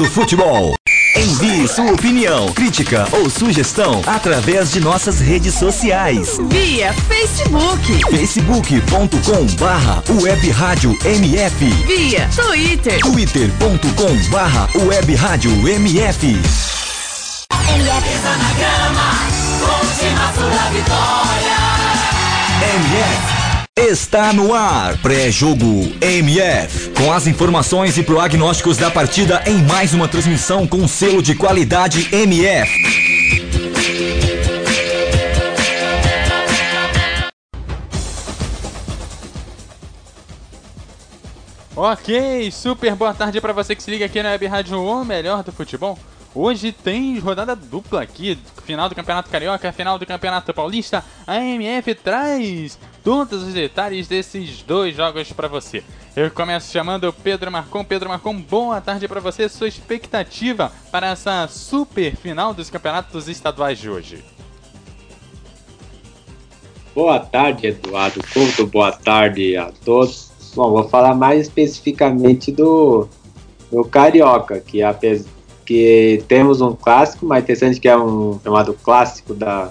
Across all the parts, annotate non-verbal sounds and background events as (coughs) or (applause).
do futebol. Envie sua opinião, crítica ou sugestão através de nossas redes sociais. Via Facebook. facebook.com barra web rádio MF. Via Twitter. twitter.com barra web rádio MF. MF na grama, última sua vitória. MF. Está no ar, pré-jogo MF, com as informações e prognósticos da partida em mais uma transmissão com selo de qualidade MF. Ok, super boa tarde para você que se liga aqui na Web Rádio O Melhor do Futebol. Hoje tem rodada dupla aqui, final do Campeonato Carioca, final do Campeonato Paulista. A MF traz todos os detalhes desses dois jogos para você. Eu começo chamando Pedro Marcon. Pedro Marcon, boa tarde para você. Sua expectativa para essa super final dos campeonatos estaduais de hoje? Boa tarde, Eduardo Couto. Boa tarde a todos. Bom, vou falar mais especificamente do, do Carioca, que que temos um clássico, mais interessante que é um chamado clássico da,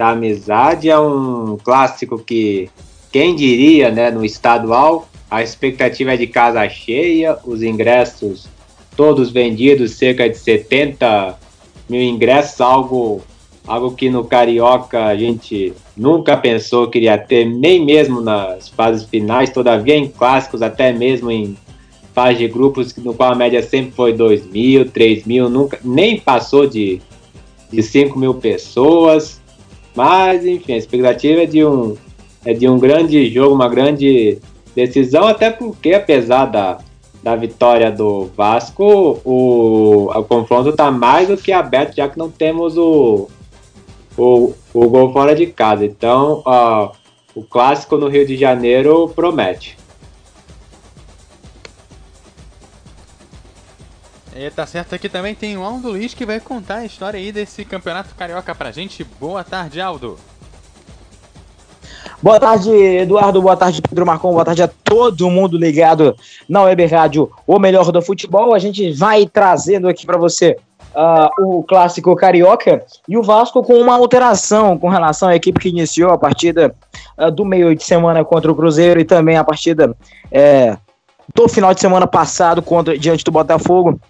da amizade, é um clássico que quem diria, né, no estadual, a expectativa é de casa cheia, os ingressos todos vendidos, cerca de 70 mil ingressos, algo, algo que no Carioca a gente nunca pensou que iria ter, nem mesmo nas fases finais, todavia em clássicos, até mesmo em fase de grupos, no qual a média sempre foi 2 mil, 3 mil, nunca, nem passou de, de 5 mil pessoas. Mas, enfim, a expectativa é de um, é de um grande jogo, uma grande decisão, até porque, apesar da, da vitória do Vasco, o, o confronto está mais do que aberto, já que não temos o, o, o gol fora de casa. Então, uh, o clássico no Rio de Janeiro promete. E tá certo, aqui também tem o Aldo Luiz que vai contar a história aí desse campeonato carioca pra gente. Boa tarde, Aldo. Boa tarde, Eduardo. Boa tarde, Pedro Marcon. Boa tarde a todo mundo ligado na Web Rádio, o melhor do futebol. A gente vai trazendo aqui para você uh, o clássico carioca e o Vasco com uma alteração com relação à equipe que iniciou a partida uh, do meio de semana contra o Cruzeiro e também a partida é, do final de semana passado contra diante do Botafogo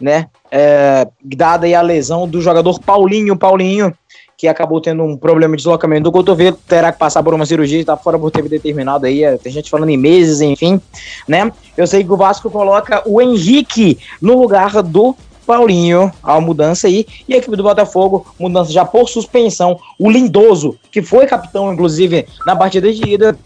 né? É, dada aí a lesão do jogador Paulinho, Paulinho, que acabou tendo um problema de deslocamento do cotovelo, terá que passar por uma cirurgia, está fora por tempo determinado aí, é, tem gente falando em meses, enfim, né? Eu sei que o Vasco coloca o Henrique no lugar do Paulinho, a mudança aí, e a equipe do Botafogo, mudança já por suspensão, o Lindoso, que foi capitão, inclusive, na partida de ida,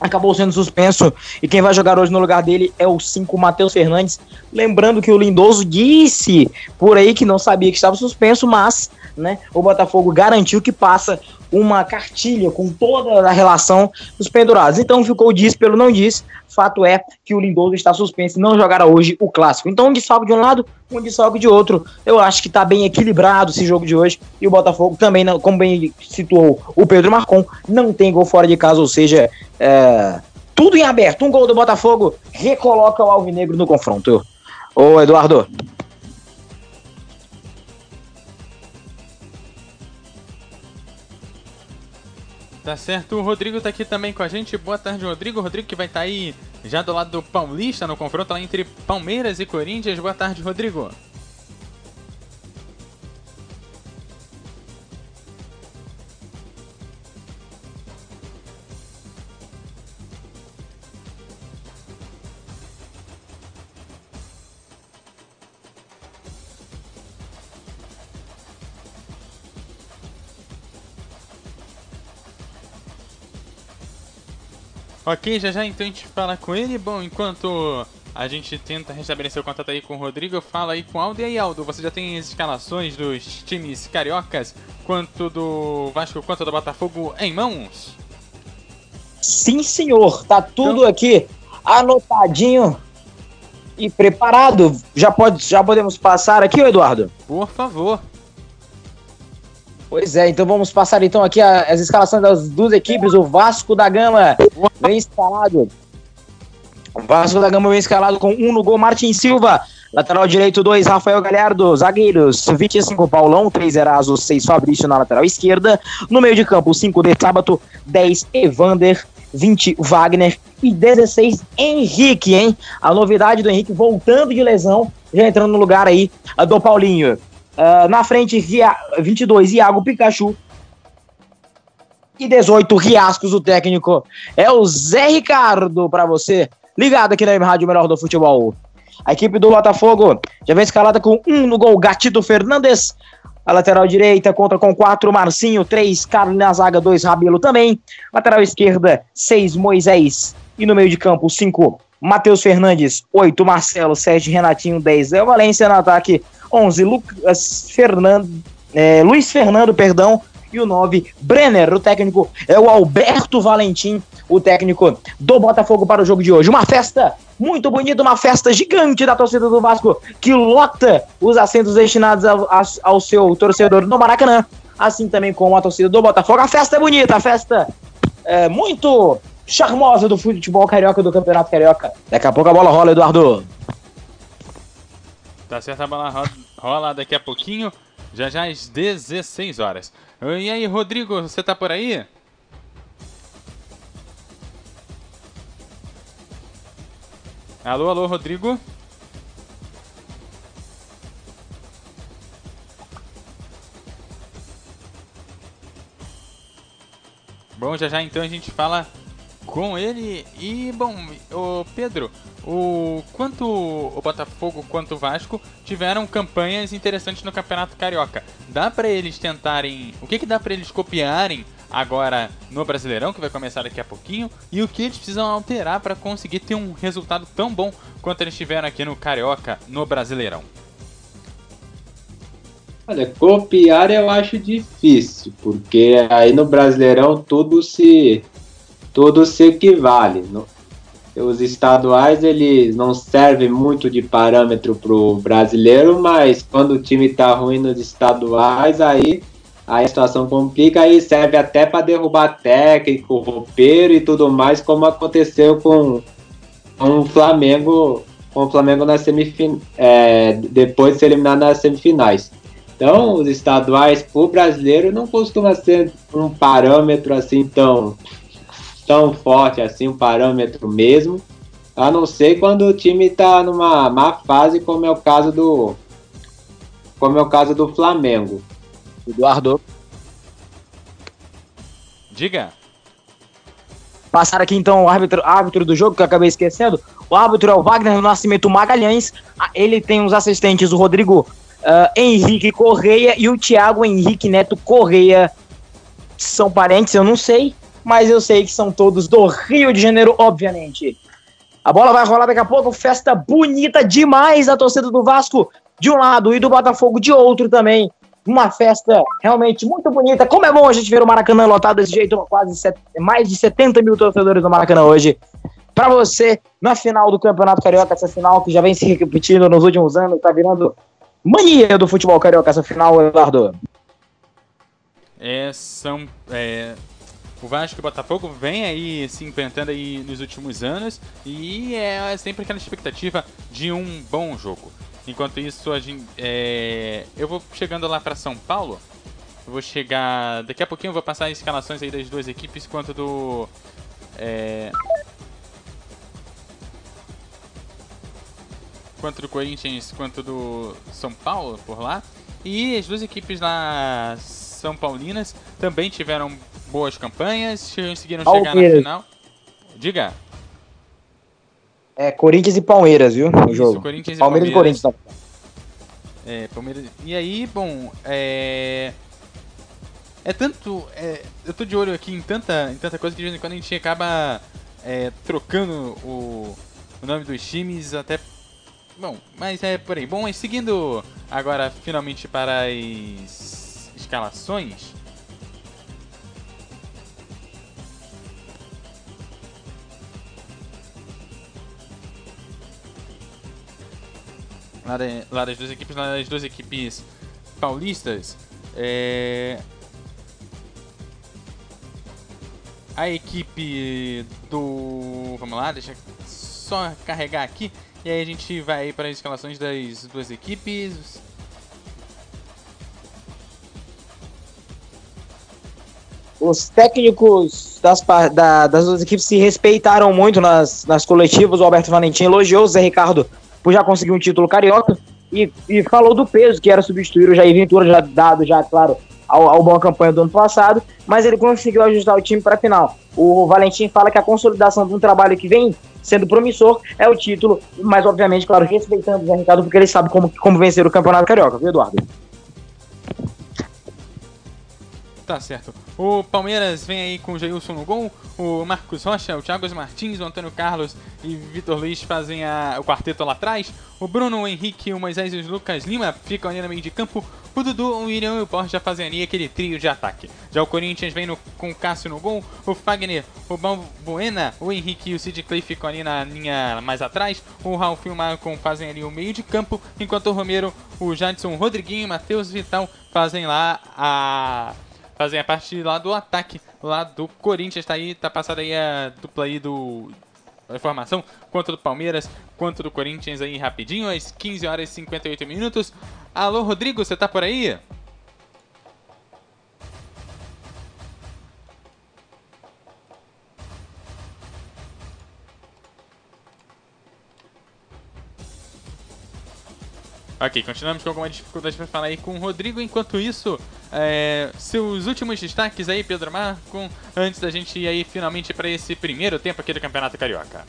acabou sendo suspenso e quem vai jogar hoje no lugar dele é o 5 Matheus Fernandes. Lembrando que o Lindoso disse por aí que não sabia que estava suspenso, mas né, o Botafogo garantiu que passa uma cartilha com toda a relação dos pendurados. Então ficou diz pelo não diz. Fato é que o Lindoso está suspenso e não jogará hoje o clássico. Então um desfalque de um lado, um desfalque de outro. Eu acho que está bem equilibrado esse jogo de hoje. E o Botafogo também, como bem situou o Pedro Marcon, não tem gol fora de casa, ou seja, é, tudo em aberto. Um gol do Botafogo recoloca o Alvinegro no confronto. Ô Eduardo. Tá certo, o Rodrigo tá aqui também com a gente. Boa tarde, Rodrigo. Rodrigo que vai estar tá aí já do lado do Paulista no confronto lá entre Palmeiras e Corinthians. Boa tarde, Rodrigo. Ok, já já então a gente fala com ele. Bom, enquanto a gente tenta restabelecer o contato aí com o Rodrigo, fala aí com o Aldo. E aí, Aldo, você já tem as escalações dos times cariocas, quanto do Vasco quanto do Botafogo em mãos? Sim, senhor. Tá tudo então... aqui anotadinho e preparado. Já, pode, já podemos passar aqui, Eduardo? Por favor. Pois é, então vamos passar então aqui as escalações das duas equipes. O Vasco da Gama vem escalado. O Vasco da Gama vem escalado com um no gol, Martin Silva. Lateral direito, 2, Rafael Galhardo. Zagueiros, 25, Paulão. 3, Eraso. 6, Fabrício na lateral esquerda. No meio de campo, 5, de Sábato. 10, Evander. 20, Wagner. E 16, Henrique, hein? A novidade do Henrique voltando de lesão, já entrando no lugar aí do Paulinho. Uh, na frente, Ria, 22, Iago Pikachu. E 18, Riascos, o técnico. É o Zé Ricardo para você. Ligado aqui na Rádio Melhor do Futebol. A equipe do Botafogo já vem escalada com um no gol, Gatito Fernandes. A lateral direita conta com quatro, Marcinho, três, Carlos na zaga, dois, Rabelo também. Lateral esquerda, seis, Moisés. E no meio de campo, cinco, Matheus Fernandes, oito, Marcelo, sete, Renatinho, dez, Léo Valência no ataque, onze, Lucas Fernando, é, Luiz Fernando, perdão, e o 9, Brenner. O técnico é o Alberto Valentim, o técnico do Botafogo para o jogo de hoje. Uma festa muito bonita, uma festa gigante da torcida do Vasco que lota os assentos destinados ao, ao seu torcedor no Maracanã, assim também como a torcida do Botafogo. A festa é bonita, a festa é muito charmosa do futebol carioca do Campeonato Carioca. Daqui a pouco a bola rola, Eduardo. Tá certo, a bola rola daqui a pouquinho, já já às 16 horas. E aí, Rodrigo, você tá por aí? Alô, alô, Rodrigo? Bom, já já então a gente fala com ele. E, bom, o Pedro, o quanto o Botafogo quanto o Vasco tiveram campanhas interessantes no Campeonato Carioca. Dá para eles tentarem, o que que dá para eles copiarem agora no Brasileirão, que vai começar daqui a pouquinho, e o que eles precisam alterar para conseguir ter um resultado tão bom quanto eles tiveram aqui no Carioca, no Brasileirão? Olha, copiar eu acho difícil, porque aí no Brasileirão tudo se tudo se equivale. Os estaduais eles não servem muito de parâmetro para o brasileiro, mas quando o time está ruim nos estaduais, aí aí a situação complica e serve até para derrubar técnico, roupeiro e tudo mais, como aconteceu com, com o Flamengo, com o Flamengo na é, depois de ser eliminado nas semifinais. Então, os estaduais para o brasileiro não costuma ser um parâmetro assim tão, tão forte, assim, um parâmetro mesmo, a não ser quando o time está numa má fase, como é o caso do como é o caso do Flamengo. Eduardo. Diga. Passar aqui então o árbitro, árbitro do jogo, que eu acabei esquecendo. O árbitro é o Wagner Nascimento Magalhães. Ele tem os assistentes, o Rodrigo uh, Henrique Correia e o Thiago Henrique Neto Correia. São parentes, eu não sei, mas eu sei que são todos do Rio de Janeiro, obviamente. A bola vai rolar daqui a pouco, festa bonita demais da torcida do Vasco de um lado e do Botafogo de outro também uma festa realmente muito bonita. Como é bom a gente ver o Maracanã lotado desse jeito, quase mais de 70 mil torcedores no Maracanã hoje. Para você, na final do Campeonato Carioca, essa final que já vem se repetindo nos últimos anos, tá virando mania do futebol carioca essa final, Eduardo. É, são. É, o Vasco e o Botafogo vem aí se enfrentando aí nos últimos anos e é sempre aquela expectativa de um bom jogo. Enquanto isso, a gente, é, eu vou chegando lá para São Paulo. Vou chegar. Daqui a pouquinho eu vou passar as escalações aí das duas equipes quanto do. É, quanto do Corinthians quanto do São Paulo por lá. E as duas equipes lá São Paulinas também tiveram boas campanhas, conseguiram chegar na final. Diga. É Corinthians e Palmeiras, viu? O jogo. Isso, Corinthians Palmeiras e Palmeiras. Corinthians. É, Palmeiras. E aí, bom, é. É tanto. É... Eu tô de olho aqui em tanta, em tanta coisa que de vez em quando a gente acaba é, trocando o, o nome dos times até. Bom, mas é por aí. Bom, mas seguindo agora finalmente para as escalações. lá, das duas equipes, lá das duas equipes paulistas, é... a equipe do. Vamos lá, deixa só carregar aqui. E aí a gente vai para as escalações das duas equipes. Os técnicos das, da- das duas equipes se respeitaram muito nas, nas coletivas. O Alberto Valentim elogiou o Zé Ricardo por já conseguir um título carioca e, e falou do peso que era substituir o Jair Ventura, já dado, já, claro, ao, ao boa campanha do ano passado, mas ele conseguiu ajustar o time para a final. O Valentim fala que a consolidação de um trabalho que vem sendo promissor é o título, mas obviamente, claro, respeitando o Zé Ricardo, porque ele sabe como, como vencer o campeonato carioca, viu, Eduardo? Tá certo. O Palmeiras vem aí com o Jailson no gol, o Marcos Rocha, o Thiago Martins, o Antônio Carlos e Vitor Luiz fazem a- o quarteto lá atrás. O Bruno, o Henrique, o Moisés e o Lucas Lima ficam ali no meio de campo. O Dudu, o William e o Borja fazem ali aquele trio de ataque. Já o Corinthians vem no- com o Cássio no gol, o Fagner, o Balbuena, o Henrique e o Sid Clay ficam ali na linha mais atrás. O Ralf e o Malcolm fazem ali o meio de campo, enquanto o Romero, o Jadson, o Rodriguinho e o Matheus Vital fazem lá a fazem a parte lá do ataque, lá do Corinthians. Tá aí, tá passada aí a dupla aí do. A informação, quanto do Palmeiras, quanto do Corinthians aí rapidinho, às 15 horas e 58 minutos. Alô, Rodrigo, você tá por aí? Ok, continuamos com alguma dificuldade para falar aí com o Rodrigo. Enquanto isso, é, seus últimos destaques aí, Pedro Marco, antes da gente ir aí finalmente para esse primeiro tempo aqui do Campeonato Carioca.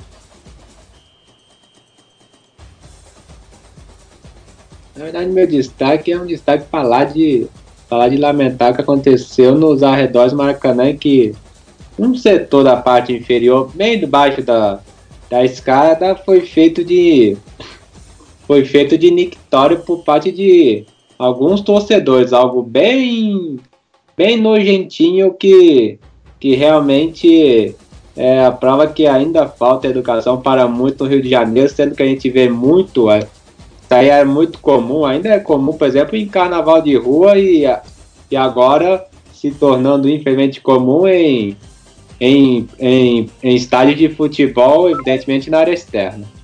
Na verdade, meu destaque é um destaque falar de falar de lamentar o que aconteceu nos arredores do Maracanã, que um setor da parte inferior, bem debaixo da, da escada, foi feito de foi feito de nictório por parte de alguns torcedores, algo bem bem nojentinho que que realmente é a prova que ainda falta educação para muito no Rio de Janeiro, sendo que a gente vê muito é, isso aí é muito comum, ainda é comum, por exemplo, em carnaval de rua e, e agora se tornando infelizmente comum em, em, em, em estádio de futebol, evidentemente na área externa.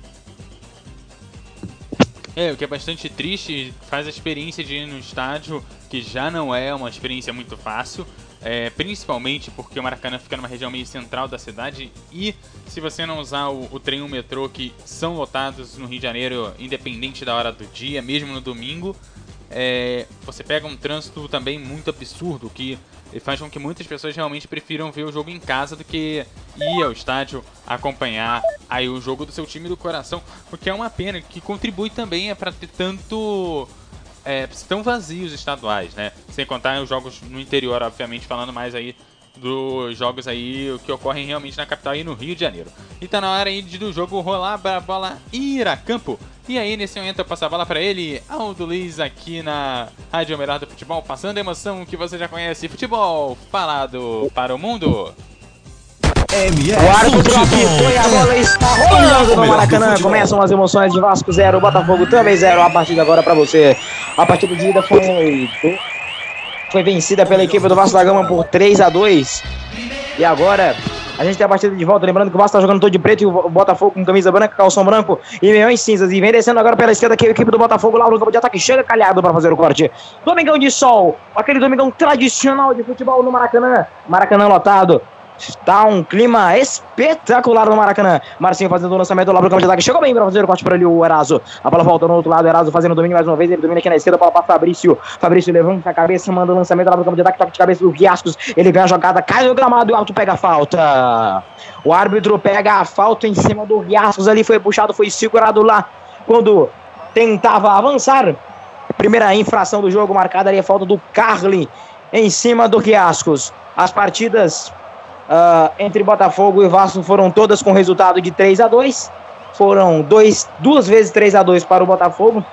É, o que é bastante triste, faz a experiência de ir no estádio, que já não é uma experiência muito fácil, é, principalmente porque o Maracanã fica numa região meio central da cidade e se você não usar o, o trem e o metrô, que são lotados no Rio de Janeiro, independente da hora do dia, mesmo no domingo, é, você pega um trânsito também muito absurdo, que faz com que muitas pessoas realmente prefiram ver o jogo em casa do que ir ao estádio acompanhar aí o jogo do seu time do coração, o que é uma pena, que contribui também é para ter tanto é, tão vazios estaduais, né? Sem contar os jogos no interior, obviamente, falando mais aí dos jogos aí que ocorrem realmente na capital e no Rio de Janeiro. E tá na hora aí do jogo rolar pra bola ir a campo. E aí, nesse momento, eu passo a bola pra ele, Aldo Luiz, aqui na Rádio Melhor do Futebol, passando a emoção que você já conhece. Futebol falado para o mundo. O árbitro Futebol. apitou e a bola está rolando no Maracanã. Começam as emoções de Vasco 0, Botafogo também 0. A partida agora para você. A partida de ida foi, foi vencida pela equipe do Vasco da Gama por 3 a 2 E agora a gente tem a partida de volta. Lembrando que o Vasco está jogando todo de preto e o Botafogo com camisa branca, calção branco e meiões cinzas. E vem descendo agora pela esquerda aqui a equipe do Botafogo lá no campo de ataque. Chega calhado para fazer o corte. Domingão de sol, aquele domingão tradicional de futebol no Maracanã. Maracanã lotado. Está um clima espetacular no Maracanã. Marcinho fazendo o lançamento lá pro campo de ataque. Chegou bem para fazer o corte para ali o Eraso. A bola volta no outro lado. Eraso fazendo o domínio mais uma vez. Ele domina aqui na esquerda. Bola para Fabrício. Fabrício levanta a cabeça, manda o lançamento lá pro campo de ataque. Toque de cabeça do Guiascos. Ele ganha a jogada, cai no gramado e o alto pega a falta. O árbitro pega a falta em cima do Guiascos. Ali foi puxado, foi segurado lá quando tentava avançar. Primeira infração do jogo marcada ali a falta do Carlin em cima do Guiascos. As partidas ah, entre Botafogo e Vasco foram todas com resultado de 3 a 2 Foram dois, duas vezes 3 a 2 para o Botafogo.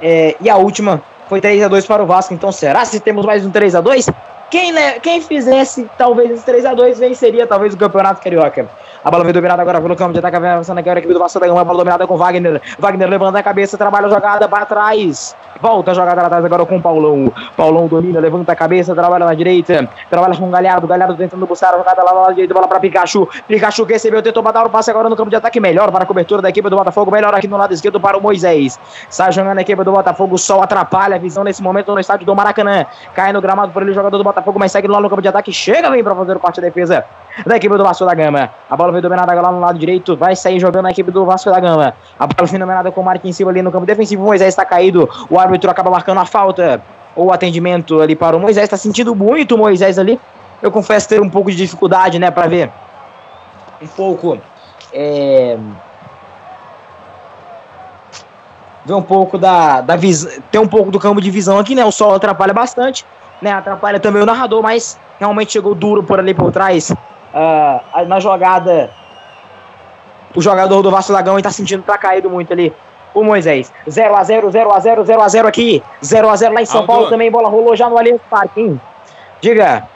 eh, e a última foi 3 a 2 para o Vasco. Então será se temos mais um 3 a 2 quem, né, quem fizesse talvez esse 3 a 2 venceria talvez o Campeonato Carioca. A bola vem dominada agora pelo campo de ataque, avançando aqui a equipe do Vasco da Gama, a bola dominada com Wagner. Wagner levanta a cabeça, trabalha a jogada para trás. Volta a jogada lá atrás agora com o Paulão. Paulão domina, levanta a cabeça, trabalha na direita. Trabalha com o Galhardo. Galhardo tentando buscar a jogada lá na direita. Bola para Pikachu. Pikachu recebeu, tentou dar o passe agora no campo de ataque. Melhor para a cobertura da equipe do Botafogo. Melhor aqui no lado esquerdo para o Moisés. Sai jogando a equipe do Botafogo. O sol atrapalha a visão nesse momento no estádio do Maracanã. Cai no gramado por ele, jogador do Botafogo, mas segue lá no campo de ataque. Chega, vem para fazer o parte da defesa da equipe do Vasco da Gama. A bola vem dominada agora lá no lado direito. Vai sair jogando a equipe do Vasco da Gama. A bola vem dominada com o Marquinhos Silva ali no campo defensivo. Moisés está caído. O árbitro acaba marcando a falta. Ou atendimento ali para o Moisés. Está sentindo muito o Moisés ali. Eu confesso ter um pouco de dificuldade, né, para ver um pouco. É... Ver um pouco da, da visão. Ter um pouco do campo de visão aqui, né? O sol atrapalha bastante. Né, atrapalha também o narrador, mas realmente chegou duro por ali por trás. Uh, na jogada, o jogador do Vasco Lagão está sentindo tá caído muito ali. O Moisés. 0x0, 0x0, 0x0 aqui. 0x0 lá em São Aldo. Paulo também. Bola rolou já no Allianz Parque, hein? Diga.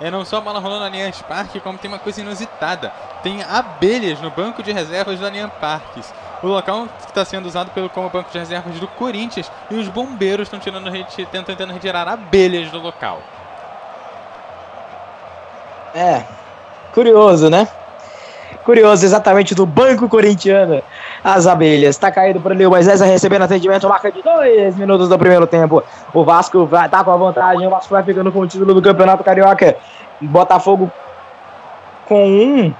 É não só a bola rolando no Allianz Parque, como tem uma coisa inusitada. Tem abelhas no banco de reservas do Allianz Parques. O local está sendo usado pelo, como banco de reservas do Corinthians e os bombeiros estão tirando, reti- tentando retirar abelhas do local. É. Curioso, né? Curioso, exatamente do banco corintiano. As abelhas. Tá caído por ali o Moisés recebendo atendimento. Marca de dois minutos do primeiro tempo. O Vasco vai tá com a vantagem. O Vasco vai ficando com o título do Campeonato Carioca. Botafogo com um.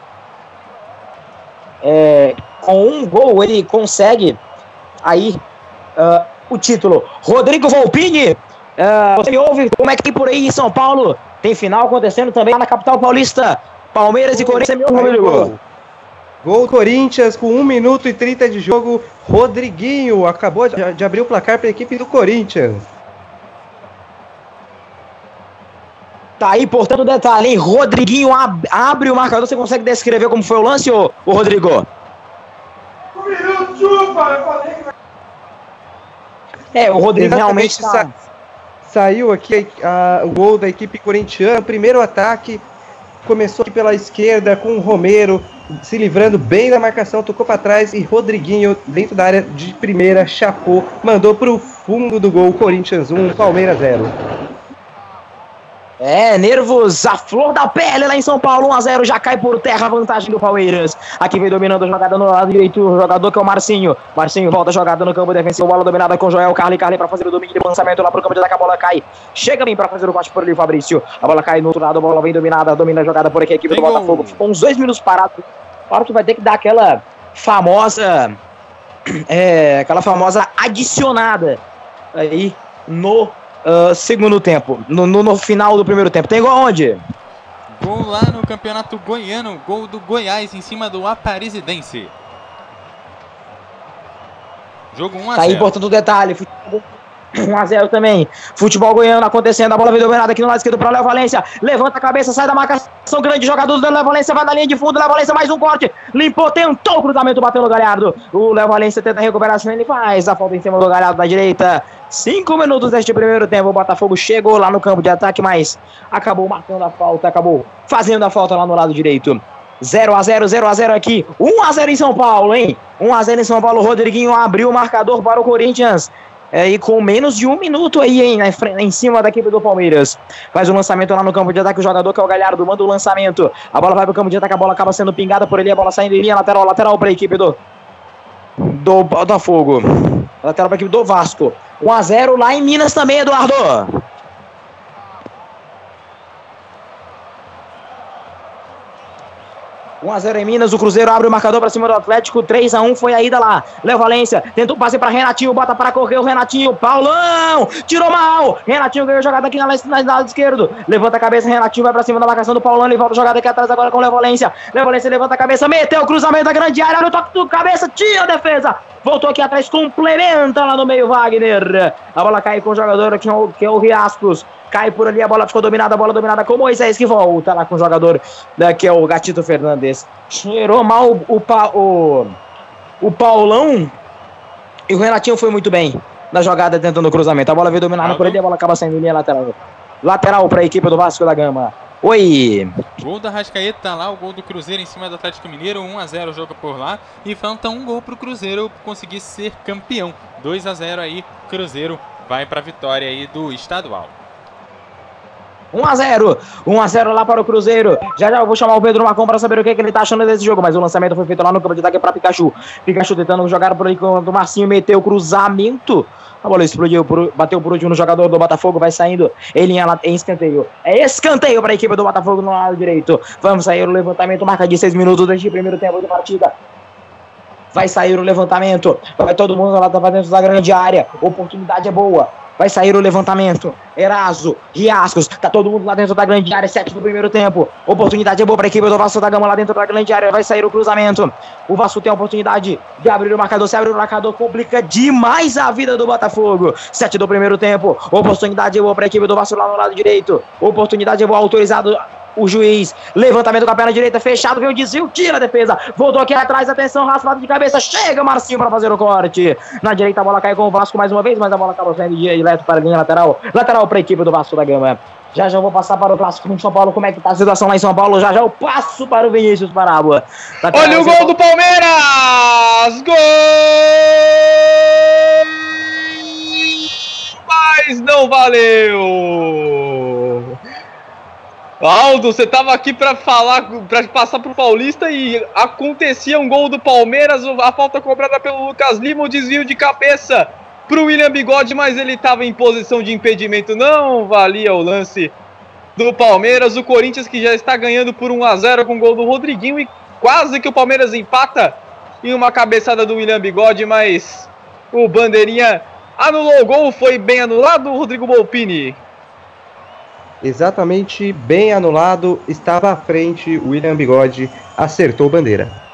é, com um gol, ele consegue aí ah, o título. Rodrigo Volpini. ah, você me ouve como é que tem por aí em São Paulo? Tem final acontecendo também lá na capital paulista. Palmeiras e Corinthians. Você me ouve, Rodrigo? Gol. Corinthians com 1 minuto e 30 de jogo. Rodriguinho acabou de, de abrir o placar para a equipe do Corinthians. Tá aí, portanto, o detalhe, hein? Rodriguinho ab- abre o marcador. Você consegue descrever como foi o lance, ô, ô Rodrigo? É, o Rodrigo realmente Exatamente, tá... Saiu aqui a- o gol da equipe corintiana. Primeiro ataque começou aqui pela esquerda com o Romero se livrando bem da marcação, tocou para trás e Rodriguinho dentro da área de primeira chapou, mandou pro fundo do gol. Corinthians 1, Palmeiras 0. É, nervos à flor da pele lá em São Paulo, 1x0, já cai por terra a vantagem do Palmeiras. Aqui vem dominando a jogada no lado direito, o jogador que é o Marcinho. Marcinho volta a jogada no campo defensivo, bola dominada com Joel Carli, Carli para fazer o domínio de lançamento lá pro campo de ataque, a bola cai. Chega bem para fazer o corte por ali, o Fabrício. A bola cai no outro lado, a bola vem dominada, domina a jogada por aqui, a equipe Tem do gol. Botafogo. Ficou uns dois minutos parado. Claro que vai ter que dar aquela famosa. (clears throat) É, aquela famosa adicionada aí no ah, segundo tempo, no, no, no final do primeiro tempo. Tem gol aonde? Gol lá no Campeonato Goiano, gol do Goiás em cima do Aparecidense. Jogo 1 a Tá aí, 0. portanto, o detalhe. Futebol 1x0 também. Futebol goiano acontecendo. A bola vem dominada aqui no lado esquerdo para o Léo Valência. Levanta a cabeça, sai da marcação. Grande jogador do Léo Valência. Vai na linha de fundo. Léo Valência mais um corte. Limpou, tentou o cruzamento, bateu no Galhardo. O Léo Valência tenta recuperar ele faz a falta em cima do Galhardo na direita. Cinco minutos deste primeiro tempo. O Botafogo chegou lá no campo de ataque, mas acabou marcando a falta. Acabou fazendo a falta lá no lado direito. 0x0, 0x0 aqui. 1x0 em São Paulo, hein? 1x0 em São Paulo. Rodriguinho abriu o marcador para o Corinthians. É, e com menos de um minuto aí, fre- em cima da equipe do Palmeiras. Faz o lançamento lá no campo de ataque. O jogador que é o Galhardo manda o lançamento. A bola vai para o campo de ataque. A bola acaba sendo pingada por ali. A bola saindo em linha lateral, lateral para a equipe do, do Botafogo. Lateral para a equipe do Vasco. 1x0 lá em Minas também, Eduardo. 1x0 em Minas, o Cruzeiro abre o marcador para cima do Atlético, 3x1 foi a ida lá. Léo Valência, tentou passe para Renatinho, bota para correr o Renatinho, Paulão, tirou mal. Renatinho ganhou jogada aqui na, na, na lado esquerdo. Levanta a cabeça, Renatinho vai para cima da marcação do Paulão, ele volta jogada aqui atrás agora com o Léo Valência. Léo Valência levanta a cabeça, meteu o cruzamento da grande área, olha o toque do cabeça, tira a defesa. Voltou aqui atrás, complementa lá no meio Wagner. A bola cai com o jogador que é o, que é o Riascos. Cai por ali, a bola ficou dominada, a bola dominada com o Moisés que volta lá com o jogador né, que é o Gatito Fernandes. Cheirou mal o, o, o, o Paulão e o Renatinho foi muito bem na jogada tentando o cruzamento. A bola veio dominada por ele a bola acaba saindo em linha lateral. Lateral para a equipe do Vasco da Gama. Oi! Gol da Rascaeta lá, o gol do Cruzeiro em cima do Atlético Mineiro, 1x0 o jogo por lá. E falta um gol pro Cruzeiro conseguir ser campeão. 2x0 aí, Cruzeiro vai pra vitória aí do estadual. 1x0, 1x0 lá para o Cruzeiro. Já já eu vou chamar o Pedro Marcon para saber o que, que ele tá achando desse jogo. Mas o lançamento foi feito lá no campo de ataque para Pikachu. Pikachu tentando jogar por aí quando o Marcinho meteu o cruzamento. A bola explodiu, bateu por último no jogador do Botafogo, vai saindo em linha em escanteio. É escanteio para a equipe do Botafogo no lado direito. Vamos sair o levantamento, marca de 6 minutos deste primeiro tempo de partida. Vai sair o levantamento. Vai todo mundo lá pra dentro da grande área. Oportunidade é boa. Vai sair o levantamento. Eraso, Riascos, tá todo mundo lá dentro da grande área, sete do primeiro tempo. Oportunidade é boa para a equipe do Vasco da Gama lá dentro da grande área. Vai sair o cruzamento. O Vasco tem a oportunidade de abrir o marcador. Se abrir o marcador, complica demais a vida do Botafogo. Sete do primeiro tempo. Oportunidade é boa para a equipe do Vasco lá no lado direito. Oportunidade é boa, autorizado o juiz. Levantamento com a perna direita fechado, veio o desvio, tira a defesa. Voltou aqui atrás, atenção, raspado de cabeça. Chega Marcinho para fazer o corte. Na direita a bola cai com o Vasco mais uma vez, mas a bola acabou saindo direto para a linha lateral. Lateral para a equipe do Vasco da Gama. Já já vou passar para o clássico em São Paulo. Como é que tá a situação lá em São Paulo? Já já eu passo para o Vinícius Parábola. Olha o gol do Palmeiras! Gol! Mas não valeu! Aldo, você tava aqui para falar, para passar pro Paulista e acontecia um gol do Palmeiras, a falta cobrada pelo Lucas Lima, o desvio de cabeça pro William Bigode, mas ele estava em posição de impedimento, não valia o lance do Palmeiras. O Corinthians que já está ganhando por 1 a 0 com o gol do Rodriguinho e quase que o Palmeiras empata em uma cabeçada do William Bigode, mas o Bandeirinha anulou o gol, foi bem anulado, Rodrigo Bolpini exatamente bem anulado, estava à frente, o William Bigode acertou bandeira.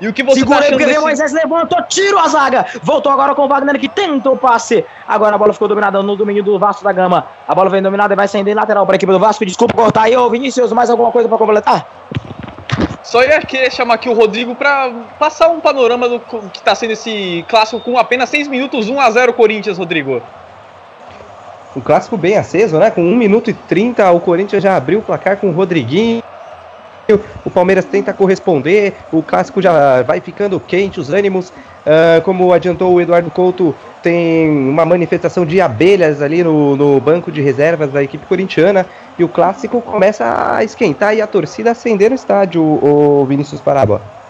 E o que você Segura tá aí, porque desse... Moisés levantou, tiro a zaga. Voltou agora com o Wagner que tenta o passe. Agora a bola ficou dominada no domínio do Vasco da Gama. A bola vem dominada e vai saindo em lateral para a equipe do Vasco. Desculpa cortar aí, ô Vinícius, mais alguma coisa para completar? Só ia querer chamar aqui o Rodrigo para passar um panorama do que está sendo esse clássico com apenas 6 minutos, 1 a 0 Corinthians, Rodrigo um clássico bem aceso, né? Com 1 minuto e 30, o Corinthians já abriu o placar com o Rodriguinho. O Palmeiras tenta corresponder, o clássico já vai ficando quente, os ânimos. Uh, como adiantou o Eduardo Couto, tem uma manifestação de abelhas ali no, no banco de reservas da equipe corintiana. E o clássico começa a esquentar e a torcida acender no estádio, o Vinícius Parábola.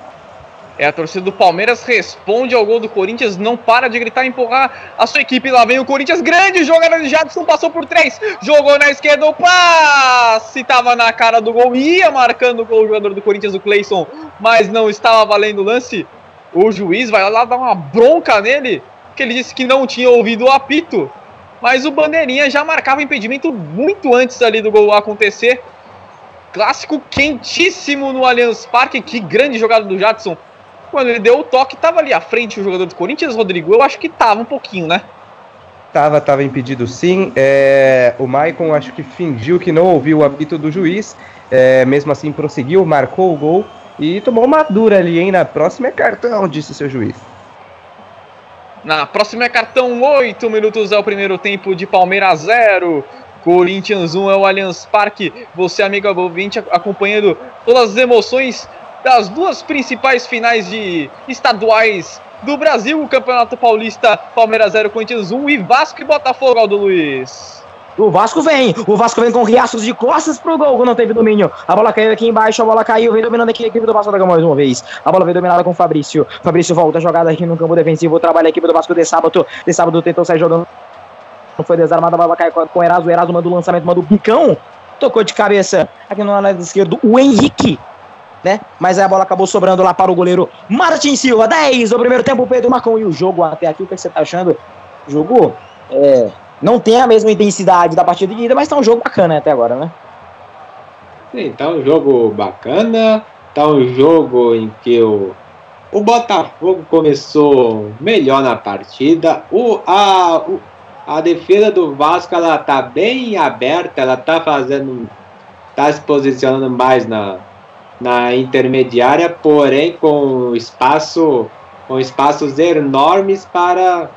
É a torcida do Palmeiras responde ao gol do Corinthians, não para de gritar e empurrar a sua equipe. Lá vem o Corinthians, grande jogada de Jadson, passou por três, jogou na esquerda, o passe tava na cara do gol, ia marcando o gol o jogador do Corinthians, o Cleison, mas não estava valendo o lance. O juiz vai lá dar uma bronca nele, que ele disse que não tinha ouvido o apito. Mas o Bandeirinha já marcava impedimento muito antes ali do gol acontecer. Clássico quentíssimo no Allianz Parque. Que grande jogada do Jadson quando ele deu o toque, tava ali à frente o jogador do Corinthians, Rodrigo? Eu acho que tava um pouquinho, né? Tava, tava impedido sim. É, o Maicon acho que fingiu que não ouviu o apito do juiz. É, mesmo assim prosseguiu, marcou o gol e tomou uma dura ali, hein? Na próxima é cartão, disse seu juiz. Na próxima é cartão, 8 minutos é o primeiro tempo de Palmeiras 0. Corinthians 1 é o Allianz Parque. Você, amigo ouvinte, acompanhando todas as emoções das duas principais finais de estaduais do Brasil, o Campeonato Paulista, Palmeiras 0, Corinthians 1 e Vasco e Botafogo, Aldo Luiz. O Vasco vem, o Vasco vem com riachos de costas pro gol, não teve domínio. A bola caiu aqui embaixo, a bola caiu, vem dominando aqui a equipe do Vasco da Gama mais uma vez. A bola vem dominada com o Fabrício. Fabrício volta, jogada aqui no campo defensivo, trabalha a equipe do Vasco de sábado. De sábado tentou sair jogando. Não foi desarmada, a bola caiu com o Eraso. O Eraso manda o lançamento, manda o bicão. Tocou de cabeça aqui no lado esquerdo o Henrique né? Mas aí a bola acabou sobrando lá para o goleiro Martin Silva. 10 do primeiro tempo, Pedro Marcon. E o jogo até aqui, o que você tá achando? O jogo é, não tem a mesma intensidade da partida de ida, mas tá um jogo bacana até agora, né? Sim, tá um jogo bacana. Tá um jogo em que o, o Botafogo começou melhor na partida. O, a, o, a defesa do Vasco ela tá bem aberta, ela tá fazendo. tá se posicionando mais na, na intermediária, porém com espaço com espaços enormes para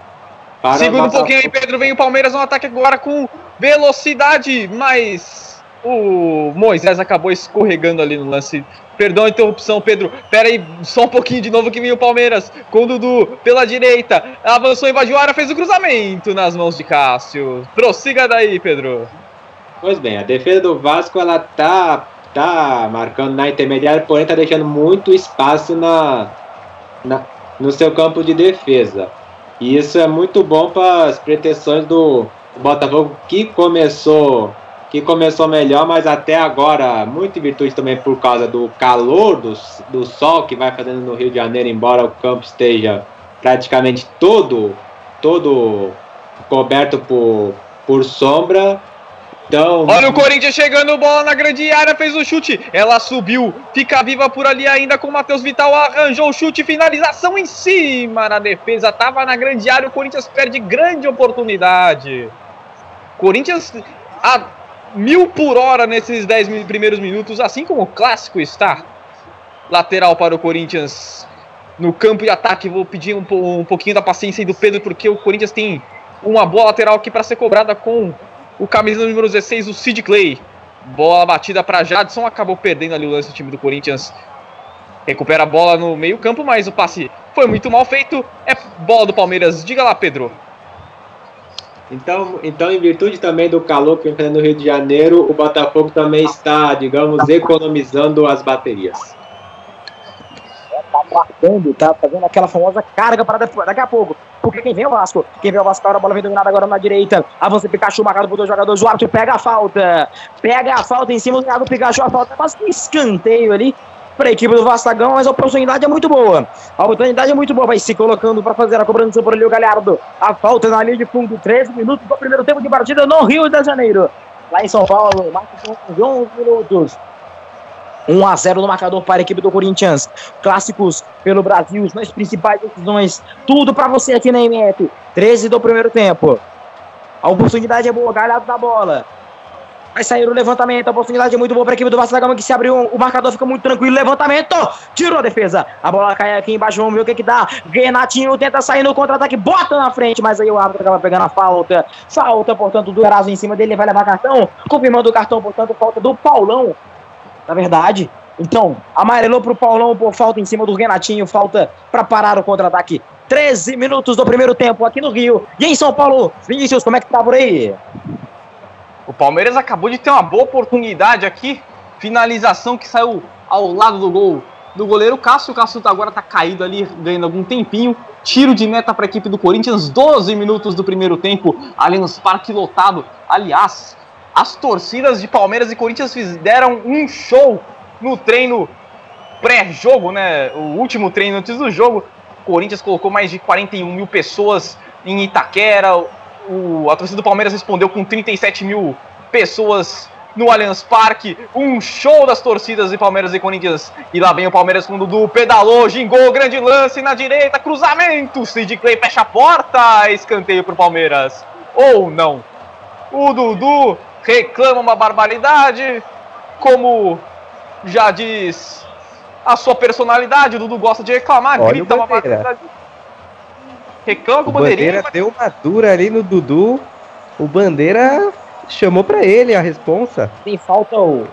para Segura um pouquinho aí, Pedro, vem o Palmeiras no ataque agora com velocidade, mas o Moisés acabou escorregando ali no lance. Perdão a interrupção, Pedro. Pera aí, só um pouquinho de novo que vem o Palmeiras. Com o Dudu pela direita. Avançou, invadiu a área, fez o cruzamento nas mãos de Cássio. Prossiga daí, Pedro. Pois bem, a defesa do Vasco ela tá, tá marcando na intermediária, porém tá deixando muito espaço na, na, no seu campo de defesa. E isso é muito bom para as pretensões do Botafogo que começou que começou melhor, mas até agora, muito em virtude também por causa do calor do, do sol que vai fazendo no Rio de Janeiro, embora o campo esteja praticamente todo todo coberto por, por sombra. Então, Olha o Corinthians chegando, bola na grande área, fez o chute. Ela subiu, fica viva por ali ainda com o Matheus Vital. Arranjou o chute, finalização em cima na defesa. Tava na grande área, o Corinthians perde grande oportunidade. Corinthians a mil por hora nesses 10 mi- primeiros minutos, assim como o clássico está. Lateral para o Corinthians no campo de ataque. Vou pedir um, um pouquinho da paciência aí do Pedro, porque o Corinthians tem uma boa lateral aqui para ser cobrada com o camisa número 16, o Sid Clay. Bola batida para Jadson, acabou perdendo ali o lance do time do Corinthians. Recupera a bola no meio-campo, mas o passe foi muito mal feito. É bola do Palmeiras. Diga lá, Pedro. Então, então, em virtude também do calor que vem no Rio de Janeiro, o Botafogo também está, digamos, economizando as baterias. Tá guardando, tá fazendo aquela famosa carga para depois- daqui a pouco. Porque quem vem é o Vasco. Quem vem é o Vasco, a bola vem dominada agora na direita. Avança Pikachu, marcado por dois jogadores. O árbitro pega a falta. Pega a falta em cima do Pikachu. A falta é quase um escanteio ali para a equipe do Vastagão, mas a oportunidade é muito boa. A oportunidade é muito boa. Vai se colocando para fazer a cobrança por ali o Galhardo. A falta na linha de fundo. 13 minutos do primeiro tempo de partida no Rio de Janeiro. Lá em São Paulo, marca com 11 minutos. 1 a 0 no marcador para a equipe do Corinthians. Clássicos pelo Brasil, nas principais decisões. Tudo para você aqui na MF. 13 do primeiro tempo. A oportunidade é boa, galhado da bola. Vai sair o levantamento, a oportunidade é muito boa para a equipe do Vasco da Gama que se abriu, o marcador fica muito tranquilo, levantamento, tirou a defesa, a bola cai aqui embaixo, vamos ver o que que dá, Renatinho tenta sair no contra-ataque, bota na frente, mas aí o árbitro acaba pegando a falta, falta, portanto, do Eraso em cima dele, ele vai levar cartão, confirmando o cartão, portanto, falta do Paulão, na verdade. Então, amarelou pro Paulão por falta em cima do Renatinho, falta para parar o contra-ataque. 13 minutos do primeiro tempo aqui no Rio. E em São Paulo, Vinícius, como é que tá por aí? O Palmeiras acabou de ter uma boa oportunidade aqui. Finalização que saiu ao lado do gol do goleiro Cássio. O Cássio agora tá caído ali, ganhando algum tempinho. Tiro de meta para a equipe do Corinthians. 12 minutos do primeiro tempo. Allianz Parque lotado. Aliás, as torcidas de Palmeiras e Corinthians fizeram um show no treino pré-jogo, né? O último treino antes do jogo. O Corinthians colocou mais de 41 mil pessoas em Itaquera. O, a torcida do Palmeiras respondeu com 37 mil pessoas no Allianz Parque. Um show das torcidas de Palmeiras e Corinthians. E lá vem o Palmeiras com o Dudu, pedalou, gingou, grande lance na direita, cruzamento. Sid Clay fecha a porta, escanteio pro Palmeiras. Ou não. O Dudu reclama uma barbaridade, como já diz a sua personalidade. O Dudu gosta de reclamar, Olha grita uma Bandeira. barbaridade. Reclama com O. Bandeira deu uma dura ali no Dudu. O Bandeira chamou pra ele a responsa. Tem falta o.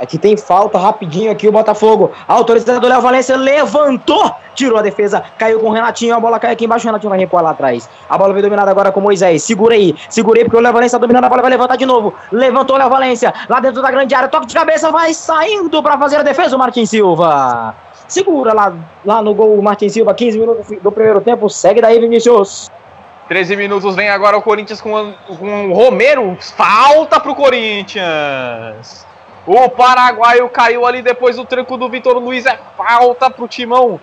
Aqui tem falta rapidinho aqui o Botafogo. Autorizado do Léo Valência levantou, tirou a defesa, caiu com o Renatinho. A bola cai aqui embaixo, o Renatinho vai recuar lá atrás. A bola vem dominada agora com o Moisés. Segura aí, segurei porque o Léo Valência tá dominando a bola, vai levantar de novo. Levantou o Léo Valência lá dentro da grande área, toque de cabeça, vai saindo para fazer a defesa o Martin Silva. Segura lá, lá no gol o Martin Silva, 15 minutos do primeiro tempo. Segue daí, Vinícius. 13 minutos vem agora o Corinthians com, com o Romero. Falta pro Corinthians. O paraguaio caiu ali depois do tranco do Vitor Luiz. É falta pro Timão.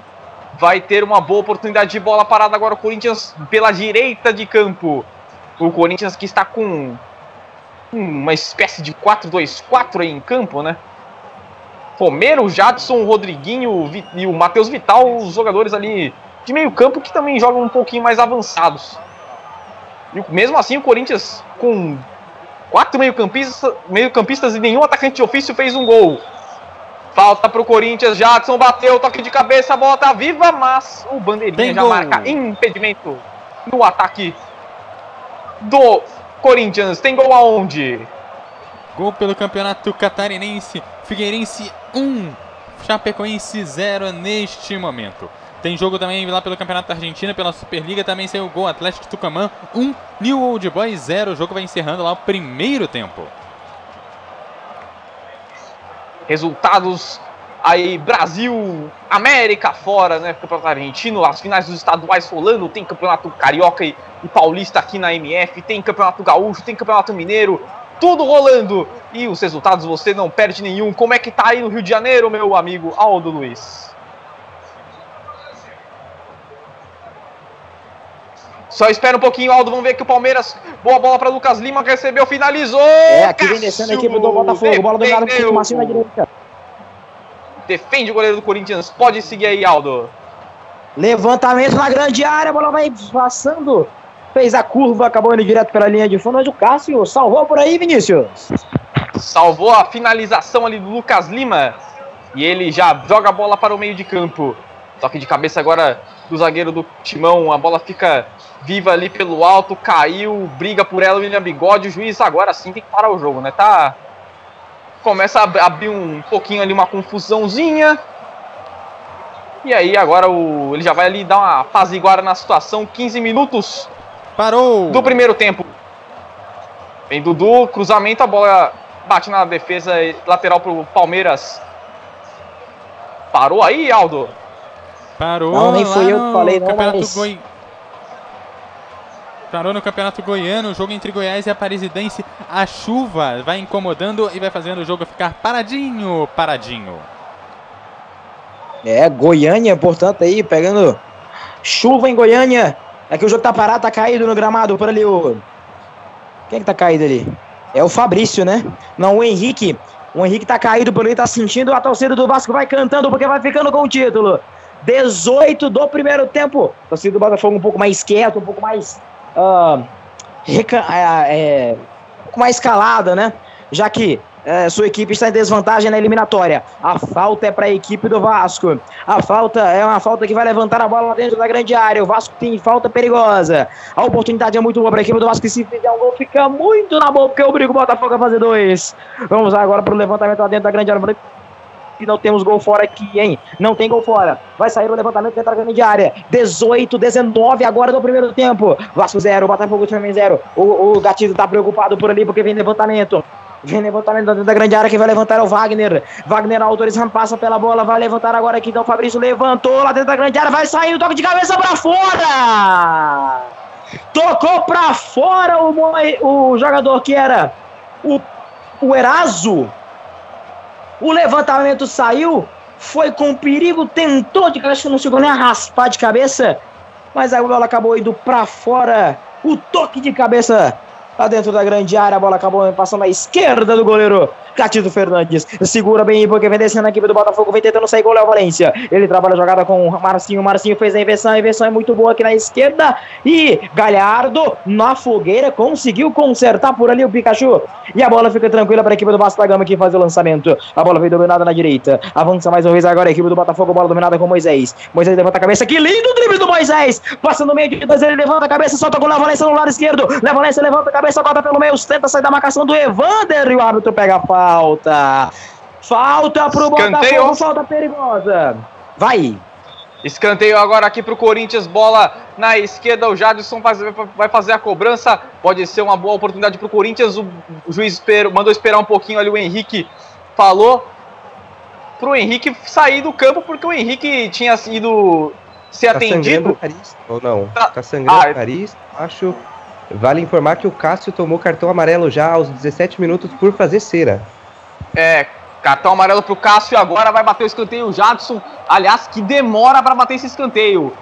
Vai ter uma boa oportunidade de bola parada agora o Corinthians pela direita de campo. O Corinthians que está com uma espécie de 4-2-4 aí em campo, né? Romero, Jadson, Rodriguinho e o Matheus Vital, os jogadores ali de meio campo que também jogam um pouquinho mais avançados. E mesmo assim, o Corinthians, com quatro meio-campistas meio -campistas e nenhum atacante de ofício, fez um gol. Falta pro Corinthians, Jadson bateu, toque de cabeça, a bola tá viva, mas o Bandeirinha Tem já gol. marca impedimento no ataque do Corinthians. Tem gol aonde? Gol pelo Campeonato Catarinense. Figueirense 1, Chapecoense 0 neste momento. Tem jogo também lá pelo Campeonato Argentina, pela Superliga. Também saiu o gol Atlético Tucumã 1, New Old Boys 0. O jogo vai encerrando lá o primeiro tempo. Resultados aí, Brasil, América fora, né? Campeonato Argentino, as finais dos estaduais rolando, tem Campeonato Carioca e, e Paulista aqui na MF, tem Campeonato Gaúcho, tem Campeonato Mineiro, tudo rolando. E os resultados você não perde nenhum. Como é que tá aí no Rio de Janeiro, meu amigo Aldo Luiz? Só espera um pouquinho, Aldo. Vamos ver que o Palmeiras. Boa bola para Lucas Lima, recebeu, finalizou. É, aqui vem descendo a equipe do Botafogo. Bola dominada com o Marcinho na direita. Defende o goleiro do Corinthians. Pode seguir aí, Aldo. Levantamento na grande área, a bola vai passando. Fez a curva, acabou indo direto pela linha de fundo, mas o Cássio salvou por aí, Vinícius. Salvou a finalização ali do Lucas Lima. E ele já joga a bola para o meio de campo. Toque de cabeça agora do zagueiro do Timão. A bola fica viva ali pelo alto, caiu, briga por ela, William Bigode. O juiz agora sim tem que parar o jogo, né? Tá. Começa a abrir um pouquinho ali uma confusãozinha. E aí agora o, ele já vai ali dar uma apaziguada na situação. 15 minutos Parou! do primeiro tempo. Vem Dudu, cruzamento, a bola bate na defesa lateral pro Palmeiras. Parou aí, Aldo? Parou Não, nem fui eu que no falei, não, Campeonato mas- Goi... Parou no Campeonato Goiano, o jogo entre Goiás e Aparecidense. A chuva vai incomodando e vai fazendo o jogo ficar paradinho, paradinho. É, Goiânia, portanto, aí, pegando chuva em Goiânia. Aqui o jogo tá parado, tá caído no gramado por ali o. Quem que tá caído ali? É o Fabrício, né? Não, o Henrique. O Henrique tá caído por ali, tá sentindo. A torcida do Vasco vai cantando porque vai ficando com o título. 18 do primeiro tempo. Torcida do Botafogo um pouco mais quieta, um pouco mais. ah, é, um pouco mais calada, né? Já que eh, sua equipe está em desvantagem na eliminatória. A falta é para a equipe do Vasco. A falta é uma falta que vai levantar a bola lá dentro da grande área. O Vasco tem falta perigosa. A oportunidade é muito boa para a equipe do Vasco. E se fizer um gol, fica muito na boa, porque obriga o Botafogo a fazer dois. Vamos agora para o levantamento lá dentro da grande área. E não temos gol fora aqui, hein? Não tem gol fora. Vai sair o levantamento da grande área. 18, 19 agora do primeiro tempo. Vasco 0, Botafogo também 0. O, o Gatito tá preocupado por ali porque vem levantamento. Vem levantamento dentro da grande área. Quem vai levantar é o Wagner. Wagner autorizando, passa pela bola. Vai levantar agora aqui. Então o Fabrício levantou lá dentro da grande área. Vai sair o toque de cabeça pra fora. Tocou pra fora o, o jogador que era o, o Eraso. O levantamento saiu, foi com perigo, tentou de cabeça, não chegou nem a raspar de cabeça, mas a bola acabou indo pra fora. O toque de cabeça lá dentro da grande área, a bola acabou passando à esquerda do goleiro Catito Fernandes. Segura bem porque vem descendo a equipe do Botafogo, vem tentando sair o Léo Valência. Ele trabalha a jogada com o Marcinho, Marcinho fez a inversão, a inversão é muito boa aqui na esquerda e Galhardo na fogueira conseguiu consertar por ali o Pikachu. E a bola fica tranquila para a equipe do Vasco da Gama que faz o lançamento. A bola veio dominada na direita. Avança mais uma vez agora a equipe do Botafogo, bola dominada com Moisés. Moisés levanta a cabeça, que lindo drible do Moisés! Passa no meio de dois, ele levanta a cabeça, solta com o Léo Valência no lado esquerdo. Léo Valência levanta a cabeça, bota pelo meio, tenta sair da marcação do Evander e o árbitro pega a falta. Falta pro Escanteio. Botafogo, falta perigosa. Vai. Escanteio agora aqui pro Corinthians, bola na esquerda, o Jadson faz- vai fazer a cobrança, pode ser uma boa oportunidade pro Corinthians, o, o juiz esperou- mandou esperar um pouquinho ali, o Henrique falou pro Henrique sair do campo, porque o Henrique tinha sido ser Tá sangrando atendido, o nariz, ou não? Tá- Tá sangrando Ah, o nariz, acho. Vale informar que o Cássio tomou cartão amarelo já aos 17 minutos por fazer cera. é, cartão amarelo pro Cássio, agora vai bater o escanteio o Jadson, aliás, que demora para bater esse escanteio,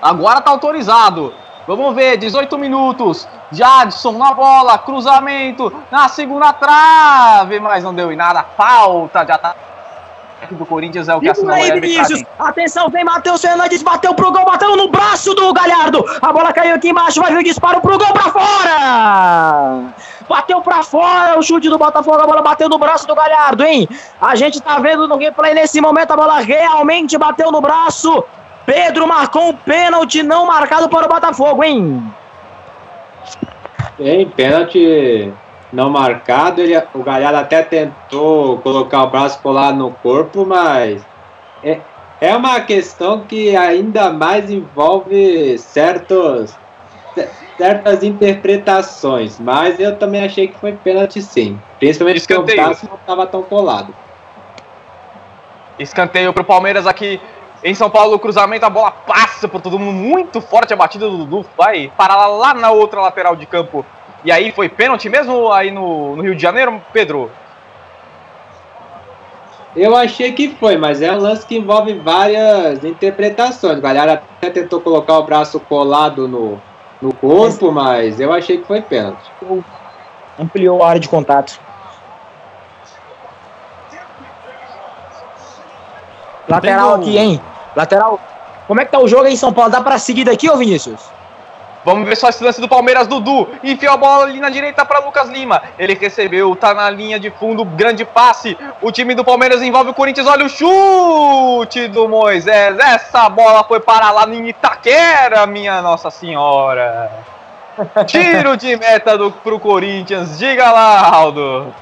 agora tá autorizado, vamos ver, 18 minutos, Jadson na bola, cruzamento, na segunda trave, mas não deu em nada, falta de ataque do Corinthians é o que a aí, arbitragem. Vinícius. Atenção, vem Matheus Fernandes, bateu pro gol, bateu no braço do Galhardo. A bola caiu aqui embaixo, vai vir o disparo pro gol pra fora. Bateu pra fora o chute do Botafogo, a bola bateu no braço do Galhardo, hein? A gente tá vendo no gameplay nesse momento, a bola realmente bateu no braço. Pedro marcou um pênalti não marcado para o Botafogo, hein? Tem pênalti não marcado. Ele, o Galhardo até tentou colocar o braço colado no corpo, mas é, é uma questão que ainda mais envolve certos, certas interpretações. Mas eu também achei que foi pênalti sim. Principalmente porque o braço não estava tão colado. Escanteio pro Palmeiras aqui em São Paulo. O cruzamento, a bola passa por todo mundo. Muito forte a batida do Dudu. Vai parar lá na outra lateral de campo. E aí foi pênalti mesmo aí no, no Rio de Janeiro, Pedro? Eu achei que foi, mas é um lance que envolve várias interpretações. O Galhardo até tentou colocar o braço colado no, no corpo, mas eu achei que foi pênalti. Ampliou a área de contato. Lateral aqui, hein? Lateral. Como é que tá o jogo aí em São Paulo? Dá pra seguir daqui, ô Vinícius? Vamos ver só esse lance do Palmeiras, Dudu. Enfiou a bola ali na direita para Lucas Lima. Ele recebeu, tá na linha de fundo, grande passe. O time do Palmeiras envolve o Corinthians. Olha o chute do Moisés. Essa bola foi parar lá em Itaquera, minha Nossa Senhora. (laughs) Tiro de meta do, pro Corinthians. Diga lá, Aldo.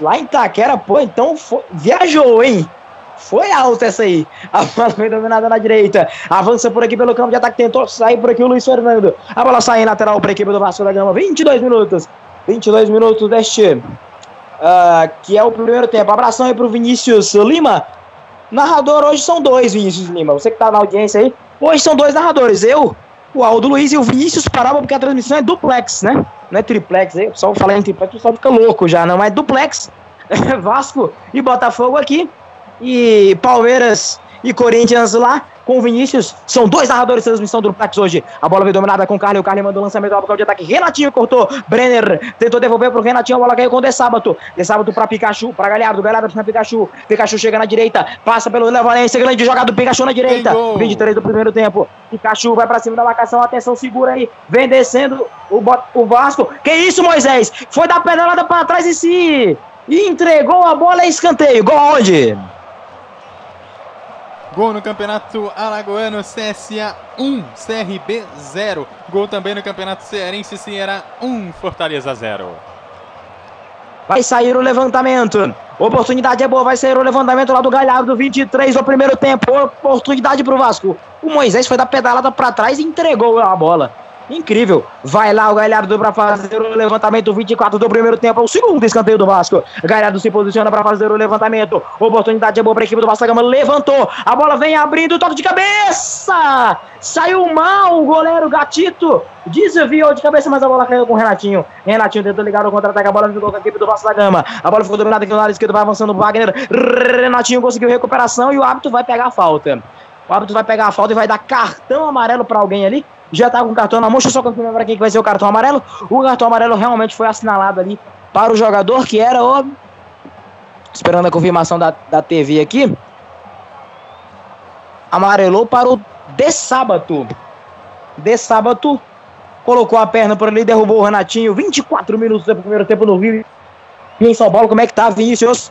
Lá em Itaquera, pô, então foi- viajou, hein? Foi alta essa aí. A bola foi dominada na direita. Avança por aqui pelo campo de ataque. Tentou sair por aqui o Luiz Fernando. A bola sai em lateral para a equipe do Vasco da Gama. 22 minutos. 22 minutos deste. ah, que é o primeiro tempo. Abração aí pro Vinícius Lima. Narrador hoje são dois, Vinícius Lima. Você que tá na audiência aí. Hoje são dois narradores. Eu, o Aldo Luiz e o Vinícius Paraba, porque a transmissão é duplex, né? Não é triplex aí. O pessoal fala em triplex, o pessoal fica louco já, não. É duplex. (laughs) Vasco e Botafogo aqui. E Palmeiras e Corinthians lá com o Vinícius. São dois narradores de transmissão do Duplex hoje. A bola veio dominada com o Carlos. O Carlos mandou o lançamento ao local de ataque. Renatinho cortou. Brenner tentou devolver pro Renatinho. A bola caiu com o De Sábato. De Sábato pra Pikachu. Pra Galhardo. Galhardo pra Pikachu. Pikachu chega na direita. Passa pelo Léo Valência. Grande jogada do Pikachu na direita. Tem gol. 23 do primeiro tempo. Pikachu vai pra cima da marcação. Atenção, segura aí. Vem descendo o, o Vasco. Que isso, Moisés? Foi dar pedalada pra trás e se entregou a bola. É escanteio. Gol onde? Gol no Campeonato Alagoano, CSA 1, CRB 0. Gol também no Campeonato Cearense, Ceará 1, Fortaleza 0. Vai sair o levantamento. Oportunidade é boa, vai sair o levantamento lá do Galhardo, 23 do primeiro tempo. Oportunidade pro Vasco. O Moisés foi dar pedalada pra trás e entregou a bola. Incrível. Vai lá o Galhardo pra fazer o levantamento, 24 do primeiro tempo. É o segundo escanteio do Vasco. Galhardo se posiciona pra fazer o levantamento. Oportunidade é boa pra equipe do Vasco da Gama. Levantou. A bola vem abrindo, toque de cabeça. Saiu mal o goleiro Gatito. Desviou de cabeça, mas a bola caiu com o Renatinho. Renatinho tentou ligar o contra-ataque. A bola ficou com a equipe do Vasco da Gama. A bola ficou dominada aqui no lado esquerdo. Vai avançando o Wagner. Renatinho conseguiu recuperação e o árbitro vai pegar a falta. O árbitro vai pegar a falta e vai dar cartão amarelo pra alguém ali. Já tá com o cartão na mão. Deixa eu só confirmar pra quem que vai ser o cartão amarelo. O cartão amarelo realmente foi assinalado ali para o jogador que era o. Esperando a confirmação da, da TV aqui. Amarelou para o De Sábato. De Sábato colocou a perna por ali, derrubou o Renatinho. 24 minutos do primeiro tempo no Rio. E em São Paulo, como é que tá, Vinícius?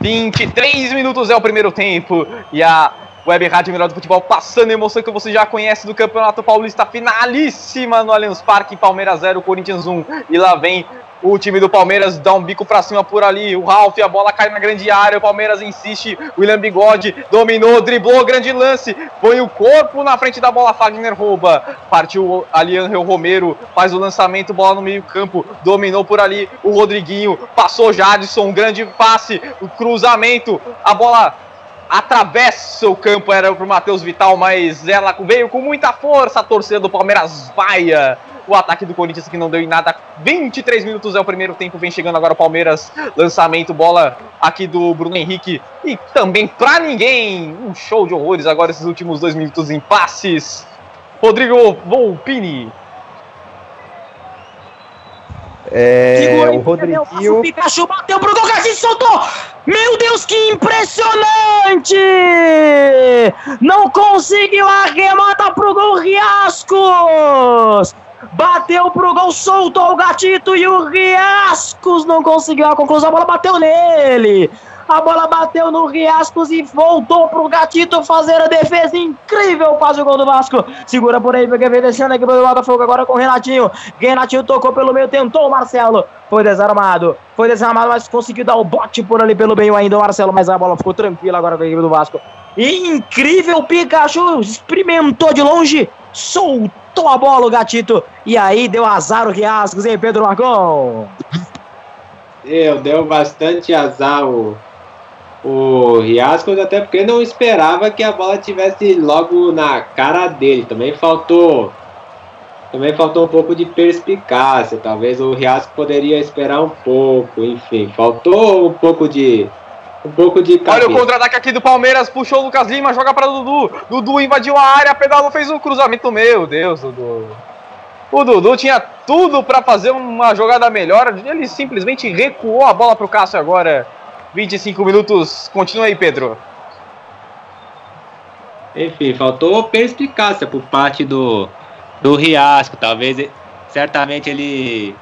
23 minutos é o primeiro tempo. E a Web Rádio Melhor do Futebol passando a emoção que você já conhece do Campeonato Paulista finalíssima no Allianz Parque, Palmeiras 0, Corinthians 1. E lá vem o time do Palmeiras, dá um bico pra cima por ali. O Ralf, a bola cai na grande área. O Palmeiras insiste. William Bigode dominou, driblou, grande lance. Põe o corpo na frente da bola. Fagner rouba. Partiu ali Angel Romero, faz o lançamento, bola no meio-campo. Dominou por ali o Rodriguinho. Passou Jadson, um grande passe. O cruzamento, a bola atravessa o campo, era pro Matheus Vital, mas ela veio com muita força. A torcida do Palmeiras vaia. O ataque do Corinthians que não deu em nada. 23 minutos é o primeiro tempo. Vem chegando agora o Palmeiras. Lançamento, bola aqui do Bruno Henrique. E também pra ninguém. Um show de horrores agora esses últimos dois minutos em passes. Rodrigo Volpini. É, aí, o Rodriguinho. O Pikachu bateu pro gol, Garcia soltou! Meu Deus, que impressionante! Não conseguiu arremata pro gol, Riascos! Bateu pro gol, soltou o gatito e o Riascos não conseguiu a conclusão, a bola bateu nele! A bola bateu no Riascos e voltou pro Gatito fazer a defesa incrível. Quase o gol do Vasco. Segura por aí, vem descendo aqui pro Botafogo agora com o Renatinho. Renatinho tocou pelo meio, tentou o Marcelo. Foi desarmado. Foi desarmado, mas conseguiu dar o bote por ali pelo meio ainda o Marcelo. Mas a bola ficou tranquila agora com a equipe do Vasco. Incrível Pikachu. Experimentou de longe. Soltou a bola o Gatito. E aí deu azar o Riascos, hein, Pedro Marcon? Eu deu bastante azar o, o Riascos, até porque não esperava que a bola tivesse logo na cara dele. Também faltou também faltou um pouco de perspicácia. Talvez o Riasco poderia esperar um pouco. Enfim, faltou um pouco de um pouco de Olha o contra-ataque aqui do Palmeiras, puxou o Lucas Lima, joga para Dudu. Dudu invadiu a área, pedalou, fez um cruzamento. Meu Deus, Dudu. O Dudu tinha tudo para fazer uma jogada melhor. Ele simplesmente recuou a bola para o Cássio agora. 25 minutos. Continua aí, Pedro. Enfim, faltou perspicácia por parte do, do Riasco. Talvez, certamente ele,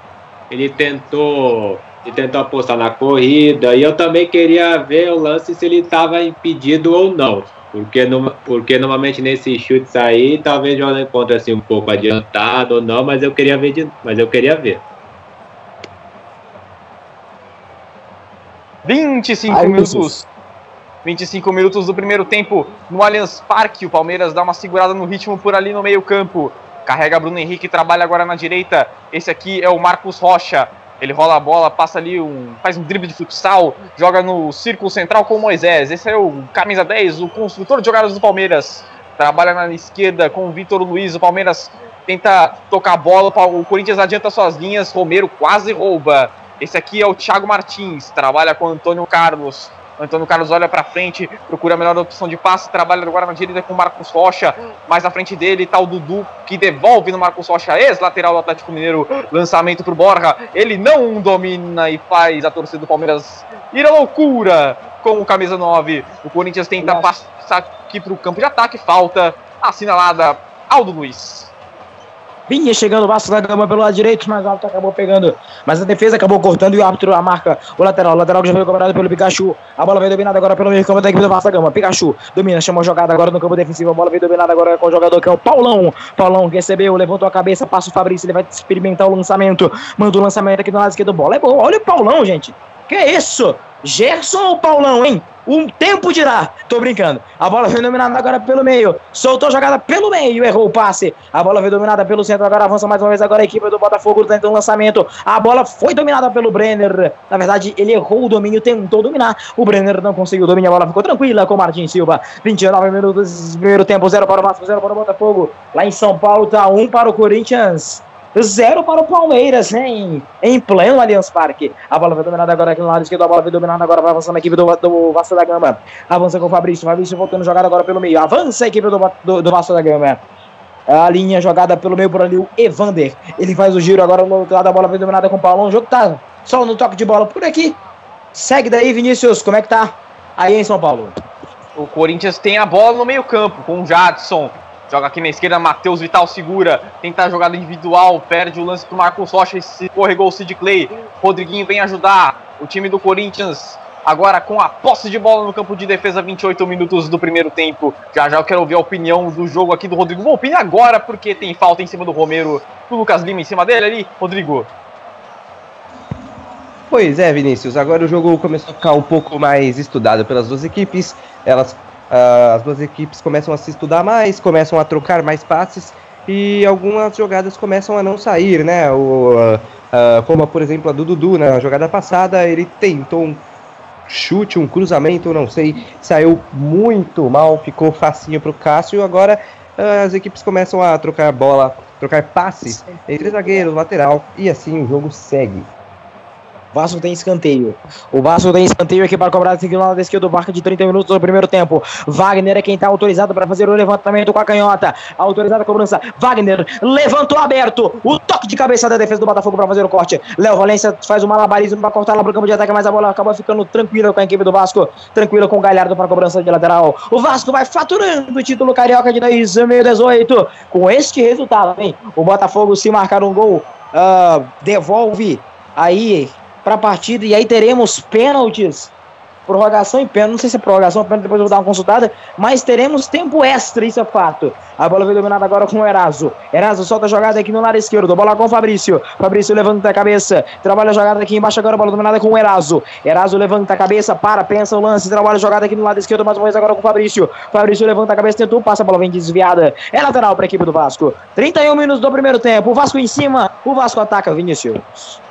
ele tentou ele tentou apostar na corrida. E eu também queria ver o lance se ele estava impedido ou não. Porque, no, porque normalmente nesses chutes aí, talvez eu encontre assim um pouco adiantado ou não, mas eu queria ver, de, mas eu queria ver. 25 Ai, minutos. 25 minutos do primeiro tempo no Allianz Parque. O Palmeiras dá uma segurada no ritmo por ali no meio-campo. Carrega Bruno Henrique, trabalha agora na direita. Esse aqui é o Marcos Rocha. Ele rola a bola, passa ali um. faz um drible de futsal, joga no círculo central com o Moisés. Esse é o camisa 10, o construtor de jogadas do Palmeiras. Trabalha na esquerda com o Vitor Luiz. O Palmeiras tenta tocar a bola, o Corinthians adianta suas linhas, Romero quase rouba. Esse aqui é o Thiago Martins, trabalha com o Antônio Carlos. Antônio Carlos olha para frente, procura a melhor opção de passe, trabalha agora na direita com o Marcos Rocha. Mais à frente dele está o Dudu, que devolve no Marcos Rocha, ex-lateral do Atlético Mineiro. Lançamento para o Borja. Ele não domina e faz a torcida do Palmeiras ir à loucura com o camisa 9. O Corinthians tenta Nossa. passar aqui para o campo de ataque. Falta assinalada Aldo Luiz. Vinha chegando o Vasco da Gama pelo lado direito, mas o árbitro acabou pegando. Mas a defesa acabou cortando e o árbitro a marca o lateral. O lateral que já foi cobrado pelo Pikachu. A bola vem dominada agora pelo meio campo da equipe do Vasco da Gama. Pikachu domina, chamou a jogada agora no campo defensivo. A bola vem dominada agora com o jogador que é o Paulão. Paulão recebeu, levantou a cabeça, passa o Fabrício. Ele vai experimentar o lançamento. Manda o lançamento aqui do lado esquerdo. Bola é boa. Olha o Paulão, gente. Que isso? Gerson ou Paulão, hein? O tempo dirá. Tô brincando. A bola foi dominada agora pelo meio. Soltou a jogada pelo meio. Errou o passe. A bola foi dominada pelo centro. Agora avança mais uma vez agora a equipe do Botafogo tentando um lançamento. A bola foi dominada pelo Brenner. Na verdade, ele errou o domínio, tentou dominar. O Brenner não conseguiu dominar. A bola ficou tranquila com o Martin Silva. 29 minutos, primeiro tempo. 0 para o Vasco, 0 para o Botafogo. Lá em São Paulo tá 1 um para o Corinthians. Zero para o Palmeiras, hein? Em pleno Allianz Parque. A bola foi dominada agora aqui no lado esquerdo. A bola foi dominada agora. Vai avançando a equipe do, do Vasco da Gama. Avança com o Fabrício. Fabrício voltando jogada agora pelo meio. Avança a equipe do, do, do Vasco da Gama. A linha jogada pelo meio por ali, o Evander. Ele faz o giro agora no outro lado. A bola foi dominada com o Paulão. O jogo tá só no toque de bola por aqui. Segue daí, Vinícius. Como é que tá aí em São Paulo? O Corinthians tem a bola no meio-campo com o Jadson. Joga aqui na esquerda, Matheus Vital segura, tenta a jogada individual, perde o lance pro Marcos Rocha corregou o Sid Clay. Rodriguinho vem ajudar o time do Corinthians. Agora com a posse de bola no campo de defesa, 28 minutos do primeiro tempo. Já já eu quero ouvir a opinião do jogo aqui do Rodrigo. Bom, opine agora, porque tem falta em cima do Romero, do Lucas Lima em cima dele ali. Rodrigo. Pois é, Vinícius. Agora o jogo começou a ficar um pouco mais estudado pelas duas equipes. Elas Uh, as duas equipes começam a se estudar mais, começam a trocar mais passes e algumas jogadas começam a não sair, né? O, uh, uh, como por exemplo a do Dudu na jogada passada, ele tentou um chute, um cruzamento, não sei, saiu muito mal, ficou facinho para o Cássio. Agora as equipes começam a trocar bola, trocar passes entre zagueiros, lateral e assim o jogo segue. Vasco tem escanteio. O Vasco tem escanteio aqui para cobrar seguindo lá da esquerda do Barca de 30 minutos do primeiro tempo. Wagner é quem está autorizado para fazer o levantamento com a canhota. Autorizada a cobrança. Wagner levantou aberto. O toque de cabeça da defesa do Botafogo para fazer o corte. Léo Valência faz o malabarismo para cortar lá para o campo de ataque, mas a bola acaba ficando tranquila com a equipe do Vasco. Tranquila com o Galhardo para cobrança de lateral. O Vasco vai faturando o título carioca de 2018. Com este resultado, hein? O Botafogo, se marcar um gol, uh, devolve aí para a partida e aí teremos pênaltis prorrogação e pênalti. Não sei se é prorrogação ou pênalti, depois eu vou dar uma consultada. Mas teremos tempo extra, isso é fato. A bola veio dominada agora com o Eraso. Eraso solta a jogada aqui no lado esquerdo. Bola com o Fabrício. Fabrício levanta a cabeça. Trabalha a jogada aqui embaixo agora. Bola dominada com o Eraso. Eraso levanta a cabeça. Para, pensa o lance. Trabalha a jogada aqui no lado esquerdo. Mais uma vez agora com o Fabrício. Fabrício levanta a cabeça. Tentou, passa. A bola vem desviada. É lateral para a equipe do Vasco. 31 minutos do primeiro tempo. O Vasco em cima. O Vasco ataca. Vinícius.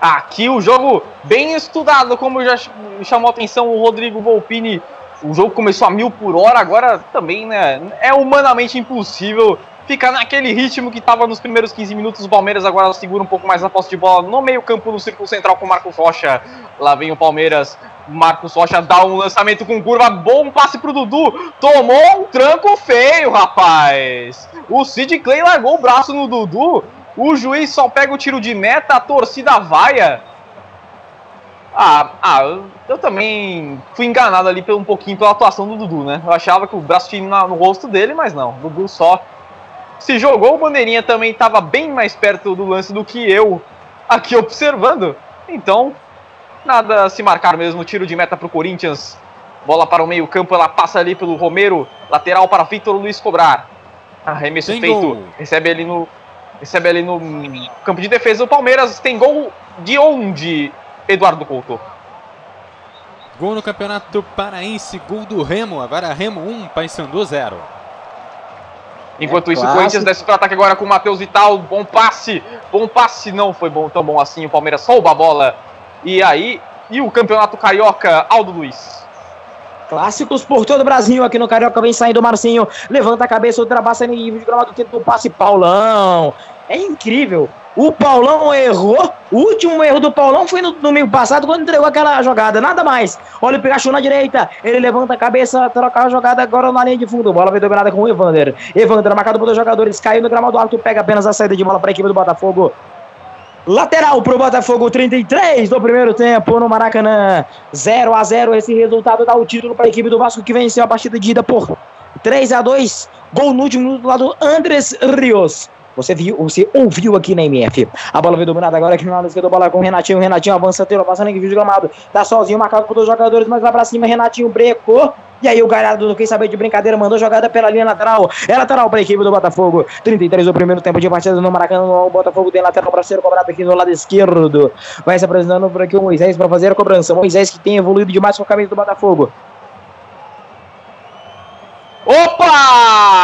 Aqui o jogo bem estudado, como já chamou atenção o Rodrigo Volpini. O jogo começou a mil por hora, agora também, né? É humanamente impossível ficar naquele ritmo que estava nos primeiros 15 minutos. O Palmeiras agora segura um pouco mais a posse de bola no meio-campo, no círculo central com o Marcos Rocha. Lá vem o Palmeiras. Marcos Rocha dá um lançamento com curva, bom passe pro Dudu. Tomou um tranco feio, rapaz. O Sid Clay largou o braço no Dudu o juiz só pega o tiro de meta, a torcida vaia. Ah, ah, eu também fui enganado ali um pouquinho pela atuação do Dudu, né? Eu achava que o braço tinha no rosto dele, mas não. O Dudu só se jogou. O Bandeirinha também estava bem mais perto do lance do que eu aqui observando. Então, nada a se marcar mesmo. Tiro de meta para o Corinthians. Bola para o meio-campo, ela passa ali pelo Romero. Lateral para Vitor Luiz cobrar. Arremesso Tem feito. Gol. Recebe ali no Recebe ali no campo de defesa. O Palmeiras tem gol de onde, Eduardo Couto? Gol no Campeonato Paraense, gol do Remo. Agora Remo 1, Paysandu 0. Enquanto é isso, o Corinthians desce para ataque agora com o Matheus Vital. Bom passe. Bom passe. Não foi bom, tão bom assim. O Palmeiras rouba a bola. E aí, e o Campeonato Carioca, Aldo Luiz. Clássicos por todo o Brasil. Aqui no Carioca vem saindo o Marcinho. Levanta a cabeça, ultrapassa em nível de gramado, tenta o passe. Paulão. É incrível. O Paulão errou. O último erro do Paulão foi no domingo passado, quando entregou aquela jogada. Nada mais. Olha o Pikachu na direita. Ele levanta a cabeça, troca a jogada agora na linha de fundo. Bola vem dominada com o Evander. Evander, marcado por dois jogadores. Caiu no gramado alto. Pega apenas a saída de bola para a equipe do Botafogo. Lateral para o Botafogo, 33 do primeiro tempo no Maracanã. 0 a 0 Esse resultado dá o título para a equipe do Vasco que venceu a partida de ida por 3 a 2 Gol no último minuto do Andrés Rios. Você viu, você ouviu aqui na MF. A bola veio dominada agora aqui no lado esquerdo, bola com o Renatinho. O Renatinho avança, tiro, passando em vídeo gramado. Tá sozinho, marcado por dois jogadores, mas lá pra cima, Renatinho brecou. E aí o Galhardo, não quis saber de brincadeira, mandou jogada pela linha lateral. É lateral para a equipe do Botafogo. 33 do primeiro tempo de partida no Maracanã. O Botafogo tem lateral para ser cobrado aqui no lado esquerdo. Vai se apresentando por aqui o Moisés para fazer a cobrança. Moisés que tem evoluído demais com a camisa do Botafogo. Opa!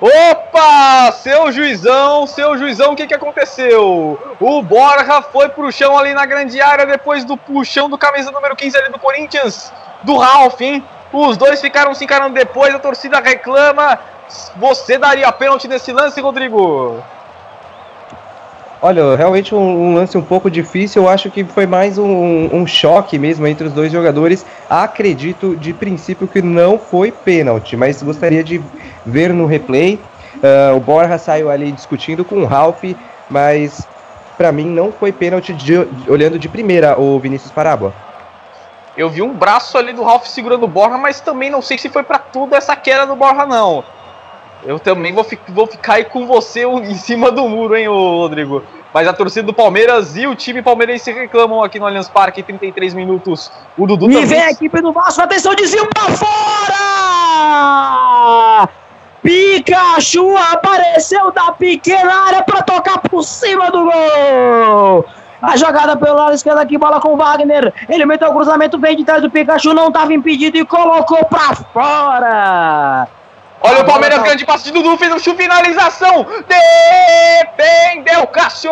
Opa! Seu juizão, seu juizão, o que, que aconteceu? O Borja foi pro chão ali na grande área depois do puxão do camisa número 15 ali do Corinthians, do Ralf, hein? Os dois ficaram se encarando depois, a torcida reclama. Você daria pênalti nesse lance, Rodrigo? Olha, realmente um, um, lance um pouco difícil. Eu acho que foi mais um, um, choque mesmo entre os dois jogadores. Acredito de princípio que não foi pênalti, mas gostaria de ver no replay. Uh, o Borja saiu ali discutindo com o Ralph, mas para mim não foi pênalti de, olhando de primeira o Vinícius Parábola. Eu vi um braço ali do Ralph segurando o Borja, mas também não sei se foi para tudo essa queda do Borja, não. Eu também vou, fi vou ficar aí com você em cima do muro, hein, Rodrigo? Mas a torcida do Palmeiras e o time palmeirense reclamam aqui no Allianz Parque, 33 minutos. O Dudu E também... vem a equipe do Vasco, atenção, desvio pra fora! Pikachu apareceu da pequena área para tocar por cima do gol! A jogada pelo lado esquerdo aqui, bola com o Wagner. Ele meteu o cruzamento, veio de trás do Pikachu, não estava impedido e colocou para fora. Olha o Palmeiras, grande passe de Dudu, fez o finalização. Defendeu Cássio.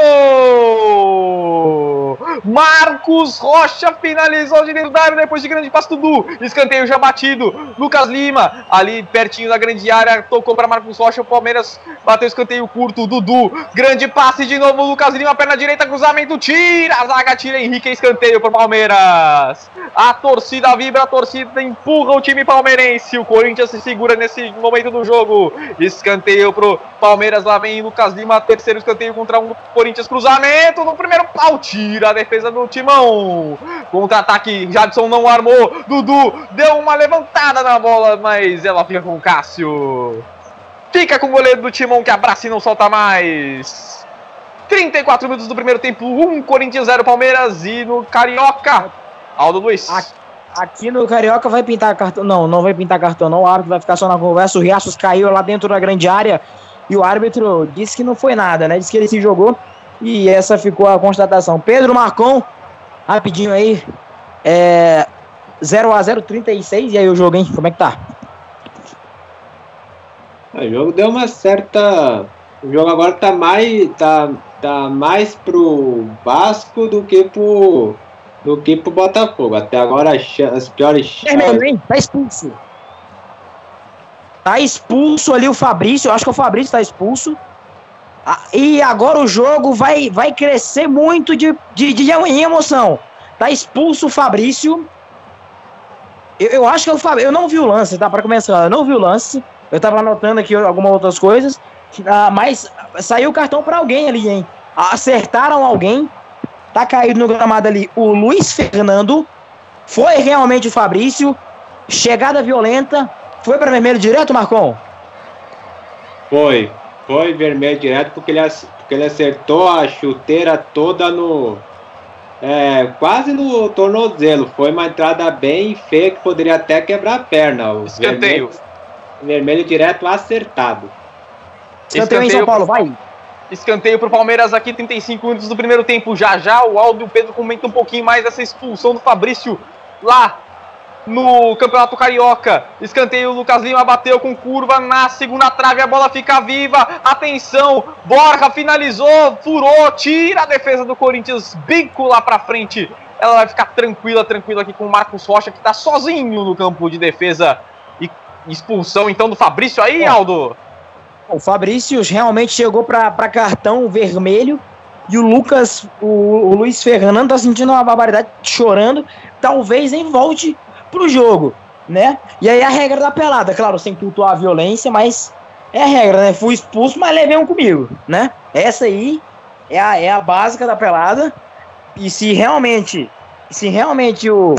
Marcos Rocha finalizou de dentro da área depois de grande passe do Dudu. Escanteio já batido. Lucas Lima, ali pertinho da grande área, tocou para Marcos Rocha. O Palmeiras bateu escanteio curto. Dudu, grande passe de novo. Lucas Lima, perna direita, cruzamento, tira. A zaga tira Henrique, escanteio para Palmeiras. A torcida vibra, a torcida empurra o time palmeirense. O Corinthians se segura nesse momento momento do jogo. Escanteio pro Palmeiras. Lá vem Lucas Lima. Terceiro escanteio contra um Corinthians. Cruzamento no primeiro pau. Tira a defesa do Timão. Contra-ataque. Jadson não armou. Dudu deu uma levantada na bola, mas ela fica com o Cássio. Fica com o goleiro do Timão que abraça e não solta mais. 34 minutos do primeiro tempo, 1 Corinthians 0 Palmeiras e no Carioca Aldo Luiz. Aqui, aqui no Carioca vai pintar cartão. Não, não vai pintar cartão, não. O árbitro vai ficar só na conversa. O Riachos caiu lá dentro da grande área. E o árbitro disse que não foi nada, né? Disse que ele se jogou. E essa ficou a constatação. Pedro Marcon, rapidinho aí. É. 0x0, 36. E aí o jogo, hein? Como é que tá? O jogo deu uma certa. O jogo agora tá mais. tá, tá mais pro Vasco do que pro. Do que pro Botafogo. Até agora as, piores Vermelho, chances. hein? Tá expulso. Tá expulso ali o Fabrício. Eu acho que o Fabrício tá expulso. Ah, e agora o jogo vai, vai crescer muito de, de, de em emoção. Tá expulso o Fabrício. Eu, eu acho que é o Fabrício. Eu não vi o lance, tá? Pra começar, eu não vi o lance. Eu tava anotando aqui algumas outras coisas. Ah, mas saiu o cartão pra alguém ali, hein? Acertaram alguém. Tá caído no gramado ali o Luiz Fernando. Foi realmente o Fabrício. Chegada violenta. Foi para vermelho direto, Marcon? Foi. Foi vermelho direto porque ele, porque ele acertou a chuteira toda no. É, quase no tornozelo. Foi uma entrada bem feia que poderia até quebrar a perna. O Escanteio. Vermelho, vermelho direto acertado. Escanteio em São Paulo, vai. Escanteio pro Palmeiras aqui, 35 minutos do primeiro tempo. Já já o Aldo e o Pedro comentam um pouquinho mais dessa expulsão do Fabrício lá no Campeonato Carioca. Escanteio, o Lucas Lima bateu com curva na segunda trave, a bola fica viva. Atenção, Borja finalizou, furou, tira a defesa do Corinthians, bico lá pra frente. Ela vai ficar tranquila, tranquila aqui com o Marcos Rocha, que tá sozinho no campo de defesa. E expulsão então do Fabrício aí, Aldo. O Fabrício realmente chegou para cartão vermelho. E o Lucas, o, o Luiz Fernando tá sentindo uma barbaridade, chorando. Talvez nem volte pro jogo, né? E aí a regra da pelada, claro, sem cultuar a violência, mas é a regra, né? Fui expulso, mas levei um comigo, né? Essa aí é a, é a básica da pelada. E se realmente, se realmente o,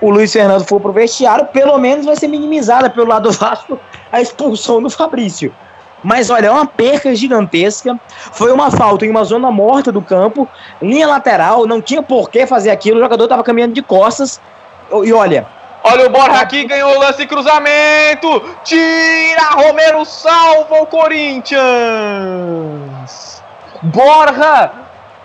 o Luiz Fernando for pro vestiário, pelo menos vai ser minimizada pelo lado do Vasco a expulsão do Fabrício. Mas olha, é uma perca gigantesca. Foi uma falta em uma zona morta do campo, linha lateral, não tinha por que fazer aquilo. O jogador estava caminhando de costas. E olha, Olha o Borja aqui, ganhou o lance cruzamento. Tira, Romero salva o Corinthians. Borja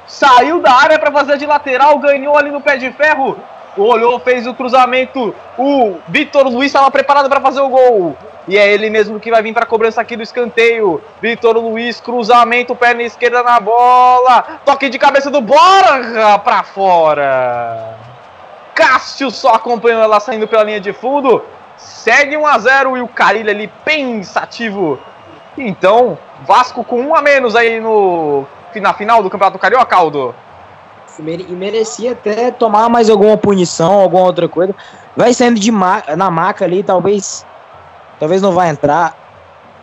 saiu da área para fazer de lateral, ganhou ali no pé de ferro. Olhou, fez o cruzamento. O Vitor Luiz estava preparado para fazer o gol. E é ele mesmo que vai vir para a cobrança aqui do escanteio. Vitor Luiz, cruzamento, perna esquerda na bola. Toque de cabeça do Borja para fora. Cássio só acompanhou ela saindo pela linha de fundo. Segue 1 a 0 e o Carilho ali pensativo. Então, Vasco com um a menos aí no na final do Campeonato Carioca, Aldo. e merecia até tomar mais alguma punição, alguma outra coisa. Vai saindo de ma na maca ali, talvez. Talvez não vai entrar.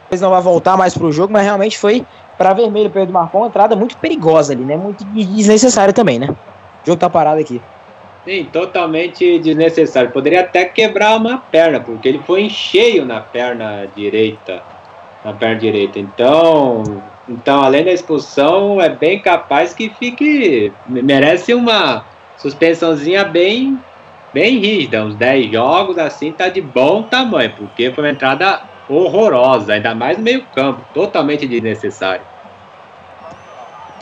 Talvez não vai voltar mais pro jogo, mas realmente foi para vermelho Pedro Marcon, uma entrada muito perigosa ali, né? Muito desnecessária também, né? O jogo tá parado aqui. Sim, totalmente desnecessário. Poderia até quebrar uma perna, porque ele foi em cheio na perna direita. Na perna direita. Então, então além da expulsão, é bem capaz que fique. Merece uma suspensãozinha bem, bem rígida. Uns 10 jogos, assim, tá de bom tamanho, porque foi uma entrada horrorosa, ainda mais no meio-campo. Totalmente desnecessário.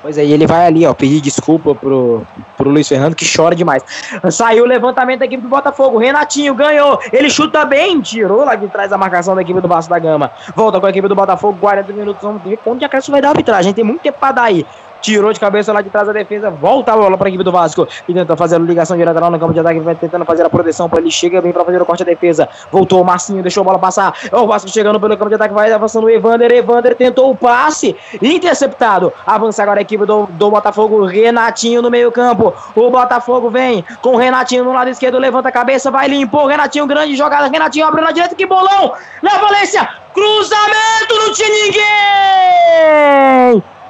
Pois aí, ele vai ali, ó, pedir desculpa pro, pro Luiz Fernando, que chora demais. Saiu o levantamento da equipe do Botafogo. Renatinho ganhou. Ele chuta bem, tirou lá de trás a marcação da equipe do Vasco da Gama. Volta com a equipe do Botafogo, 40 minutos. Vamos ver quanto de acréscimo vai dar a arbitragem. Tem muito tempo pra dar aí. Tirou de cabeça lá de trás a defesa, volta a bola para a equipe do Vasco e tenta fazer a ligação direta lá no campo de ataque, vai tentando fazer a proteção, para ele chega bem para fazer o corte da defesa. Voltou o Marcinho, deixou a bola passar. O Vasco chegando pelo campo de ataque, vai avançando o Evander. Evander tentou o passe, interceptado. Avança agora a equipe do, do Botafogo, Renatinho no meio-campo. O Botafogo vem com o Renatinho no lado esquerdo, levanta a cabeça, vai limpou. Renatinho, grande jogada. Renatinho abre na direita, que bolão! Na Valência, cruzamento, não tinha ninguém!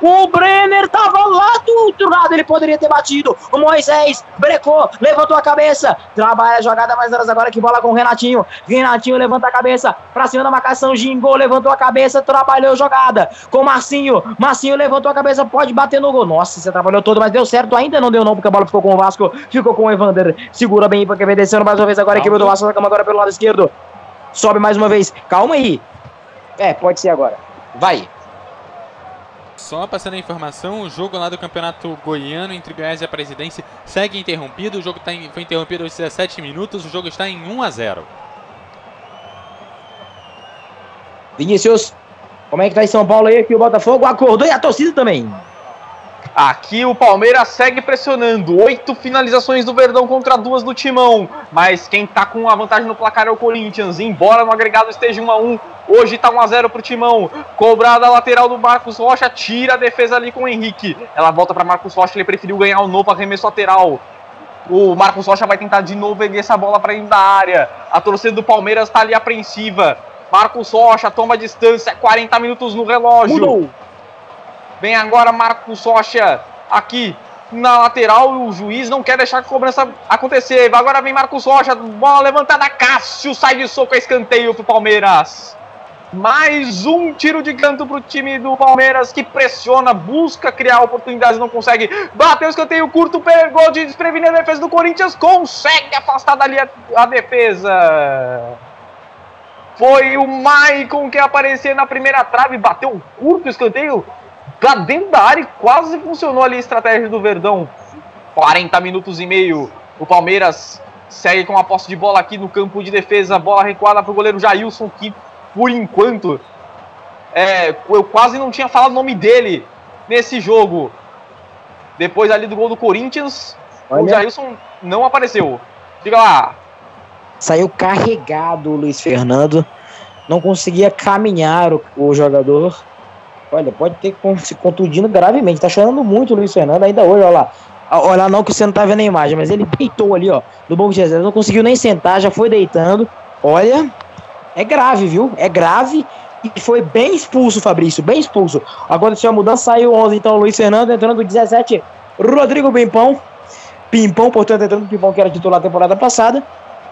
O Brenner tava lá do outro lado ele poderia ter batido. O Moisés brecou, levantou a cabeça, trabalha a jogada mais horas agora que bola com o Renatinho. Renatinho levanta a cabeça pra cima da marcação, gingou, levantou a cabeça, trabalhou a jogada com o Marcinho. Marcinho levantou a cabeça, pode bater no gol. Nossa, você trabalhou todo, mas deu certo. Ainda não deu não, porque a bola ficou com o Vasco, ficou com o Evander. Segura bem porque vem descendo mais uma vez agora equipe do Vasco, agora pelo lado esquerdo. Sobe mais uma vez. Calma aí. É, pode ser agora. Vai. Só passando a informação, o jogo lá do Campeonato Goiano entre Goiás e a Presidência segue interrompido. O jogo tá em, foi interrompido aos 17 minutos. O jogo está em 1 a 0. Vinícius, como é que tá em São Paulo aí? Aqui o Botafogo acordou e a torcida também. Aqui o Palmeiras segue pressionando. Oito finalizações do Verdão contra duas do Timão. Mas quem tá com a vantagem no placar é o Corinthians. Embora no agregado esteja 1 a 1 Hoje tá 1x0 pro Timão. Cobrada lateral do Marcos Rocha. Tira a defesa ali com o Henrique. Ela volta para Marcos Rocha. Ele preferiu ganhar o novo arremesso lateral. O Marcos Rocha vai tentar de novo erguer essa bola para dentro da área. A torcida do Palmeiras tá ali apreensiva. Marcos Rocha toma a distância. 40 minutos no relógio. Mudou. Vem agora Marcos Rocha aqui na lateral. O juiz não quer deixar a cobrança acontecer. Agora vem Marcos Rocha. Bola levantada. Cássio sai de soco. É escanteio pro Palmeiras. Mais um tiro de canto pro time do Palmeiras que pressiona, busca criar oportunidades, não consegue. Bateu o escanteio curto, pegou de desprevenir a defesa do Corinthians, consegue afastar dali a, a defesa. Foi o Maicon que apareceu na primeira trave, bateu um curto escanteio pra dentro da área e quase funcionou ali a estratégia do Verdão. 40 minutos e meio. O Palmeiras segue com a posse de bola aqui no campo de defesa. Bola recuada pro goleiro Jailson, que por enquanto, é, eu quase não tinha falado o nome dele nesse jogo. Depois ali do gol do Corinthians, Olha. o Jailson não apareceu. Diga lá. Saiu carregado o Luiz Fernando. Não conseguia caminhar o, o jogador. Olha, pode ter se contundindo gravemente. Tá chorando muito o Luiz Fernando ainda hoje, olha lá. Ah, Olha lá, não que você não tá vendo a imagem, mas ele deitou ali, ó, no banco de reserva. Não conseguiu nem sentar, já foi deitando. Olha, é grave, viu? É grave. E foi bem expulso, Fabrício, bem expulso. Aconteceu a mudança, saiu 11, então Luiz Fernando entrando 17, Rodrigo Pimpão. Pimpão, portanto, entrando o Pimpão que era titular da temporada passada.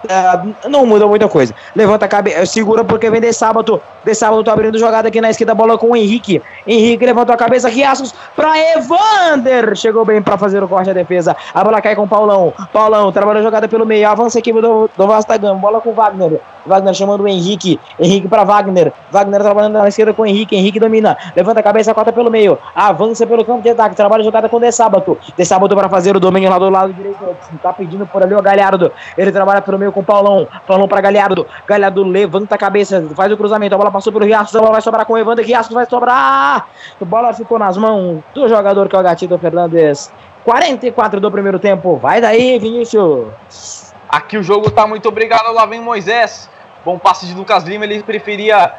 Ah, não muda muita coisa. Levanta a cabeça, segura porque vem de sábado. De sábado tá abrindo jogada aqui na esquerda, bola com o Henrique. Henrique levantou a cabeça, Riascos pra Evander. Chegou bem pra fazer o corte da defesa. A bola cai com o Paulão. Paulão a jogada pelo meio. Avança a equipe do, do Gama. Bola com o Wagner. Wagner chamando o Henrique. Henrique pra Wagner. Wagner trabalhando na esquerda com o Henrique. Henrique domina. Levanta a cabeça, corta pelo meio. Avança pelo campo de ataque. Trabalha jogada com o De Sábado. De Sábado pra fazer o domínio lá do lado direito. Tá pedindo por ali o Galhardo. Ele trabalha pelo meio com o Paulão. Paulão pra Galhardo. Galhardo levanta a cabeça. Faz o cruzamento. A bola passou pelo Riascos. A bola vai sobrar com o Evander. Riascos vai sobrar. A bola ficou nas mãos do jogador que é o Gatito Fernandes. 44 do primeiro tempo. Vai daí, Vinícius. Aqui o jogo tá muito obrigado. Lá vem Moisés. Bom passe de Lucas Lima. Ele preferia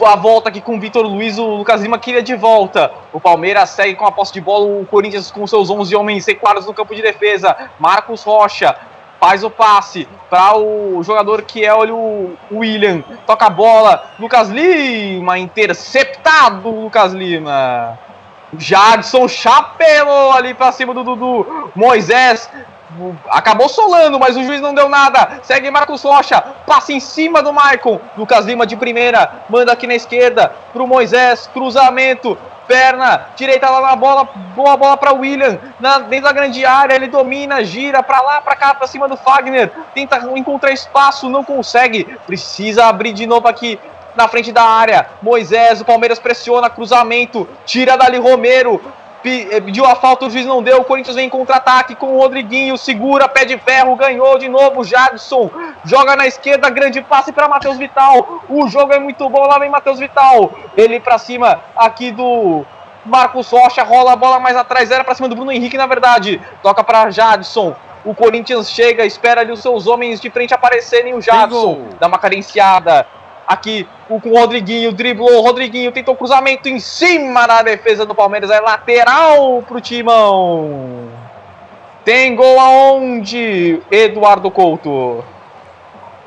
a volta aqui com o Vitor Luiz. O Lucas Lima queria de volta. O Palmeiras segue com a posse de bola. O Corinthians com seus 11 homens sequados no campo de defesa. Marcos Rocha faz o passe para o jogador que é olha, o William. Toca a bola. Lucas Lima interceptado. Lucas Lima. Jadson chapelou ali pra cima do Dudu. Moisés acabou solando, mas o juiz não deu nada. Segue Marcos Rocha, passa em cima do Maicon. Lucas Lima de primeira, manda aqui na esquerda pro Moisés, cruzamento. Perna direita lá na bola, boa bola para William, na, dentro da grande área, ele domina, gira para lá, para cá, para cima do Fagner, tenta encontrar espaço, não consegue, precisa abrir de novo aqui na frente da área. Moisés, o Palmeiras pressiona, cruzamento, tira dali Romero. Eh, Pediu a falta, o juiz não deu. O Corinthians vem em contra-ataque com o Rodriguinho. Segura, pé de ferro, ganhou de novo. Jadson joga na esquerda, grande passe para Matheus Vital. O jogo é muito bom. Lá vem Matheus Vital. Ele para cima aqui do Marcos Rocha. Rola a bola mais atrás. Era para cima do Bruno Henrique, na verdade. Toca para Jadson. O Corinthians chega, espera ali os seus homens de frente aparecerem. O Jadson dá uma carenciada. Aqui o- com o Rodriguinho, driblou, o Rodriguinho tentou cruzamento em cima da defesa do Palmeiras, é lateral pro Timão. Tem gol aonde, Eduardo Couto?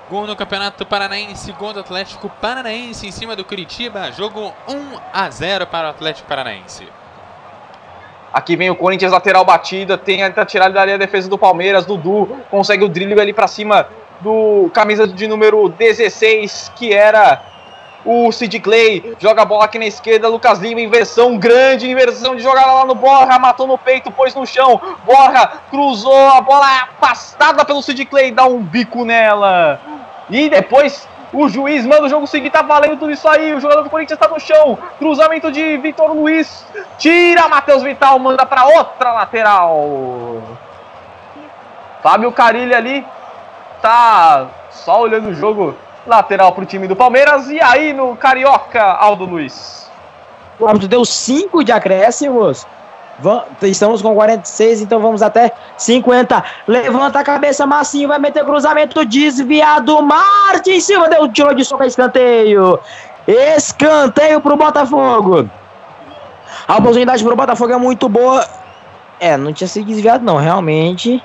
Gol no Campeonato Paranaense, gol do Atlético Paranaense em cima do Curitiba. Jogo 1 a 0 para o Atlético Paranaense. Aqui vem o Corinthians lateral batida, tem a tirada da área a defesa do Palmeiras, Dudu consegue o drible ali para cima do camisa de número 16, que era o Sid Clay, joga a bola aqui na esquerda, Lucas Lima, inversão grande, inversão de jogada lá no Borra, matou no peito, pôs no chão, Borra cruzou, a bola afastada pelo Sid Clay, dá um bico nela. E depois o juiz manda o jogo seguir, tá valendo tudo isso aí. O jogador do Corinthians tá no chão. Cruzamento de Vitor Luiz. Tira Matheus Vital, manda para outra lateral. Fábio Carilli ali tá só olhando o jogo lateral pro time do Palmeiras. E aí no Carioca, Aldo Luiz. O árbitro deu 5 de acréscimos. Estamos com 46, então vamos até 50. Levanta a cabeça, Massinho vai meter cruzamento desviado. Martins Silva deu tiro de soco escanteio. Escanteio pro Botafogo. A oportunidade pro Botafogo é muito boa. É, não tinha sido desviado, não. Realmente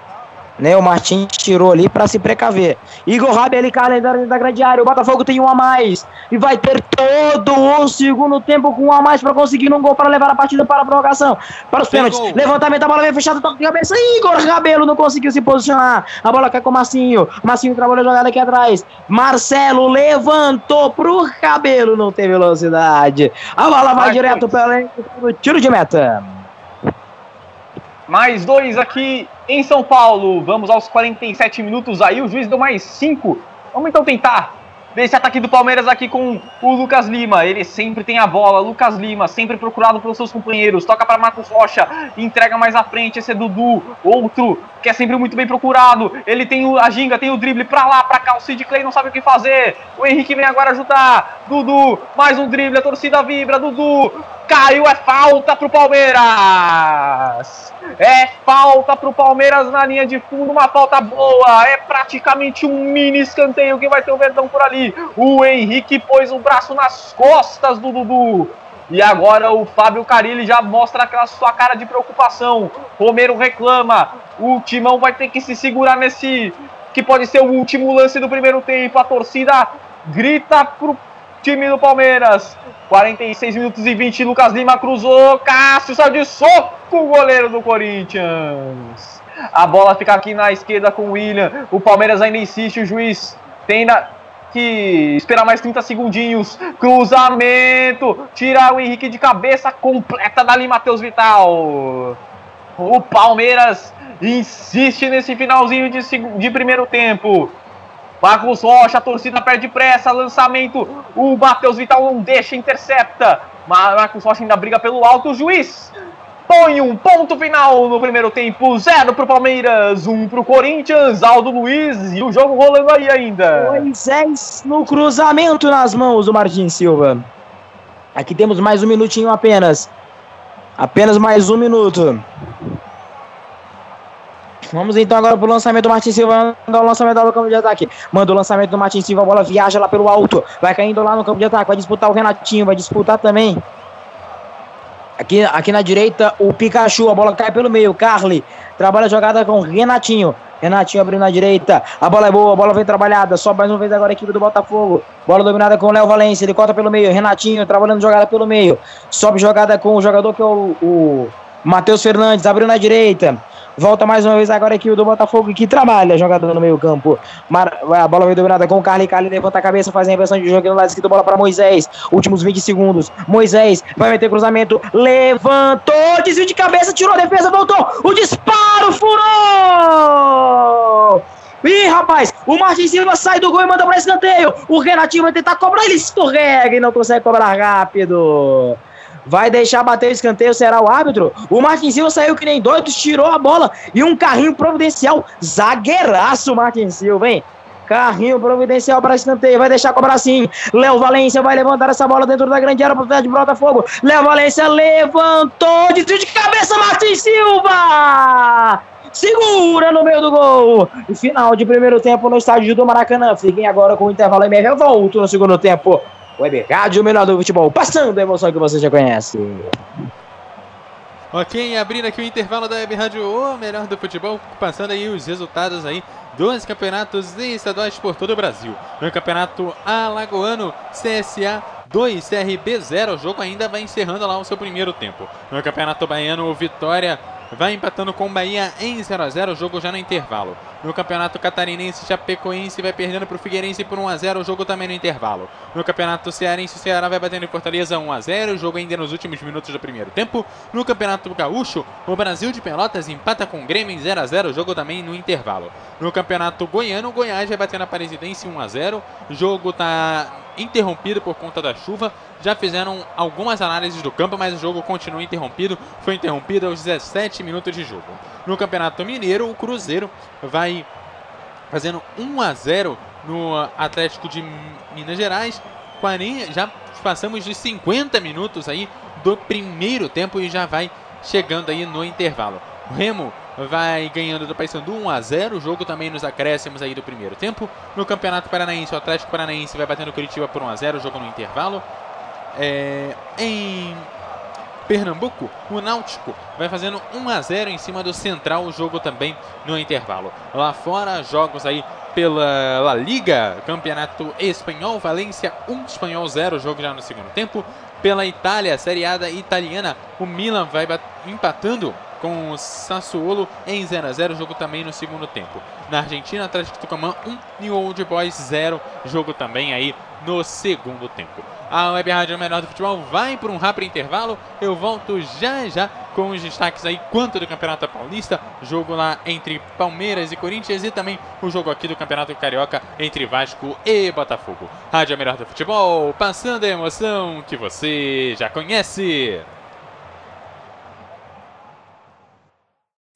né? O Martins tirou ali para se precaver. Igor Rabeli calendário da grande área. O Botafogo tem um a mais. E vai ter todo o segundo tempo com um a mais para conseguir um gol para levar a partida para a prorrogação. Para os pênaltis. Levantamento, a bola vem fechada, toque de cabeça. Igor Rabelo não conseguiu se posicionar. A bola cai com o Marcinho. Marcinho trabalhou a jogada aqui atrás. Marcelo levantou pro Rabelo. Não tem velocidade. A bola vai, vai direto pelo tiro de meta. Mais dois aqui em São Paulo. Vamos aos 47 minutos aí. O juiz deu mais cinco. Vamos então tentar ver esse ataque do Palmeiras aqui com o Lucas Lima. Ele sempre tem a bola. Lucas Lima, sempre procurado pelos seus companheiros. Toca para Marcos Rocha. Entrega mais à frente. Esse é Dudu. Outro que é sempre muito bem procurado. Ele tem a ginga, tem o drible para lá, para cá. O Sid Clay não sabe o que fazer. O Henrique vem agora ajudar. Dudu, mais um drible. A torcida vibra. Dudu caiu, é falta pro Palmeiras. É falta pro Palmeiras na linha de fundo, uma falta boa. É praticamente um mini escanteio que vai ter o Verdão por ali. O Henrique pôs o braço nas costas do Dudu. E agora o Fábio Carilli já mostra aquela sua cara de preocupação. Romero reclama. O Timão vai ter que se segurar nesse que pode ser o último lance do primeiro tempo. A torcida grita pro time do Palmeiras. 46 minutos e 20, Lucas Lima cruzou, Cássio saiu de soco o goleiro do Corinthians. A bola fica aqui na esquerda com o William. O Palmeiras ainda insiste, o juiz tem que esperar mais 30 segundinhos. Cruzamento, tira o Henrique de cabeça, completa dali Matheus Vital. O Palmeiras insiste nesse finalzinho de, de primeiro tempo. Marcos Rocha, a torcida perde pressa, lançamento, o Matheus Vital não deixa, intercepta. Marcos Rocha ainda briga pelo alto, o juiz põe um ponto final no primeiro tempo, zero pro Palmeiras, um pro Corinthians, Aldo Luiz e o jogo rolando aí ainda. Moisés no cruzamento nas mãos do Martins Silva. Aqui temos mais um minutinho apenas. Apenas mais um minuto. Vamos então agora pro lançamento do Martin Silva. o lançamento do campo de ataque. Manda o lançamento do Martin Silva. A bola viaja lá pelo alto. Vai caindo lá no campo de ataque. Vai disputar o Renatinho. Vai disputar também. Aqui, aqui na direita, o Pikachu. A bola cai pelo meio. Carly trabalha a jogada com o Renatinho. Renatinho abrindo na direita. A bola é boa, a bola vem trabalhada. Sobe mais uma vez agora a equipe do Botafogo. Bola dominada com o Léo Valência. Ele corta pelo meio. Renatinho trabalhando jogada pelo meio. Sobe jogada com o jogador que é o, o Matheus Fernandes. Abriu na direita. Volta mais uma vez agora aqui o do Botafogo que trabalha jogador no meio campo. Mar... A bola vem dominada com o Carly. Carly levanta a cabeça, faz a inversão de jogo no lado esquerdo. Bola para Moisés. Últimos 20 segundos. Moisés vai meter cruzamento. Levantou. Desvio de cabeça. Tirou a defesa. Voltou. O disparo. Furou. Ih, rapaz, o Martins Silva sai do gol e manda para escanteio. O Renatinho vai tentar cobrar, ele escorrega e não consegue cobrar rápido vai deixar bater o escanteio, será o árbitro. O Martins Silva saiu que nem doido, tirou a bola e um carrinho providencial, zagueiraço Martins Silva, hein? Carrinho providencial para escanteio, vai deixar cobrar sim. Léo Valência vai levantar essa bola dentro da grande área para de Botafogo. Léo Valência levantou, desvio de cabeça, Martins Silva! Segura no meio do gol. Final de primeiro tempo no estádio do Maracanã. Fiquem agora com o intervalo e eu volto no segundo tempo. Web Rádio, o melhor do futebol, passando a emoção que você já conhece. Ok, abrindo aqui o intervalo da Web Rádio, o melhor do futebol, passando aí os resultados aí dos campeonatos estaduais por todo o Brasil. No campeonato alagoano, CSA 2, CRB 0. O jogo ainda vai encerrando lá o seu primeiro tempo. No Campeonato Baiano, o Vitória vai empatando com o Bahia em 0 a 0 o jogo já no intervalo. No Campeonato Catarinense, Chapecoense vai perdendo para o Figueirense por 1 a 0 o jogo também no intervalo. No Campeonato Cearense, o Ceará vai batendo em Fortaleza 1 a 0 o jogo ainda nos últimos minutos do primeiro tempo. No Campeonato Gaúcho, o Brasil de Pelotas empata com o Grêmio em 0 a 0 o jogo também no intervalo. No Campeonato Goiano, o Goiás vai batendo a Parisidense 1 a 0 o jogo está interrompido por conta da chuva. Já fizeram algumas análises do campo, mas o jogo continua interrompido. Foi interrompido aos 17 minutos de jogo. No Campeonato Mineiro, o Cruzeiro vai fazendo 1 a 0 no Atlético de Minas Gerais. 40, já passamos de 50 minutos aí do primeiro tempo e já vai chegando aí no intervalo. O Remo vai ganhando do Paysandu 1 a 0 o jogo também nos acréscimos aí do primeiro tempo. No Campeonato Paranaense, o Atlético Paranaense vai batendo o Curitiba por 1 a 0 o jogo no intervalo. É, em Pernambuco, o Náutico vai fazendo 1 a 0 em cima do Central, o jogo também no intervalo. Lá fora, jogos aí pela La Liga, Campeonato Espanhol, Valência 1, Espanhol 0, jogo já no segundo tempo. Pela Itália, Série A italiana, o Milan vai empatando com o Sassuolo em 0 a 0 jogo também no segundo tempo. Na Argentina, Atlético Tucumã 1 e Old Boys 0, jogo também aí no segundo tempo. A Web Rádio Menor do Futebol vai para um rápido intervalo. Eu volto já já com os destaques aí quanto do Campeonato Paulista, jogo lá entre Palmeiras e Corinthians e também o jogo aqui do Campeonato Carioca entre Vasco e Botafogo. Rádio Melhor do Futebol, passando a emoção que você já conhece.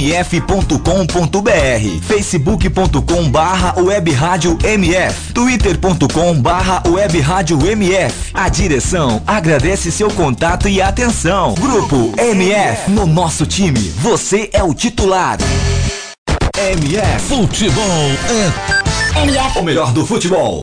mf.com.br, facebook.com barra web rádio mf, twitter.com barra web rádio mf. A direção agradece seu contato e atenção. Grupo MF, no nosso time, você é o titular. MF Futebol é MF. o melhor do futebol.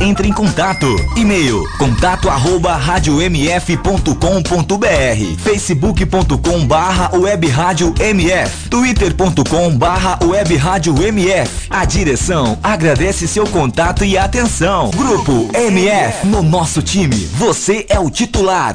entre em contato. E-mail contato arroba radiomf.com.br facebook.com barra web rádio MF twitter.com barra web MF A direção agradece seu contato e atenção. Grupo MF, no nosso time, você é o titular.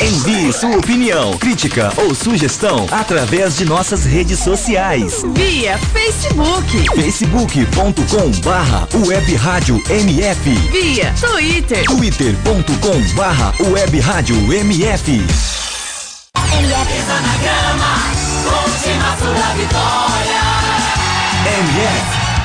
Envie sua opinião, crítica ou sugestão através de nossas redes sociais. Via Facebook. facebook.com barra web rádio MF Via Twitter. twitter.com barra web rádio MF MF. MF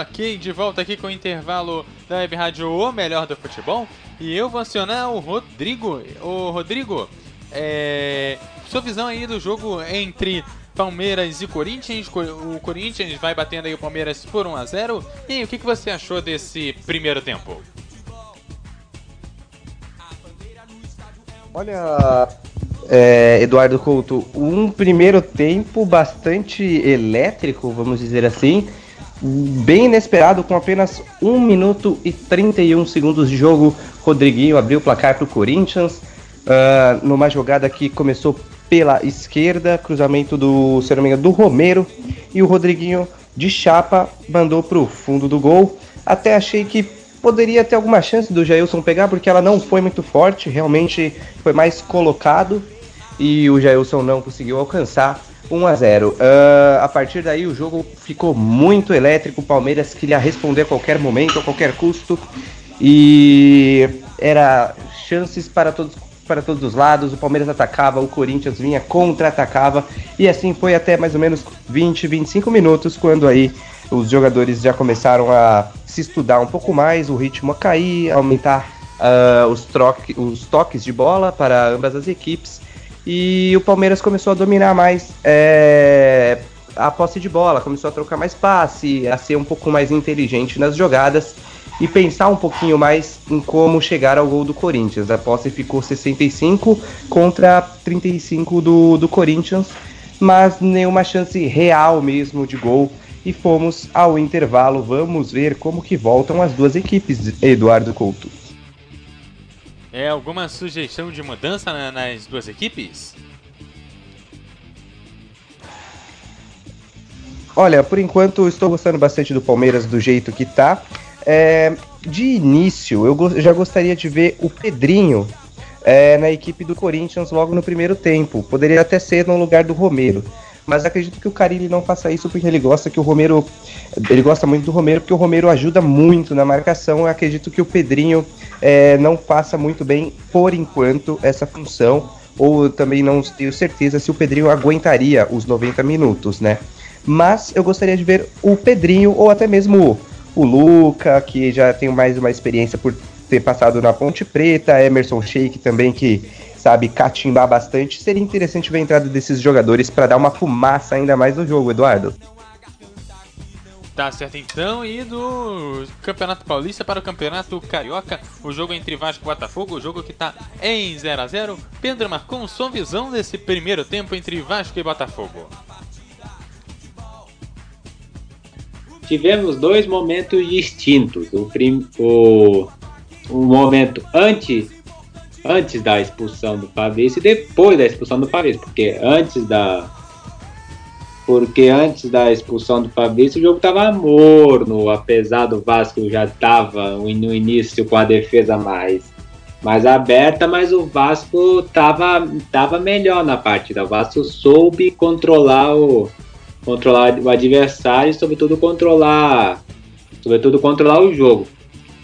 Ok, de volta aqui com o intervalo da Web Rádio O Melhor do Futebol. E eu vou acionar o Rodrigo. O Rodrigo, é, sua visão aí do jogo entre Palmeiras e Corinthians. Co- O Corinthians vai batendo aí o Palmeiras por 1 a 0 E aí, o que você achou desse primeiro tempo? Olha, é, Eduardo Couto, um primeiro tempo bastante elétrico, vamos dizer assim, bem inesperado, com apenas 1 minuto e 31 segundos de jogo. Rodriguinho abriu o placar para o Corinthians, ah, numa jogada que começou pela esquerda, cruzamento do, se não me engano, do Romero, e o Rodriguinho de chapa mandou para o fundo do gol. Até achei que poderia ter alguma chance do Jailson pegar, porque ela não foi muito forte, realmente foi mais colocado e o Jailson não conseguiu alcançar 1 a 0. Ah, a partir daí o jogo ficou muito elétrico, o Palmeiras queria responder a qualquer momento, a qualquer custo. E era chances para todos para todos os lados, o Palmeiras atacava, o Corinthians vinha contra-atacava. E assim foi até mais ou menos 20, 25 minutos quando aí os jogadores já começaram a se estudar um pouco mais, o ritmo a cair, aumentar ah, os, troque, os toques de bola para ambas as equipes e o Palmeiras começou a dominar mais é, a posse de bola, começou a trocar mais passe, a ser um pouco mais inteligente nas jogadas e pensar um pouquinho mais em como chegar ao gol do Corinthians. A posse ficou 65 contra 35 do, do Corinthians, mas nenhuma chance real mesmo de gol. E fomos ao intervalo. Vamos ver como que voltam as duas equipes, Eduardo Couto. É alguma sugestão de mudança na- nas duas equipes? Olha, por enquanto estou gostando bastante do Palmeiras do jeito que tá. É, de início, eu go- já gostaria de ver o Pedrinho é, na equipe do Corinthians logo no primeiro tempo. Poderia até ser no lugar do Romero. Mas acredito que o Carilli não faça isso porque ele gosta que o Romero. Ele gosta muito do Romero porque o Romero ajuda muito na marcação. Eu acredito que o Pedrinho é, não faça muito bem, por enquanto, essa função. Ou também não tenho certeza se o Pedrinho aguentaria os 90 minutos, né? Mas eu gostaria de ver o Pedrinho ou até mesmo o Luca, que já tem mais uma experiência por ter passado na Ponte Preta, Emerson Sheik também, que sabe catimbar bastante. Seria interessante ver a entrada desses jogadores para dar uma fumaça ainda mais no jogo, Eduardo. Tá certo então, e do Campeonato Paulista para o Campeonato Carioca, o jogo entre Vasco e Botafogo, o jogo que tá em 0 a 0 Pedro Marcon, sua visão desse primeiro tempo entre Vasco e Botafogo. tivemos dois momentos distintos. O, prim, o, o momento antes, antes da expulsão do Fabrício e depois da expulsão do Fabrício, porque antes da porque antes da expulsão do Fabrício o jogo estava morno, apesar do Vasco já estava no início com a defesa mais mais aberta, mas o Vasco estava tava melhor na partida. O Vasco soube controlar o, controlar o adversário e, sobretudo, controlar, sobretudo, controlar o jogo.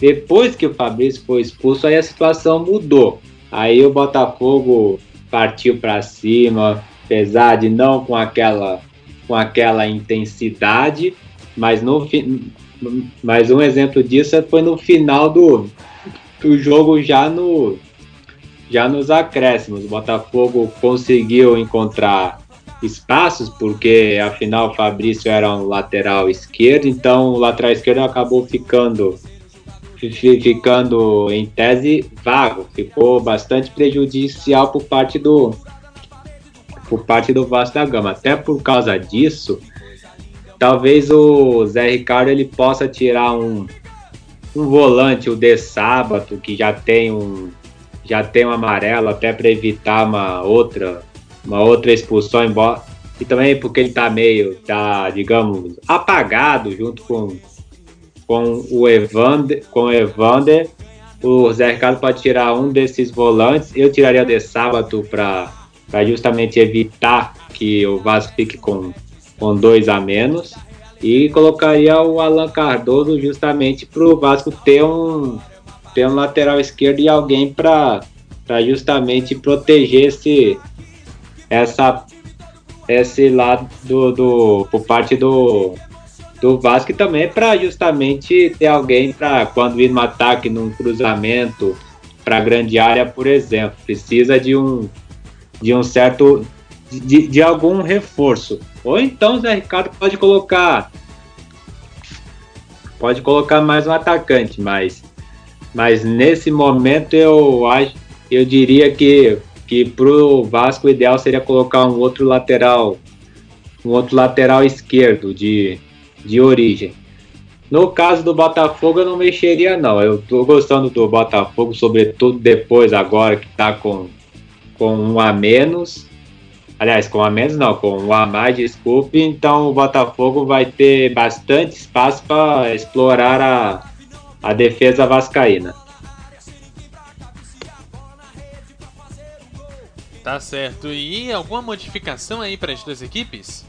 Depois que o Fabrício foi expulso, aí a situação mudou. Aí o Botafogo partiu para cima, apesar de não com aquela, com aquela intensidade, mas no mas um exemplo disso foi no final do, do jogo já no já nos acréscimos. O Botafogo conseguiu encontrar espaços, porque afinal o Fabrício era um lateral esquerdo, então o lateral esquerdo acabou ficando ficando em tese vago, ficou bastante prejudicial por parte do por parte do Vasco da Gama. Até por causa disso, talvez o Zé Ricardo ele possa tirar um, um volante, o de sábado, que já tem um já tem um amarelo até para evitar uma outra uma outra expulsão, embora. E também porque ele tá meio, tá, digamos, apagado junto com, com o Evander, com o Evander. O Zé Ricardo pode tirar um desses volantes. Eu tiraria de sábado para justamente evitar que o Vasco fique com, com dois a menos. E colocaria o Alan Cardoso justamente para o Vasco ter um, ter um lateral esquerdo e alguém para justamente proteger esse, essa esse lado do, do por parte do do Vasco também para justamente ter alguém para quando ir no ataque num cruzamento para grande área, por exemplo, precisa de um de um certo de, de algum reforço. Ou então Zé Ricardo pode colocar pode colocar mais um atacante, mas mas nesse momento eu acho eu diria que que pro Vasco o ideal seria colocar um outro lateral, um outro lateral esquerdo de, de origem. No caso do Botafogo eu não mexeria não. Eu tô gostando do Botafogo, sobretudo depois agora que tá com, com um a menos. Aliás, com um a menos não, com um a mais, desculpe. Então o Botafogo vai ter bastante espaço para explorar a, a defesa vascaína. Tá certo. E alguma modificação aí para as duas equipes?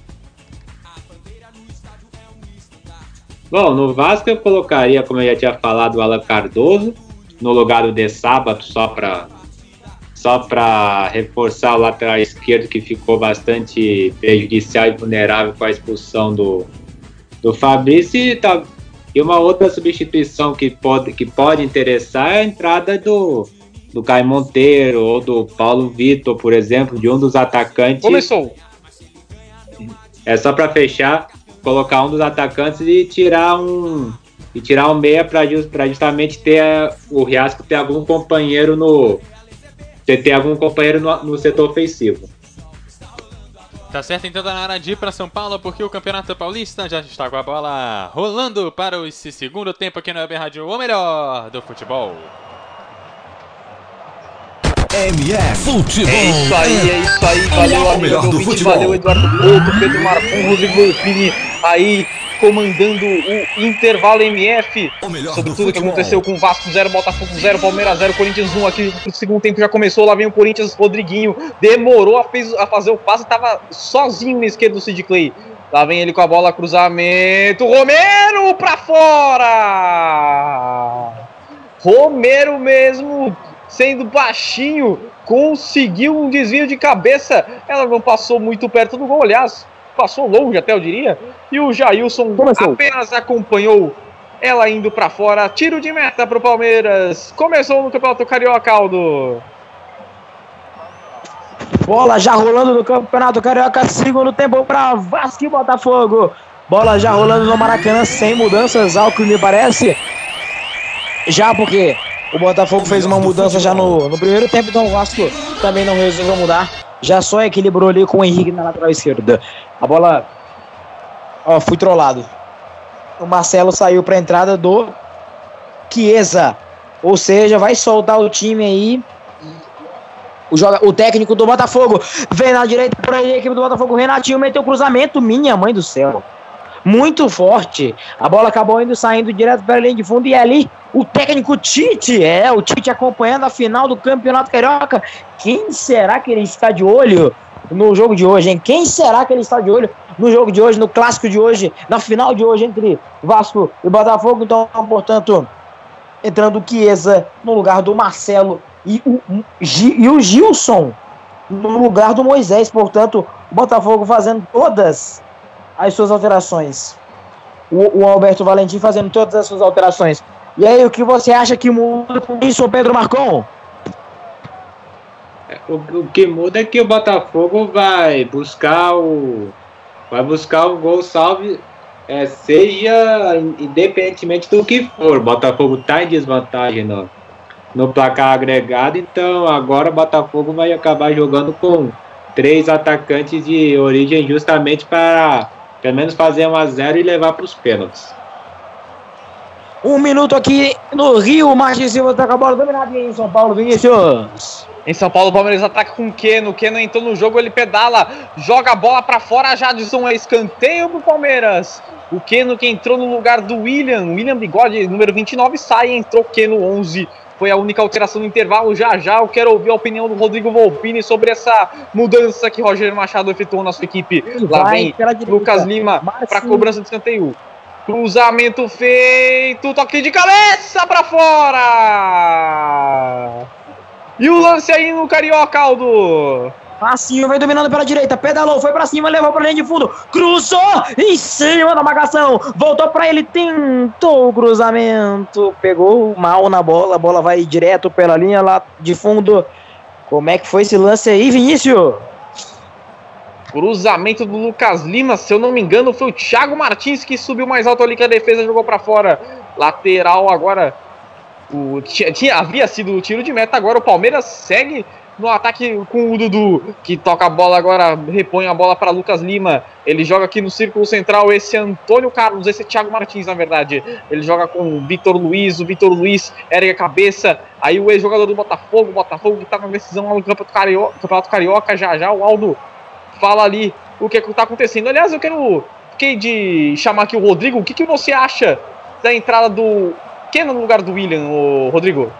Bom, no Vasco eu colocaria, como eu já tinha falado, o Alan Cardoso no lugar do De Sábado, só para só para reforçar o lateral esquerdo que ficou bastante prejudicial e vulnerável com a expulsão do, do Fabrício e, tá, e uma outra substituição que pode, que pode interessar é a entrada do, do Caio Monteiro ou do Paulo Vitor, por exemplo, de um dos atacantes. Começou. É só para fechar, colocar um dos atacantes e tirar um e tirar um meia para just, justamente ter o Riasco ter algum companheiro no ter, ter algum companheiro no, no setor ofensivo. Tá certo, então de ir para São Paulo, porque o Campeonato Paulista já está com a bola rolando para esse segundo tempo aqui no Web Rádio, o melhor do futebol. MF Futebol. É isso aí, é isso aí. Valeu, amigo melhor do futebol. valeu, Eduardo Couto, Pedro Marcon, Rodrigo Golfini aí comandando o intervalo MF O melhor sobre do tudo que futebol. aconteceu com Vasco 0, Botafogo 0, Palmeiras 0, Corinthians 1 aqui o segundo tempo já começou, lá vem o Corinthians, Rodriguinho demorou a, fez- a fazer o passe, tava sozinho na esquerda do Sid Clay. Lá vem ele com a bola, cruzamento, Romero pra fora! Romero mesmo, sendo baixinho, conseguiu um desvio de cabeça. Ela não passou muito perto do gol, aliás, passou longe até eu diria. E o Jailson Começou. apenas acompanhou ela indo pra fora. Tiro de meta pro Palmeiras. Começou no Campeonato Carioca, Aldo. Bola já rolando no Campeonato Carioca, segundo tempo para Vasco e Botafogo. Bola já rolando no Maracanã, sem mudanças, ao que me parece. Já porque o Botafogo fez uma mudança já no, no primeiro tempo, então o Vasco também não resolveu mudar. Já só equilibrou ali com o Henrique na lateral esquerda. A bola. Ó, fui trollado. O Marcelo saiu para a entrada do Chiesa. Ou seja, vai soltar o time aí. O, joga, o técnico do Botafogo vem na direita por aí, a equipe do Botafogo. Renatinho meteu cruzamento. Minha mãe do céu. Muito forte. A bola acabou indo saindo direto para a linha de fundo. E ali o técnico Tite. É, o Tite acompanhando a final do Campeonato Carioca. Quem será que ele está de olho? no jogo de hoje, hein? Quem será que ele está de olho no jogo de hoje, no clássico de hoje, na final de hoje entre Vasco e Botafogo? Então, portanto, entrando o Chiesa no lugar do Marcelo e o, e o Gilson no lugar do Moisés. Portanto, Botafogo fazendo todas as suas alterações. O, o Alberto Valentim fazendo todas as suas alterações. E aí, o que você acha que muda com isso, Pedro Marcon? O, o que muda é que o Botafogo vai buscar o. Vai buscar o gol salve. É, seja independentemente do que for. O Botafogo está em desvantagem no, no placar agregado, então agora o Botafogo vai acabar jogando com três atacantes de origem justamente para pelo menos fazer um a zero e levar para os pênaltis. Um minuto aqui no Rio, Martins Silva tá com a bola dominada em São Paulo, Vinícius. Em São Paulo, o Palmeiras ataca com o Keno. O Keno entrou no jogo, ele pedala, joga a bola para fora. Jadson é escanteio pro Palmeiras. O Keno que entrou no lugar do William. William Bigode, número 29, sai. Entrou Keno 11. Foi a única alteração no intervalo. Já já eu quero ouvir a opinião do Rodrigo Volpini sobre essa mudança que Roger Machado efetuou na sua equipe. Lá vem Lucas Lima para cobrança de escanteio. Cruzamento feito, toque de cabeça para fora. E o lance aí no Carioca, Aldo. Passinho vem dominando pela direita, pedalou, foi pra cima, levou pra linha de fundo, cruzou em cima da marcação, voltou pra ele, tentou o cruzamento, pegou mal na bola, a bola vai direto pela linha lá de fundo. Como é que foi esse lance aí, Vinícius? Cruzamento do Lucas Lima, se eu não me engano, foi o Thiago Martins que subiu mais alto ali que a defesa jogou para fora. Lateral agora. O, tinha, havia sido o tiro de meta, agora o Palmeiras segue no ataque com o Dudu, que toca a bola agora, repõe a bola para Lucas Lima. Ele joga aqui no círculo central. Esse Antônio Carlos, esse é Thiago Martins, na verdade. Ele joga com o Vitor Luiz. O Vitor Luiz ergue a cabeça. Aí o ex-jogador do Botafogo, o Botafogo que tá na decisão lá no Campeonato Carioca, Campeonato Carioca já já. O Aldo fala ali o que está acontecendo. Aliás, eu quero fiquei de chamar aqui o Rodrigo. O que, que você acha da entrada do Keno no lugar do William, o Rodrigo?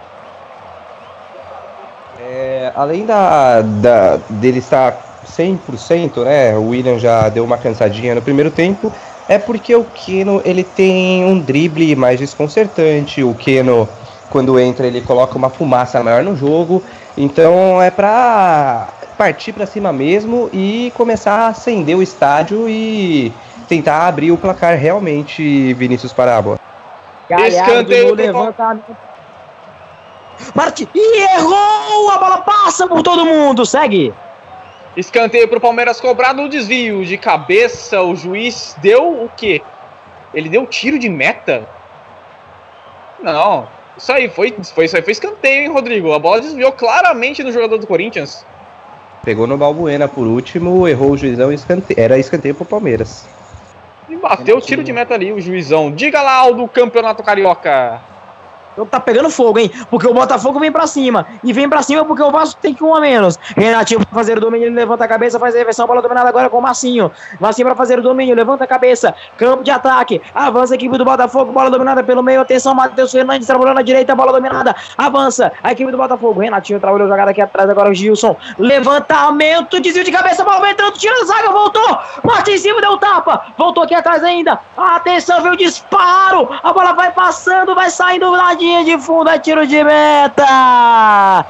É, além da, da, dele estar 100%, né, o William já deu uma cansadinha no primeiro tempo, é porque o Keno ele tem um drible mais desconcertante, o Keno quando entra ele coloca uma fumaça maior no jogo, então é pra partir para cima mesmo e começar a acender o estádio e tentar abrir o placar realmente, Vinícius Parábola. Escanteio levantamento. Marti e errou! A bola passa por todo mundo. Segue. Escanteio para o Palmeiras cobrado no desvio de cabeça. O juiz deu o quê? Ele deu tiro de meta? Não. Isso aí foi, foi, isso aí foi escanteio, hein, Rodrigo? A bola desviou claramente no jogador do Corinthians. Pegou no Balbuena por último, errou o juizão e escanteio. Era escanteio pro Palmeiras. E bateu o tiro de meta ali, o juizão. Diga lá, o do Campeonato Carioca. Jogo tá pegando fogo, hein? Porque o Botafogo vem pra cima. E vem pra cima porque o Vasco tem que um a menos. Renatinho pra fazer o domínio, levanta a cabeça, faz a reversão, bola dominada agora com o Marcinho. Marcinho pra fazer o domínio, levanta a cabeça. Campo de ataque. Avança a equipe do Botafogo, bola dominada pelo meio. Atenção, Matheus Fernandes trabalhando na direita, bola dominada. Avança a equipe do Botafogo. Renatinho trabalhou jogada aqui atrás, agora o Gilson. Levantamento, desvio de cabeça, bola entrando, tira a zaga, voltou. Martins Silva deu tapa. Voltou aqui atrás ainda. Atenção, veio o disparo. A bola vai passando, vai saindo lá linha de fundo, é tiro de meta.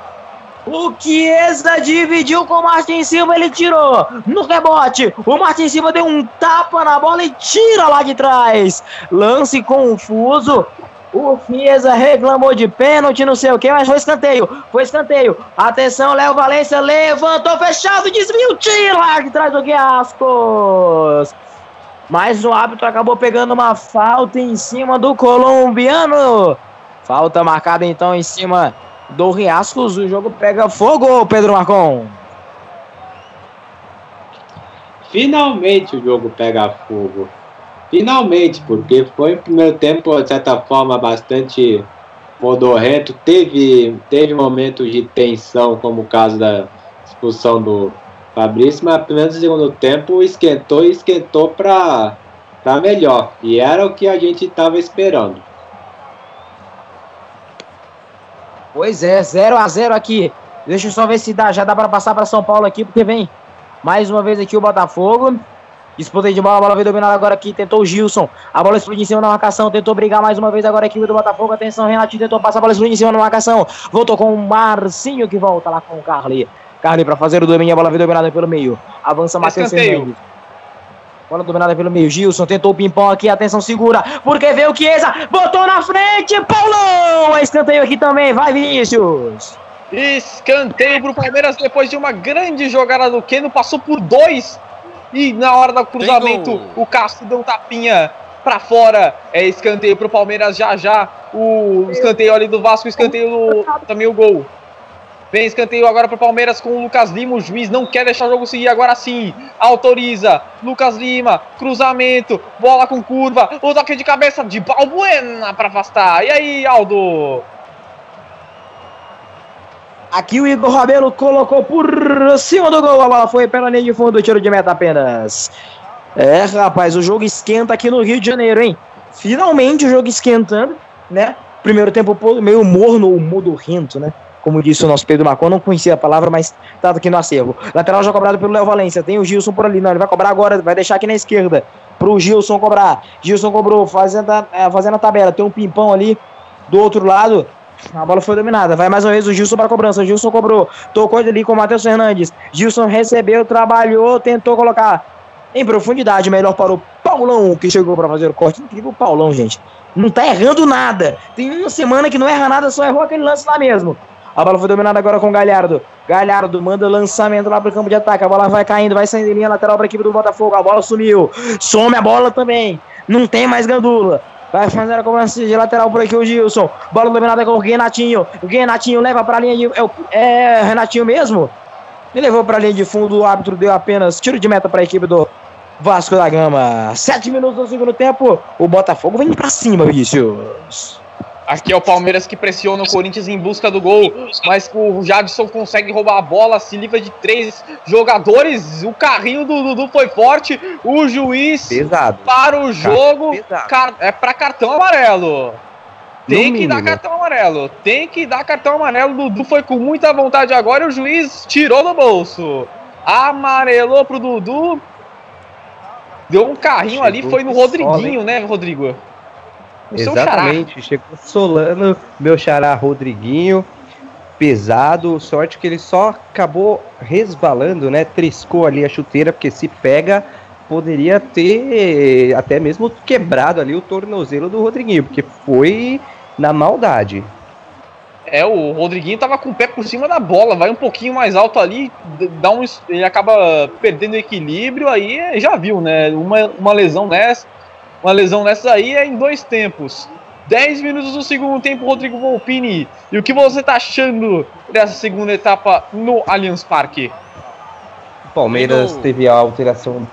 O Chiesa dividiu com o Martin Silva, ele tirou no rebote. O Martin Silva deu um tapa na bola e tira lá de trás. Lance confuso. O Fiesa reclamou de pênalti, não sei o que, mas foi escanteio. Foi escanteio. Atenção, Léo Valência levantou, fechado, desvio, tira de trás do Guiascos. Mas o árbitro acabou pegando uma falta em cima do colombiano. Falta marcada então em cima do Riascos. O jogo pega fogo, Pedro Marcon. Finalmente o jogo pega fogo. Finalmente, porque foi um primeiro tempo, de certa forma, bastante modorrento. Teve, teve momentos de tensão, como o caso da expulsão do Fabrício, mas pelo menos no segundo tempo esquentou e esquentou para melhor. E era o que a gente estava esperando. Pois é, 0 a 0 aqui. Deixa eu só ver se dá, já dá para passar para São Paulo aqui, porque vem mais uma vez aqui o Botafogo. Disputa de bola, a bola veio dominada agora aqui, tentou o Gilson. A bola explodiu em cima da marcação, tentou brigar mais uma vez agora aqui o do Botafogo. Atenção, Renatinho tentou passar a bola explodiu em cima da marcação. Voltou com o Marcinho que volta lá com o Carly. Carly para fazer o domínio, a bola veio dominada pelo meio. Avança Matheus. Fernandes. Bola dominada pelo meio. Gilson tentou o pimpão aqui. Atenção, segura. Porque veio o Chiesa. Botou na frente. Paulão. Escanteio aqui também. Vai, Vinícius. Escanteio pro Palmeiras depois de uma grande jogada do Keno, passou por dois e na hora do cruzamento o Castro deu um tapinha pra fora. É escanteio pro Palmeiras já já. O escanteio ali do Vasco, escanteio do, também o gol. Vem escanteio agora pro Palmeiras com o Lucas Lima. O juiz não quer deixar o jogo seguir agora sim. Autoriza. Lucas Lima, cruzamento, bola com curva. O toque de cabeça de Balbuena pra afastar. E aí, Aldo? Aqui o Igor Rabelo colocou por cima do gol. A bola foi pela linha de fundo, tiro de meta apenas. É, rapaz, o jogo esquenta aqui no Rio de Janeiro, hein? Finalmente o jogo esquentando, né? Primeiro tempo meio morno ou modorrento, né? Como disse o nosso Pedro Marcon, não conhecia a palavra, mas tá aqui no acervo. Lateral já cobrado pelo Léo Valência. Tem o Gilson por ali, não, ele vai cobrar agora, vai deixar aqui na esquerda pro Gilson cobrar. Gilson cobrou, fazendo a, é, fazendo a tabela. Tem um pimpão ali do outro lado. A bola foi dominada. Vai mais uma vez o Gilson para a cobrança. O Gilson cobrou. Tocou ali com o Matheus Fernandes. Gilson recebeu, trabalhou, tentou colocar em profundidade. Melhor para o Paulão, que chegou para fazer o corte. Incrível Paulão, gente. Não tá errando nada. Tem uma semana que não erra nada, só errou aquele lance lá mesmo. A bola foi dominada agora com o Galhardo. Galhardo manda lançamento lá pro campo de ataque. A bola vai caindo, vai saindo em linha lateral para a equipe do Botafogo. A bola sumiu. Some a bola também. Não tem mais gandula. Vai fazer a cobrança de lateral por aqui o Gilson. Bola dominada com o Renatinho. O Renatinho leva para a linha de. É, o- é Renatinho mesmo? Ele levou para a linha de fundo. O árbitro deu apenas tiro de meta para a equipe do Vasco da Gama. Sete minutos do segundo tempo. O Botafogo vem para cima, Vinícius. Aqui é o Palmeiras que pressiona o Corinthians em busca do gol, mas o Jadson consegue roubar a bola, se livra de três jogadores. O carrinho do Dudu foi forte. O juiz Pesado. para o jogo car- é para cartão amarelo. Tem No que dar mínimo. cartão amarelo. Tem que dar cartão amarelo. O Dudu foi com muita vontade agora e o juiz tirou do bolso. Amarelou pro Dudu. Deu um carrinho ali, Chegou foi no Rodriguinho, né, Rodrigo? O. Exatamente, chegou Solano, meu xará Rodriguinho, pesado, sorte que ele só acabou resbalando, né? Triscou ali a chuteira, porque se pega, poderia ter até mesmo quebrado ali o tornozelo do Rodriguinho, porque foi na maldade. É, o Rodriguinho tava com o pé por cima da bola, vai um pouquinho mais alto ali, dá um, ele acaba perdendo o equilíbrio, aí já viu, né? Uma, uma lesão nessa, uma lesão nessa aí é em dois tempos. 10 minutos do segundo tempo, Rodrigo Volpini. E o que você tá achando dessa segunda etapa no Allianz Parque? O Palmeiras teve a alteração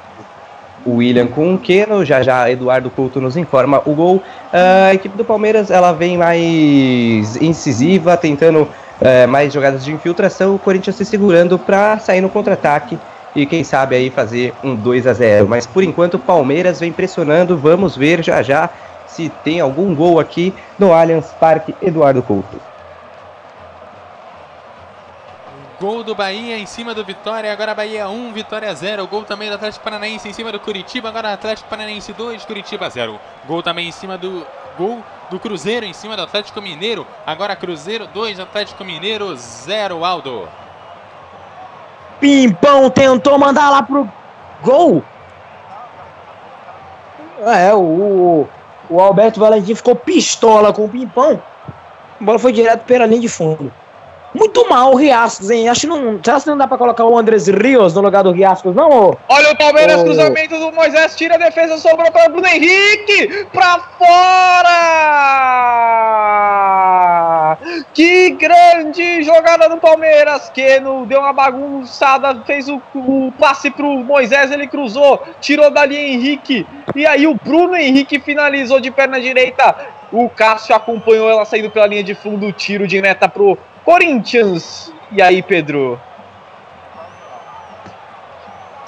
o William com o Keno, já já Eduardo Couto nos informa o gol. Ah, a equipe do Palmeiras ela vem mais incisiva, tentando eh, mais jogadas de infiltração, o Corinthians se segurando para sair no contra-ataque e quem sabe aí fazer um 2 a 0. Mas por enquanto o Palmeiras vem pressionando, vamos ver já já se tem algum gol aqui no Allianz Parque Eduardo Couto. Gol do Bahia em cima do Vitória, agora Bahia 1, Vitória 0. Gol também do Atlético Paranaense em cima do Curitiba, agora Atlético Paranaense 2, Curitiba 0. Gol também em cima do gol do Cruzeiro em cima do Atlético Mineiro, agora Cruzeiro 2, Atlético Mineiro 0, Aldo. Pimpão tentou mandar lá pro gol. É, o, O Alberto Valentim ficou pistola com o pimpão. A bola foi direto pela linha de fundo. Muito mal o Riascos, hein? Acho que não. Será que não dá pra colocar o Andres Rios no lugar do Riascos, não? ô? Olha o Palmeiras, cruzamento do Moisés, tira a defesa, sobrou para Bruno Henrique, pra fora! Que grande jogada do Palmeiras, Keno deu uma bagunçada, fez o, o passe pro Moisés, ele cruzou, tirou dali Henrique, e aí o Bruno Henrique finalizou de perna direita, o Cássio acompanhou ela saindo pela linha de fundo, tiro de meta pro Corinthians. E aí, Pedro?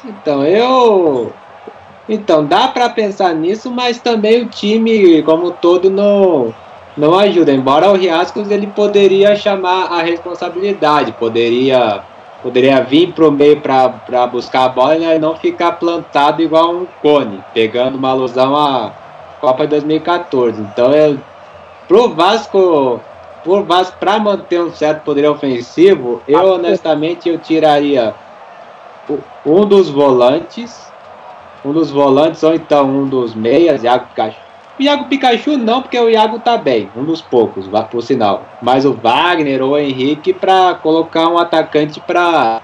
Então, eu. Então, dá pra pensar nisso, mas também o time, como todo, não, não ajuda. Embora o Riascos ele poderia chamar a responsabilidade, poderia, poderia vir pro meio pra buscar a bola né, e não ficar plantado igual um cone, pegando uma alusão à Copa de 2014. Então, eu, pro Vasco, pro Vasco, pra manter um certo poder ofensivo, eu honestamente eu tiraria um dos volantes, um dos volantes ou então um dos meias, Iago Pikachu. O Iago Pikachu não, porque o Iago tá bem, um dos poucos, vá por sinal. Mas o Wagner ou o Henrique para colocar um atacante para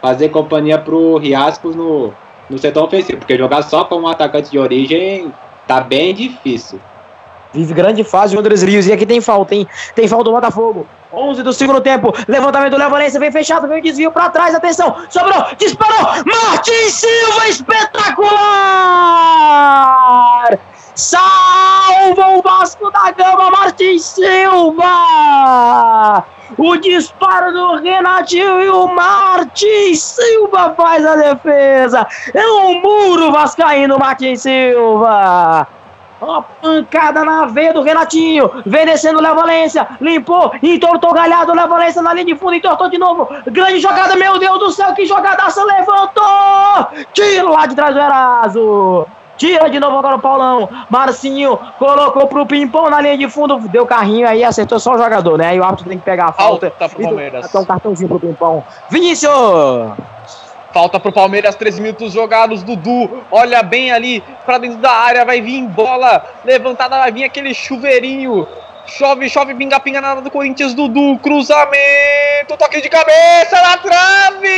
fazer companhia pro Riascos no, no setor ofensivo, porque jogar só com um atacante de origem tá bem difícil. Vive grande fase o Andres Rios. E aqui tem falta, hein? Tem falta do Botafogo. 11 do segundo tempo. Levantamento do Léo Valência. Vem fechado, vem desvio pra trás. Atenção. Sobrou. Disparou. Martins Silva. Espetacular. Salva o Vasco da Gama. Martins Silva. O disparo do Renatinho e o Martins Silva faz a defesa. É um muro vascaíno, Martins Silva. Ó, pancada na veia do Renatinho. Vem descendo o Léo Valência. Limpou, entortou galhado. Léo Valência na linha de fundo, entortou de novo. Grande jogada, meu Deus do céu, que jogadaça. Levantou. Tira lá de trás do Eraso. Tira de novo agora o Paulão. Marcinho colocou pro Pimpão na linha de fundo. Deu carrinho aí, acertou só o jogador, né? E o árbitro tem que pegar a falta. Falta pro Palmeiras. cartão, cartãozinho pro Pimpão. Vinícius! Falta pro Palmeiras, 3 minutos jogados. Dudu, olha bem ali pra dentro da área, vai vir bola levantada, vai vir aquele chuveirinho. Chove, chove, pinga, pinga na área do Corinthians. Dudu, cruzamento, toque de cabeça na trave!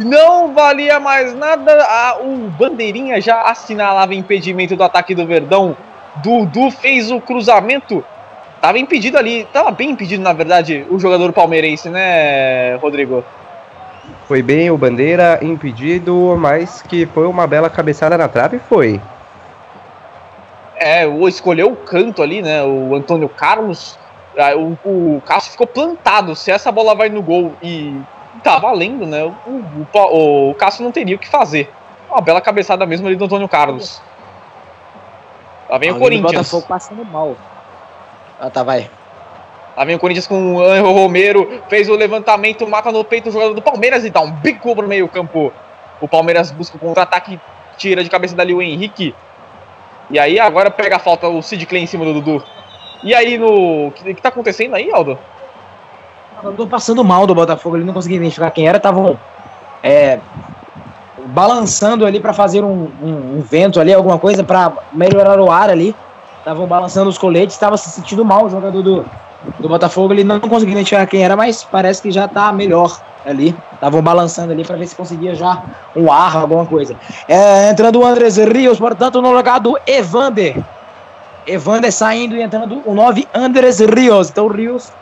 Não valia mais nada. Ah, o Bandeirinha já assinalava impedimento do ataque do Verdão. Dudu fez o cruzamento. Tava impedido ali, tava bem impedido na verdade o jogador palmeirense, né, Rodrigo? Foi bem o Bandeira impedido, mas que foi uma bela cabeçada na trave, foi. É, o escolheu o canto ali, né? O Antônio Carlos. ah, O, o Cássio ficou plantado. Se essa bola vai no gol e tá valendo, né? O, o, o Cássio não teria o que fazer. Uma bela cabeçada mesmo ali do Antônio Carlos. Lá vem o Corinthians. Botafogo passando mal. Ah, tá, vai. Lá vem o Corinthians com o Angel Romero. Fez o levantamento, mata no peito o jogador do Palmeiras e dá um bico pro meio campo. O Palmeiras busca o contra-ataque, tira de cabeça dali o Henrique. E aí agora pega a falta o Sid Clay em cima do Dudu. E aí no. O que, que tá acontecendo aí, Aldo? Tô passando mal do Botafogo, ele não conseguia identificar quem era, estavam é, balançando ali pra fazer um, um- um vento ali, alguma coisa pra melhorar o ar ali. Estavam balançando os coletes, estava se sentindo mal o jogador do, do Botafogo, ele não conseguia identificar quem era, mas parece que já tá melhor ali. Estavam balançando ali pra ver se conseguia já um ar, alguma coisa. É, entrando o Andres Rios, portanto, no lugar do Evander. Evander saindo e entrando o 9 Andres Rios. Então o Rios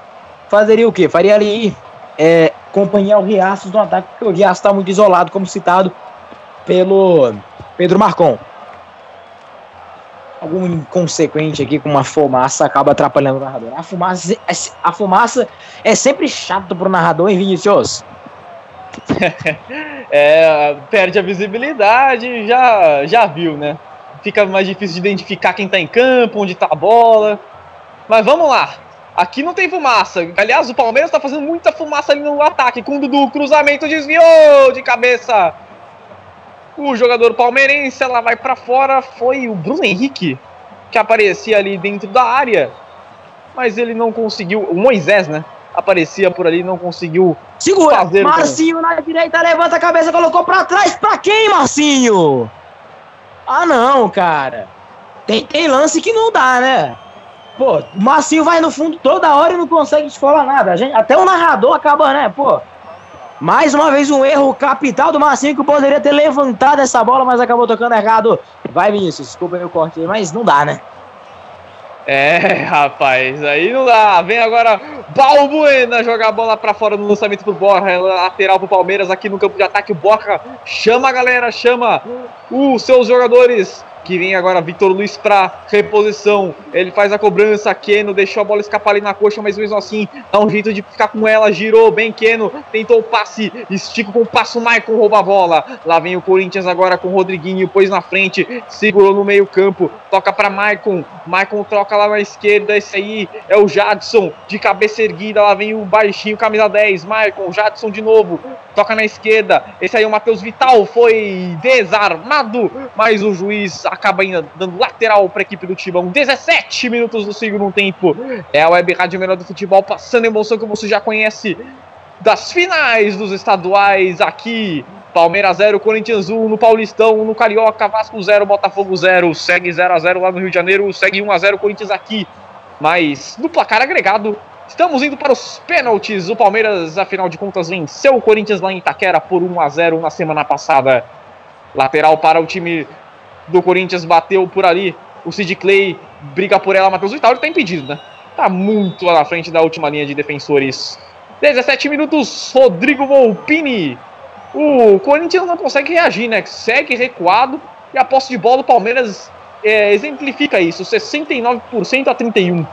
fazeria o quê? Faria ali é, companhia ao Riascos no ataque, porque o Riascos está muito isolado, como citado pelo Pedro Marcon. Algum inconsequente aqui com uma fumaça acaba atrapalhando o narrador. A fumaça, a fumaça é sempre chato pro narrador, hein, Vinicius? (laughs) É, perde a visibilidade, já, já viu, né? Fica mais difícil de identificar quem tá em campo, onde tá a bola. Mas vamos lá. Aqui não tem fumaça. Aliás, o Palmeiras tá fazendo muita fumaça ali no ataque. Com o Dudu, cruzamento, desviou de cabeça. O jogador palmeirense, ela vai pra fora. Foi o Bruno Henrique que aparecia ali dentro da área. Mas ele não conseguiu. O Moisés, né? Aparecia por ali, não conseguiu Segura! Fazer o Marcinho na direita, levanta a cabeça, colocou pra trás. Pra quem, Marcinho? Ah, não, cara. Tem, tem lance que não dá, né? Pô, o Marcinho vai no fundo toda hora e não consegue descolar nada. A gente, até o narrador acaba, né? Pô, mais uma vez um erro capital do Marcinho que poderia ter levantado essa bola, mas acabou tocando errado. Vai, Vinícius, desculpa meu corte mas não dá, né? É, rapaz, aí não dá. Vem agora Balbuena jogar a bola pra fora no lançamento pro Borja, lateral pro Palmeiras aqui no campo de ataque. O Borja chama a galera, chama os seus jogadores. Que vem agora Vitor Luiz pra reposição. Ele faz a cobrança. Keno deixou a bola escapar ali na coxa, mas mesmo assim dá um jeito de ficar com ela. Girou bem Keno. Tentou o passe. Estica com o passo. Maicon rouba a bola. Lá vem o Corinthians agora com o Rodriguinho. Pôs na frente. Segurou no meio-campo. Toca pra Maicon. Maicon troca lá na esquerda. Esse aí é o Jadson. De cabeça erguida. Lá vem o baixinho, camisa 10. Maicon. Jadson de novo. Toca na esquerda. Esse aí é o Matheus Vital. Foi desarmado. Mas o juiz acaba ainda dando lateral para a equipe do Timão. 17 minutos do segundo tempo. É a Web Rádio Menor do Futebol passando emoção que você já conhece das finais dos estaduais aqui. Palmeiras 0, Corinthians 1 no Paulistão, no Carioca, Vasco 0, Botafogo 0. Segue 0 a 0 lá no Rio de Janeiro, segue 1 a 0 Corinthians aqui. Mas no placar agregado, estamos indo para os pênaltis. O Palmeiras, afinal de contas, venceu o Corinthians lá em Itaquera por 1 a 0 na semana passada. Lateral para o time do Corinthians bateu por ali. O Sid Clay briga por ela, Matheus Vital, ele tá impedido, né? Tá muito lá na frente da última linha de defensores. 17 minutos, Rodrigo Volpini. O Corinthians não consegue reagir, né? Segue recuado e a posse de bola do Palmeiras é, exemplifica isso: 69% a 31%.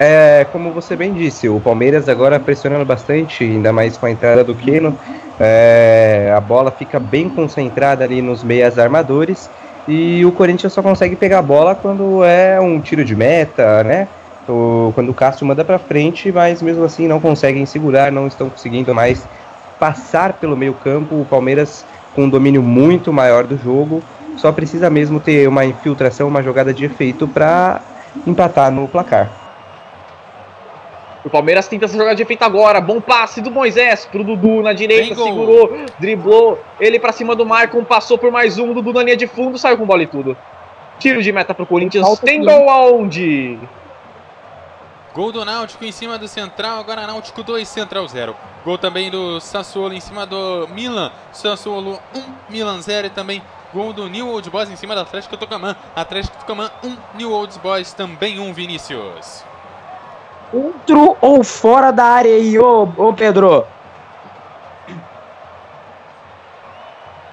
É, como você bem disse, o Palmeiras agora pressionando bastante, ainda mais com a entrada do Keno. É, a bola fica bem concentrada ali nos meias armadores e o Corinthians só consegue pegar a bola quando é um tiro de meta, né? Ou quando o Castro manda para frente, mas mesmo assim não conseguem segurar, não estão conseguindo mais passar pelo meio campo. O Palmeiras com um domínio muito maior do jogo, só precisa mesmo ter uma infiltração, uma jogada de efeito para empatar no placar. O Palmeiras tenta essa jogada de efeito agora. Bom passe do Moisés pro Dudu na direita. Segurou, driblou. Ele pra cima do Maicon. Passou por mais um. Dudu na linha de fundo. Saiu com bola e tudo. Tiro de meta pro Corinthians. Tem gol aonde? Gol do Náutico em cima do Central, agora Náutico 2, Central 0. Gol também do Sassuolo em cima do Milan, Sassuolo 1, Milan 0 e também gol do New Old Boys em cima do Atlético Tucumã, Atlético Tucumã 1, New Old Boys também 1, Vinícius. Dentro ou fora da área aí, ô, ô Pedro?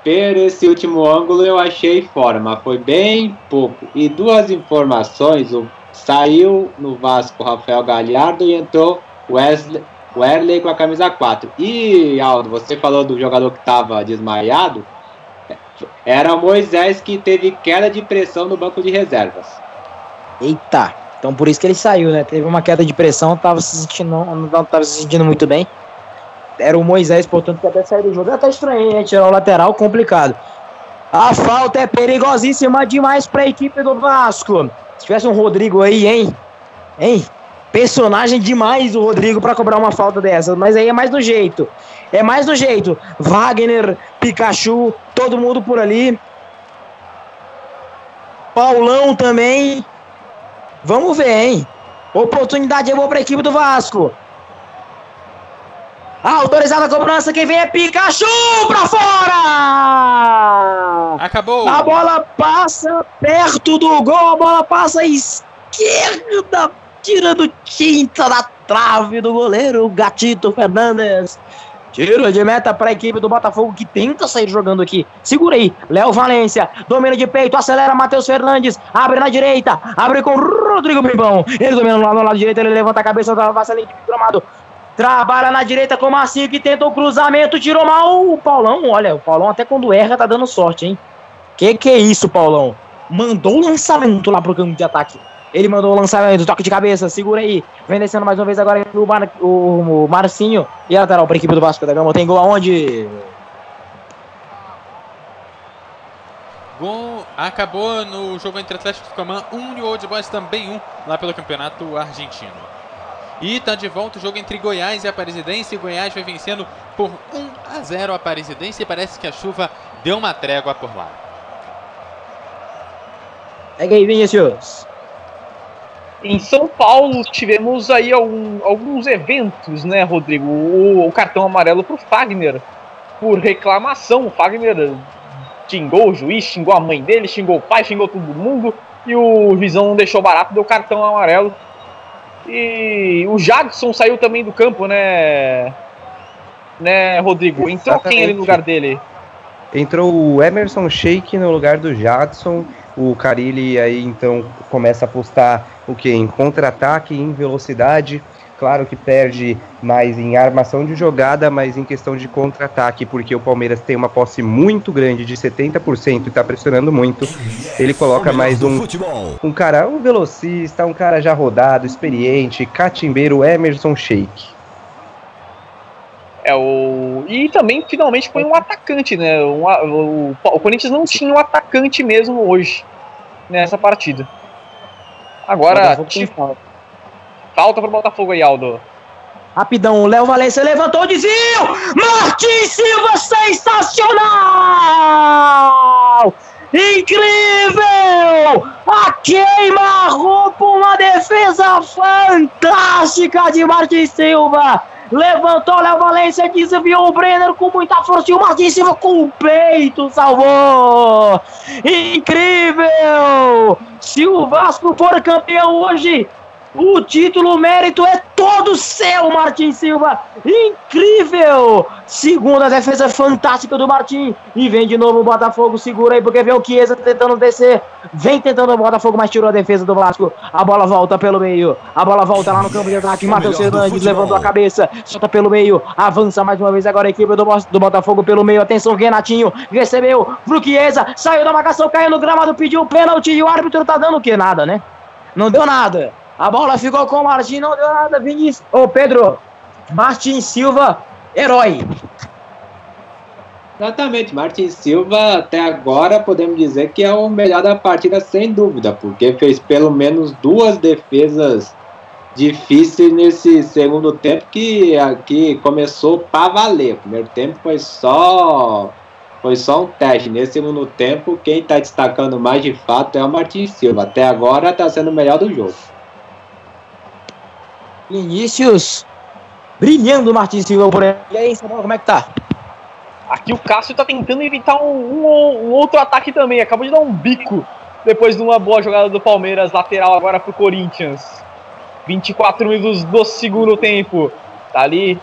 Per esse último ângulo eu achei fora, mas foi bem pouco. E duas informações: o, saiu no Vasco Rafael Galhardo e entrou Wesley, Werley com a camisa 4. E Aldo, você falou do jogador que estava desmaiado. Era Moisés que teve queda de pressão no banco de reservas. Eita, então por isso que ele saiu, né? Teve uma queda de pressão, tava se sentindo, não tava se sentindo muito bem. Era o Moisés, portanto, que até saiu do jogo. Eu até estranhei, né? Tirar o lateral, complicado. A falta é perigosíssima demais pra equipe do Vasco. Se tivesse um Rodrigo aí, hein? Hein? Personagem demais o Rodrigo pra cobrar uma falta dessa. Mas aí é mais no jeito. É mais no jeito. Wagner, Pikachu, todo mundo por ali. Paulão também. Vamos ver, hein? Oportunidade é boa pra equipe do Vasco. Autorizada a cobrança, quem vem é Pikachu pra fora! Acabou! A bola passa perto do gol, a bola passa à esquerda, tirando tinta da trave do goleiro Gatito Fernandes. Tiro de meta para a equipe do Botafogo que tenta sair jogando aqui. Segura aí. Léo Valência. Domina de peito. Acelera Matheus Fernandes. Abre na direita. Abre com Rodrigo Pimpão. Ele domina no lado direito. Ele levanta a cabeça. Vassalente gramado. Trabalha na direita com o Marcinho que tenta o cruzamento. Tirou mal o Paulão. Olha, o Paulão até quando erra tá dando sorte, hein? Que que é isso, Paulão? Mandou o lançamento lá pro campo de ataque. Ele mandou o lançamento, toque de cabeça, segura aí. Vem descendo mais uma vez agora o, Mar, o, o Marcinho. E a lateral para a equipe do Vasco da Gama. Tem gol aonde? Gol acabou no jogo entre Atlético Tucumã, 1 um, New Old Boys também 1 um, lá pelo Campeonato Argentino. E tá de volta o jogo entre Goiás e Aparecidense. Goiás vai vencendo por 1 a 0 a Aparecidense e parece que a chuva deu uma trégua por lá. Pega aí, Vinícius. Em São Paulo tivemos aí algum- alguns eventos, né, Rodrigo? O, o cartão amarelo pro Fagner por reclamação. O Fagner xingou o juiz, xingou a mãe dele, xingou o pai, xingou todo mundo. E o juizão não deixou barato, deu cartão amarelo. E o Jadson saiu também do campo, né? Né, Rodrigo? Entrou quem ali no lugar dele? Entrou o Emerson Sheik no lugar do Jadson. O Carilli aí então começa a apostar o que? Em contra-ataque, em velocidade. Claro que perde mais em armação de jogada, mas em questão de contra-ataque, porque o Palmeiras tem uma posse muito grande de 70% e está pressionando muito. Ele coloca mais um um cara, um velocista, um cara já rodado, experiente, catimbeiro, Emerson Sheik. É o e também finalmente foi um atacante, né? Um o, o Corinthians não tinha um atacante mesmo hoje nessa partida. Agora te- falta. falta pro Botafogo aí, Aldo. Rapidão, o Léo Valência levantou o desvio! Martin Silva sensacional! Incrível! A queima-roupa, uma defesa fantástica de Martin Silva! Levantou Léo Valência, desviou o Brenner com muita força e o Martin Silva com o peito salvou! Incrível! Se o Vasco for campeão hoje, o título, o mérito é todo seu, Martin Silva. Incrível! Segunda defesa fantástica do Martin. E vem de novo o Botafogo. Segura aí, porque vem o Chiesa tentando descer. Vem tentando o Botafogo, mas tirou a defesa do Vasco. A bola volta pelo meio. A bola volta lá no campo de ataque. Matheus Fernandes levantou a cabeça. Solta pelo meio. Avança mais uma vez agora a equipe do, do Botafogo pelo meio. Atenção, Renatinho. Recebeu pro Chiesa. Saiu da marcação, caiu no gramado, pediu um pênalti. E o árbitro tá dando o que? Nada, né? Não deu nada. A bola ficou com o Martin, não deu nada. Vinícius. Ô, Pedro. Martin Silva, herói. Exatamente, Martin Silva até agora podemos dizer que é o melhor da partida sem dúvida, porque fez pelo menos duas defesas difíceis nesse segundo tempo que aqui começou para valer. O primeiro tempo foi só foi só um teste. Nesse segundo tempo, quem está destacando mais de fato é o Martin Silva. Até agora está sendo o melhor do jogo. Vinícius. Brilhando o Martin Silva por aí. E aí, Samuel, como é que tá? Aqui o Cássio tá tentando evitar um, um- um outro ataque também. Acabou de dar um bico depois de uma boa jogada do Palmeiras, lateral agora pro Corinthians. 24 minutos do segundo tempo. Tá ali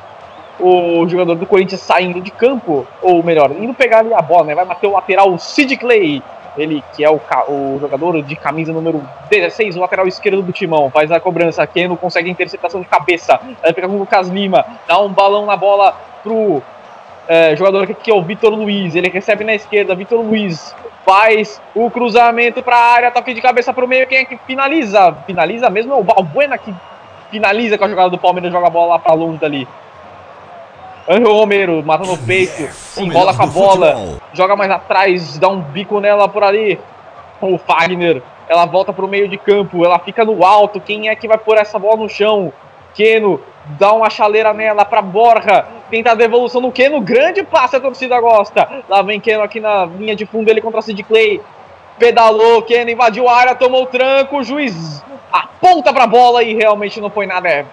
o jogador do Corinthians saindo de campo, ou melhor, indo pegar ali a bola, né? Vai bater o lateral o Sid Clay. Ele que é o, o jogador de camisa número 16, o lateral esquerdo do timão. Faz a cobrança, Keno consegue interceptação de cabeça. Vai pegar com o Lucas Lima, dá um balão na bola pro é, jogador aqui que é o Vitor Luiz. Ele recebe na esquerda, Vitor Luiz faz o cruzamento para a área, toque de cabeça para o meio. Quem é que finaliza? Finaliza mesmo é o Balbuena que finaliza com a jogada do Palmeiras, joga a bola lá para longe dali. Angel Romero mata no peito, melhor com a bola, futebol. joga mais atrás, dá um bico nela por ali. O Fagner, ela volta pro meio de campo, ela fica no alto. Quem é que vai pôr essa bola no chão? Keno dá uma chaleira nela pra Borja, tenta a devolução no Keno, grande passe, a torcida gosta. Lá vem Keno aqui na linha de fundo, ele contra a Sid Clay. Pedalou, Keno invadiu a área, tomou o tranco, o juiz aponta pra bola e realmente não foi nada. É,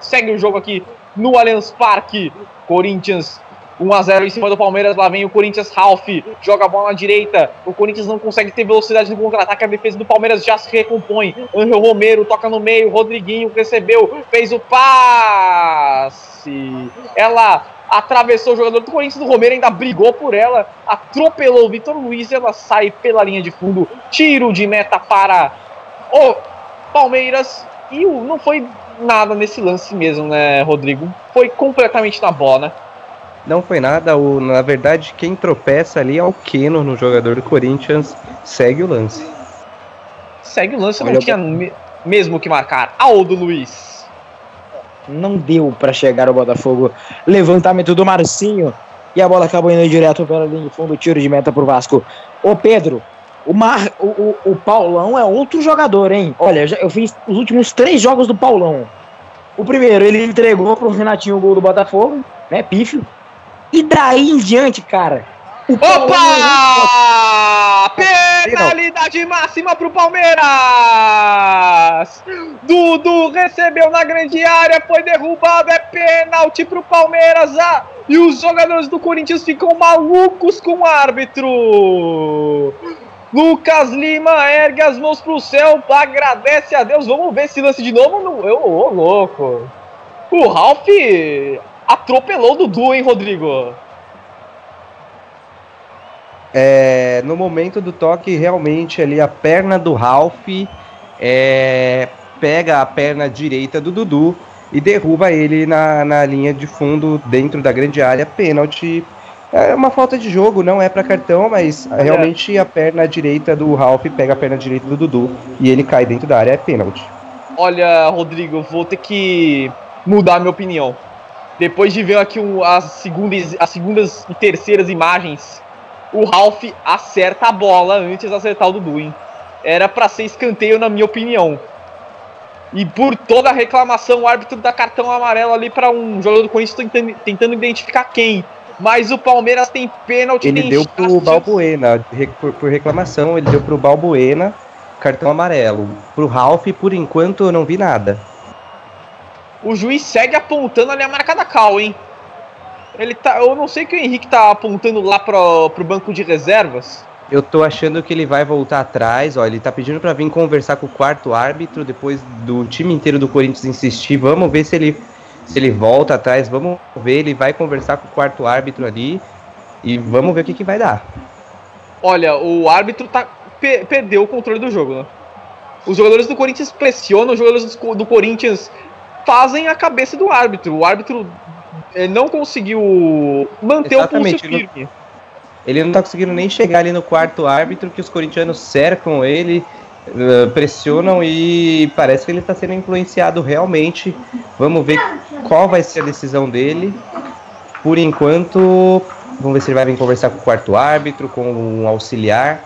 segue o jogo aqui no Allianz Parque. Corinthians 1x0 em cima do Palmeiras. Lá vem o Corinthians Ralph. Joga a bola na direita. O Corinthians não consegue ter velocidade no contra-ataque. A defesa do Palmeiras já se recompõe. Angel Romero toca no meio. Rodriguinho recebeu. Fez o passe. Ela atravessou o jogador do Corinthians. O Romero ainda brigou por ela. Atropelou o Vitor Luiz. Ela sai pela linha de fundo. Tiro de meta para o Palmeiras. E não foi nada nesse lance mesmo, né, Rodrigo? Foi completamente na bola, né? Não foi nada, o, na verdade, quem tropeça ali é o Keno no jogador do Corinthians, segue o lance. Segue o lance, não Olha, tinha me- mesmo que marcar. Aldo Luiz. Não deu pra chegar o Botafogo. Levantamento do Marcinho. E a bola acabou indo direto pela linha de fundo. Tiro de meta pro Vasco. Ô Pedro, o, Mar, o, o, o Paulão é outro jogador, hein? Olha, eu fiz os últimos três jogos do Paulão. O primeiro, ele entregou pro Renatinho o gol do Botafogo, né? Pífio. E daí em diante, cara, Opa! Penalidade máxima pro Palmeiras! Dudu recebeu na grande área, foi derrubado, é pênalti pro Palmeiras. Ah, e os jogadores do Corinthians ficam malucos com o árbitro. Lucas Lima ergue as mãos pro céu, agradece a Deus. Vamos ver esse lance de novo. No... Eu, ô, louco. O Ralph atropelou o Dudu, hein, Rodrigo? É, no momento do toque, realmente ali a perna do Ralph é, pega a perna direita do Dudu e derruba ele na, na linha de fundo dentro da grande área. Pênalti. É uma falta de jogo, não é para cartão, mas realmente a perna direita do Ralph pega a perna direita do Dudu e ele cai dentro da área. É pênalti. Olha, Rodrigo, vou ter que mudar minha opinião. Depois de ver aqui um, as, segundas, as segundas e terceiras imagens, o Ralph acerta a bola antes de acertar o Dudu, hein? Era para ser escanteio, na minha opinião. E por toda a reclamação, o árbitro dá cartão amarelo ali para um jogador do Corinthians tentando, tentando identificar quem. Mas o Palmeiras tem pênalti. Ele tem deu chance pro Balbuena, por, por reclamação, ele deu pro Balbuena cartão amarelo. Pro Ralph, por enquanto, eu não vi nada. O juiz segue apontando ali a marca da Cal, hein? Ele tá. Eu não sei que o Henrique tá apontando lá pro, pro banco de reservas. Eu tô achando que ele vai voltar atrás, ó, ele tá pedindo pra vir conversar com o quarto árbitro depois do time inteiro do Corinthians insistir. Vamos ver se ele se ele volta atrás, vamos ver, ele vai conversar com o quarto árbitro ali e vamos ver o que que vai dar. Olha, o árbitro tá, pe- perdeu o controle do jogo, né? Os jogadores do Corinthians pressionam, os jogadores do, Corinthians fazem a cabeça do árbitro. O árbitro eh, não conseguiu manter Exatamente, o pulso firme. Ele não tá conseguindo nem chegar ali no quarto árbitro, que os corintianos cercam ele, eh, pressionam e parece que ele tá sendo influenciado realmente. Vamos ver qual vai ser a decisão dele. Por enquanto, vamos ver se ele vai vir conversar com o quarto árbitro, com um auxiliar.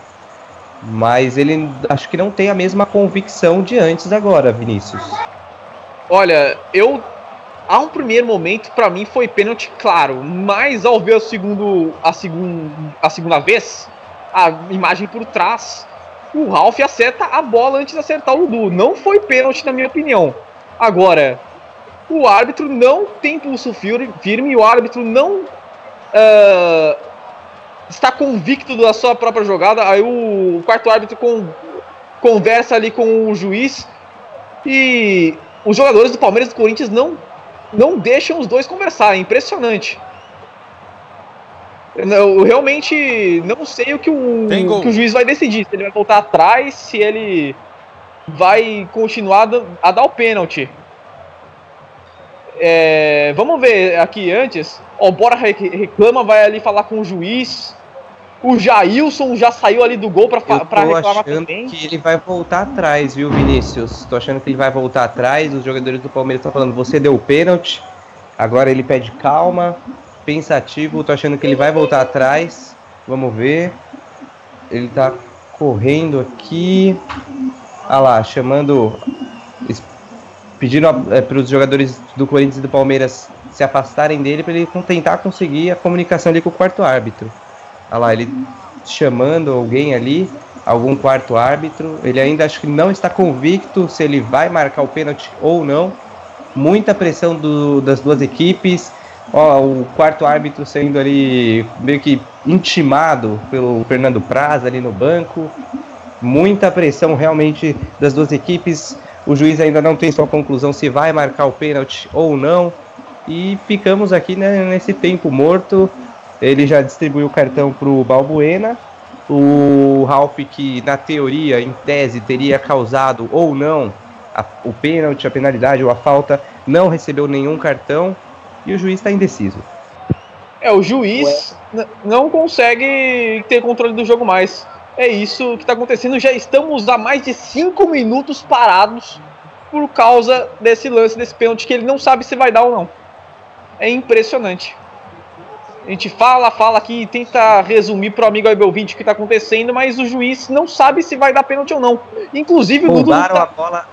Mas ele acho que não tem a mesma convicção de antes agora, Vinícius. Olha, eu. Há um primeiro momento, pra mim, foi pênalti claro. Mas ao ver o segundo, a, segun, a segunda vez, a imagem por trás, o Ralph acerta a bola antes de acertar o Dudu. Não foi pênalti, na minha opinião. Agora, o árbitro não tem pulso fir- firme, o árbitro não ah, está convicto da sua própria jogada. Aí o quarto árbitro con- conversa ali com o juiz e os jogadores do Palmeiras e do Corinthians não, não deixam os dois conversar. É impressionante. Eu, realmente não sei o que o, que o juiz vai decidir. Se ele vai voltar atrás, se ele vai continuar a dar o pênalti. É, vamos ver aqui antes. O Bora re- reclama, vai ali falar com o juiz. O Jailson já saiu ali do gol tô reclamar achando também. que ele vai voltar atrás, viu, Vinícius? Tô achando que ele vai voltar atrás. Os jogadores do Palmeiras estão falando: você deu o pênalti. Agora ele pede calma, pensativo. Tô achando que ele vai voltar atrás. Vamos ver. Ele tá correndo aqui. Ah lá, chamando. Pedindo para os jogadores do Corinthians e do Palmeiras se afastarem dele para ele tentar conseguir a comunicação ali com o quarto árbitro. Olha lá, ele chamando alguém ali, algum quarto árbitro. Ele ainda acho que não está convicto se ele vai marcar o pênalti ou não. Muita pressão do- das duas equipes. Ó, o quarto árbitro sendo ali meio que intimado pelo Fernando Praz ali no banco. Muita pressão realmente das duas equipes. O juiz ainda não tem sua conclusão se vai marcar o pênalti ou não. E ficamos aqui né, nesse tempo morto. Ele já distribuiu o cartão para o Balbuena. O Ralph, que na teoria, em tese, teria causado ou não a- o pênalti, a penalidade ou a falta, não recebeu nenhum cartão. E o juiz está indeciso. É, o juiz não consegue ter controle do jogo mais. É isso que está acontecendo. Já estamos há mais de 5 minutos parados por causa desse lance, desse pênalti, que ele não sabe se vai dar ou não. É impressionante. A gente fala, fala aqui, tenta resumir pro amigo Abel 20 o que está acontecendo, mas o juiz não sabe se vai dar pênalti ou não. Inclusive o Dudu. Roubaram tá- a bola.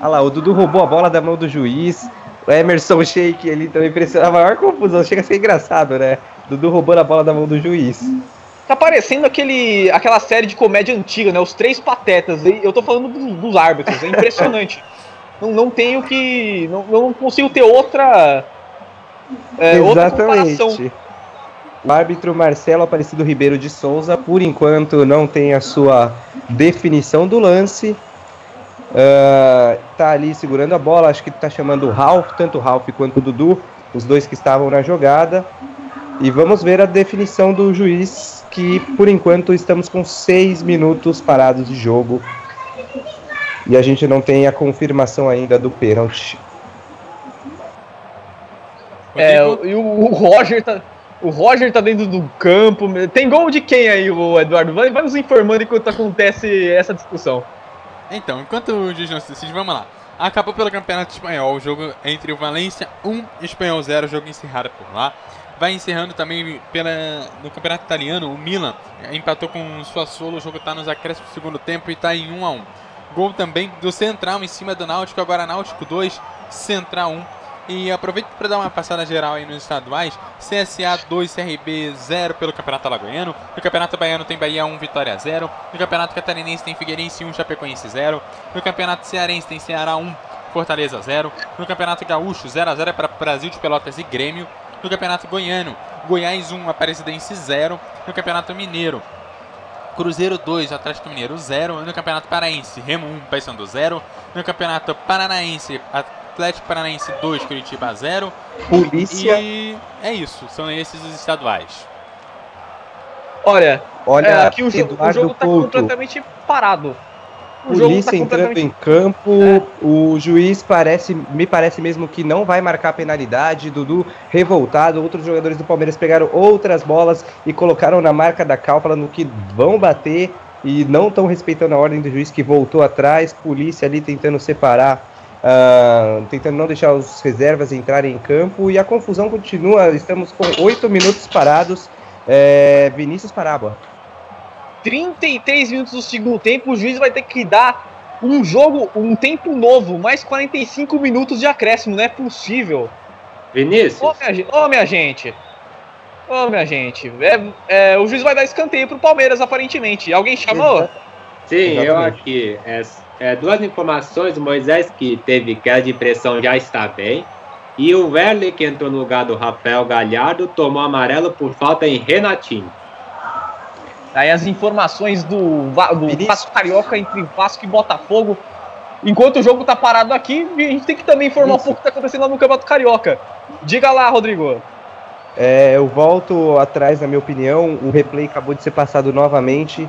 Olha lá, o Dudu roubou a bola da mão do juiz. O Emerson Sheik ali também pressionou a maior confusão. Chega a ser engraçado, né? Dudu roubando a bola da mão do juiz. Tá parecendo aquele, aquela série de comédia antiga, né? Os Três Patetas. Eu tô falando dos, dos árbitros, é impressionante. (laughs) não, não tenho que. Não, não consigo ter outra. é, outra comparação. Exatamente. O árbitro Marcelo Aparecido Ribeiro de Souza, por enquanto, não tem a sua definição do lance. Ah, tá ali segurando a bola, acho que tá chamando o Ralph, tanto o Ralph quanto o Dudu, os dois que estavam na jogada. E vamos ver a definição do juiz, que por enquanto estamos com seis minutos parados de jogo. E a gente não tem a confirmação ainda do pênalti. É, o- e o, o Roger tá. O Roger tá dentro do campo. Tem gol de quem aí, o Eduardo? Vai, vai nos informando enquanto acontece essa discussão. Então, enquanto o juiz não se decide, vamos lá. Acabou pelo Campeonato Espanhol, o jogo entre o Valência 1 e Espanhol 0, jogo encerrado por lá. Vai encerrando também pela, no Campeonato Italiano, o Milan empatou com o Sassuolo, o jogo está nos acréscimos do segundo tempo e está em 1 a 1 Gol também do Central em cima do Náutico, agora Náutico 2, Central 1. E aproveito para dar uma passada geral aí nos estaduais. CSA 2, CRB 0 pelo Campeonato Alagoano. No Campeonato Baiano tem Bahia 1, Vitória 0. No Campeonato Catarinense tem Figueirense 1, Chapecoense 0. No Campeonato Cearense tem Ceará 1, Fortaleza 0. No Campeonato Gaúcho 0 a 0 é para Brasil de Pelotas e Grêmio. No Campeonato Goiano, Goiás 1, Aparecidense 0. No Campeonato Mineiro, Cruzeiro 2, Atlético Mineiro 0. No Campeonato Paraense, Remo 1, Paysandu 0. No Campeonato Paranaense, Atlético Paranaense 2, Curitiba 0. Polícia. E é isso, são esses os estaduais. Olha, Olha, é, aqui o, jo- o jogo tá Couto. completamente parado. O Polícia tá entrando completamente- em campo, o juiz parece, me parece mesmo que não vai marcar penalidade. Dudu revoltado, outros jogadores do Palmeiras pegaram outras bolas e colocaram na marca da cal, falando que vão bater e não estão respeitando a ordem do juiz que voltou atrás. Polícia ali tentando separar, ah, tentando não deixar os reservas entrarem em campo e a confusão continua. Estamos com oito minutos parados. É, Vinícius Parábola. 33 minutos do segundo tempo, o juiz vai ter que dar um jogo, um tempo novo, mais 45 minutos de acréscimo, não é possível. Vinícius, Ô, minha, ô, minha gente. Ô, minha gente. É, é, o juiz vai dar escanteio pro Palmeiras, aparentemente. Alguém chamou? sim, eu aqui. É, é, duas informações: o Moisés, que teve queda de pressão, já está bem. E o Werley, que entrou no lugar do Rafael Galhardo, tomou amarelo por falta em Renatinho. Aí as informações do, do. Vasco Carioca entre Vasco e Botafogo. Enquanto o jogo tá parado aqui, a gente tem que também informar um Isso. pouco o que tá acontecendo lá no Campeonato Carioca. Diga lá, Rodrigo. É, eu volto atrás, na minha opinião. O replay acabou de ser passado novamente.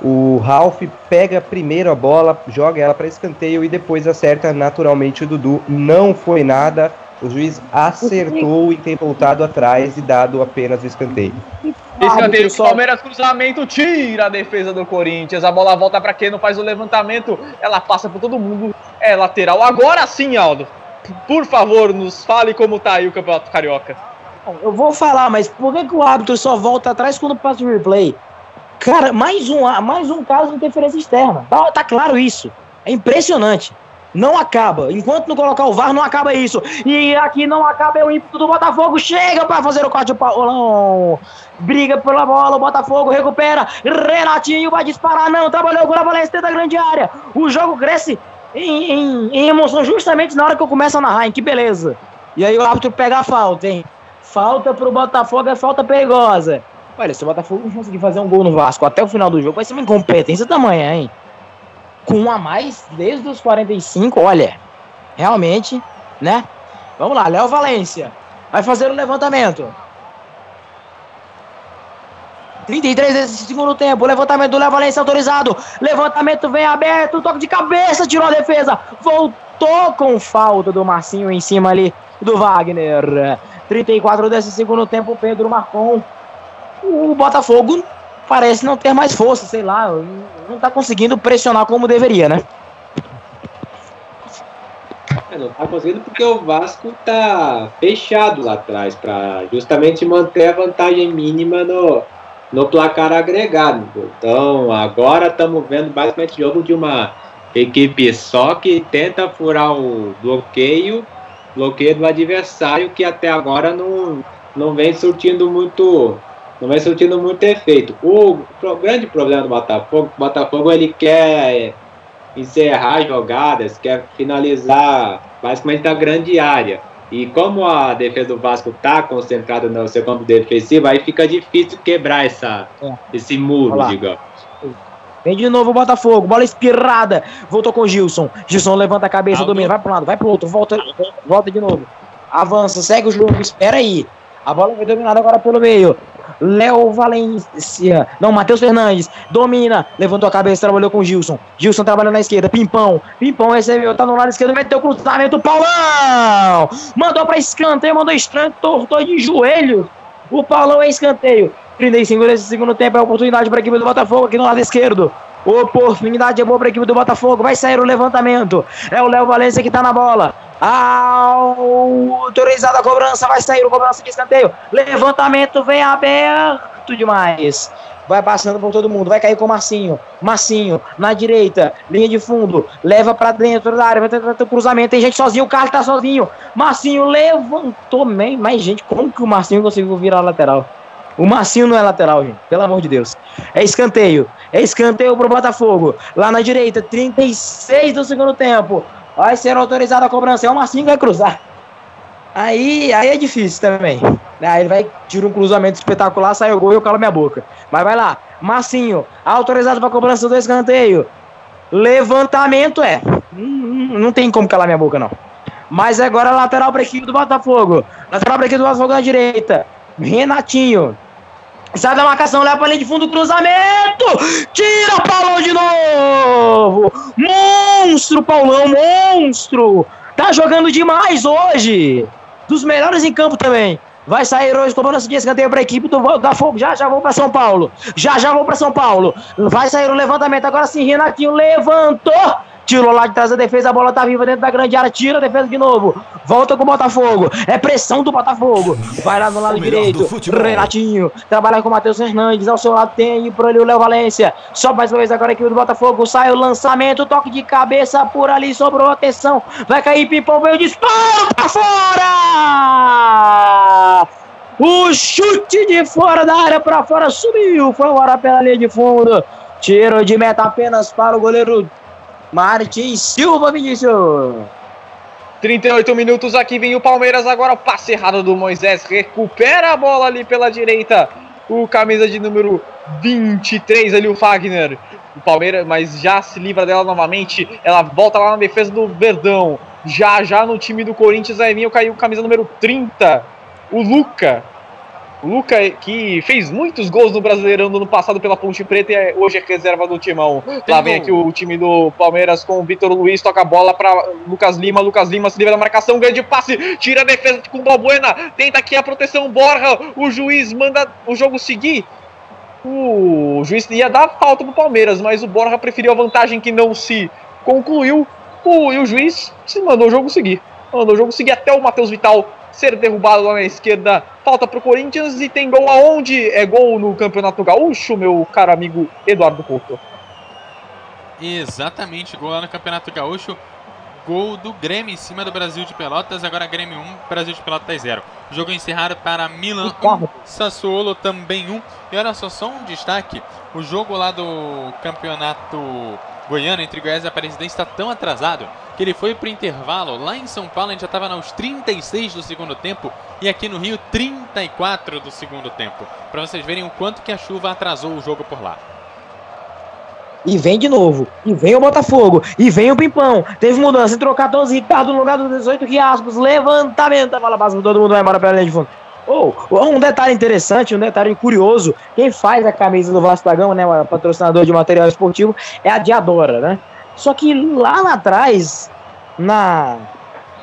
O Ralph pega primeiro a bola, joga ela para escanteio e depois acerta naturalmente o Dudu. Não foi nada. O juiz acertou em ter voltado atrás e dado apenas o escanteio. Escanteio do Palmeiras, cruzamento, tira a defesa do Corinthians. A bola volta pra quem não faz o levantamento. Ela passa por todo mundo. É lateral. Agora sim, Aldo. Por favor, nos fale como tá aí o Campeonato Carioca. Eu vou falar, mas por que, que o árbitro só volta atrás quando passa o replay? Cara, mais um, mais um caso de interferência externa. Tá, tá claro isso. É impressionante. Não acaba. Enquanto não colocar o VAR, não acaba isso. E aqui não acaba é o ímpeto do Botafogo. Chega para fazer o corte. Paulão briga pela bola. O Botafogo recupera. Renatinho vai disparar. Não, trabalhou com a Valência dentro da grande área. O jogo cresce em, em- em emoção justamente na hora que eu começo a narrar. Hein? Que beleza. E aí o árbitro pega a falta, hein? Falta pro Botafogo, é falta perigosa. Olha, se o Botafogo não conseguir fazer um gol no Vasco até o final do jogo, vai ser uma incompetência tamanha, hein? Com um a mais desde os 45, olha, realmente, né? Vamos lá, Léo Valência vai fazer o levantamento. 33 desse segundo tempo, levantamento do Léo Valência autorizado. Levantamento vem aberto, toque de cabeça, tirou a defesa. Voltou com falta do Marcinho em cima ali do Wagner. 34 desse segundo tempo, Pedro Marcon. O Botafogo parece não ter mais força, sei lá, não tá conseguindo pressionar como deveria, né? É, não tá conseguindo porque o Vasco tá fechado lá atrás para justamente manter a vantagem mínima no, no placar agregado. Então agora estamos vendo basicamente jogo de uma equipe só que tenta furar o bloqueio, bloqueio do adversário que até agora não, não vem surtindo muito não vem surtindo muito efeito. O, pro- grande problema do Botafogo, o Botafogo ele quer encerrar jogadas, quer finalizar basicamente da grande área. E como a defesa do Vasco está concentrada no seu campo defensivo, aí fica difícil quebrar essa, É. esse muro, digamos. Vem de novo o Botafogo, bola espirrada. Voltou com o Gilson. Gilson levanta a cabeça, Aldo. domina, vai para um lado, vai pro outro, volta, volta de novo. Avança, segue o jogo, espera aí. A bola foi dominada agora pelo meio. Léo Valência. Não, Matheus Fernandes. Domina. Levantou a cabeça, trabalhou com Gilson. Gilson trabalhando na esquerda. Pimpão. Pimpão recebeu, tá no lado esquerdo, meteu cruzamento. Paulão! Mandou pra escanteio, mandou estranho, tortou de joelho. O Paulão é escanteio. 35 nesse segundo tempo é oportunidade para a equipe do Botafogo aqui no lado esquerdo. Oportunidade é boa para equipe do Botafogo. Vai sair o levantamento. É o Léo Valência que tá na bola. Autorizada a cobrança. Vai sair o cobrança de escanteio. Levantamento vem aberto demais. Vai passando por todo mundo. Vai cair com o Marcinho. Marcinho na direita. Linha de fundo. Leva pra dentro da área. Vai tentar o cruzamento. Tem gente sozinho. O Carlos tá sozinho. Marcinho levantou. bem. Mas, gente, como que o Marcinho conseguiu virar a lateral? O Marcinho não é lateral, gente. Pelo amor de Deus. É escanteio. É escanteio pro Botafogo. Lá na direita, 36 do segundo tempo. Vai ser autorizada a cobrança. É o Marcinho que vai cruzar. Aí, aí é difícil também. Aí ele vai, tira um cruzamento espetacular, sai o gol e eu calo minha boca. Mas vai lá. Marcinho, autorizado para cobrança do escanteio. Levantamento é. Hum, Não tem como calar minha boca, não. Mas agora lateral para equipe do Botafogo. Lateral para equipe do Botafogo na direita. Renatinho. Sai da marcação, leva pra linha de fundo, cruzamento! Tira Paulão de novo! Monstro, Paulão, monstro! Tá jogando demais hoje! Dos melhores em campo também. Vai sair hoje cobrança de escanteio pra equipe do Botafogo. Já já vou pra São Paulo. Já já vou pra São Paulo. Vai sair o levantamento. Agora sim, Renatinho levantou. Tirou lá de trás a defesa, a bola tá viva dentro da grande área, tira a defesa de novo. Volta com o Botafogo. É pressão do Botafogo. Vai lá no lado O direito. Renatinho. Trabalha com o Matheus Fernandes. Ao seu lado tem aí por ali o Léo Valência. Só mais uma vez agora a equipe do Botafogo. Sai o lançamento, toque de cabeça por ali, sobrou atenção. Vai cair, Pipão veio disparo pra fora! O chute de fora da área pra fora subiu. Foi agora pela linha de fundo. Tiro de meta apenas para o goleiro Martins Silva, Vinícius. 38 minutos aqui vem o Palmeiras agora o passe errado do Moisés recupera a bola ali pela direita. O camisa de número 23 ali o Fagner. O Palmeiras mas já se livra dela novamente ela volta lá na defesa do Verdão. Já já no time do Corinthians aí vinha caiu camisa número 30 o Luca Luca que fez muitos gols no Brasileirão do ano passado pela Ponte Preta e é- hoje é reserva do Timão. Lá vem gol. aqui o time do Palmeiras com o Vitor Luiz, toca a bola para Lucas Lima. Lucas Lima se livra da marcação, grande passe, tira a defesa com Balbuena, tenta aqui a proteção, Borja. O juiz manda o jogo seguir. O juiz ia dar falta pro Palmeiras, mas o Borja preferiu a vantagem que não se concluiu. O, e o juiz se mandou o jogo seguir. Mandou o jogo seguir até o Matheus Vital ser derrubado lá na esquerda. Falta pro Corinthians e tem gol aonde? É gol no Campeonato Gaúcho, meu caro amigo Eduardo Couto. Exatamente, gol lá no Campeonato Gaúcho. Gol do Grêmio em cima do Brasil de Pelotas. Agora Grêmio 1, Brasil de Pelotas 0. Jogo encerrado para Milan 1, Sassuolo também 1. E olha só, só um destaque: o jogo lá do Campeonato Goiano entre Goiás e Aparecidense está tão atrasado que ele foi pro intervalo. Lá em São Paulo a gente já estava nos 36 do segundo tempo e aqui no Rio 34 do segundo tempo. Para vocês verem o quanto que a chuva atrasou o jogo por lá. E vem de novo. E vem o Botafogo. E vem o Pimpão. Teve mudança. Entrou 14 Ricardo no lugar do 18 Riascos. Levantamento. A bola passa. Todo mundo vai embora pela linha de fundo. Oh, um detalhe interessante, um detalhe curioso. Quem faz a camisa do Vasco da Gama, né? Patrocinador de material esportivo, é a Diadora, né? Só que lá, lá atrás, na,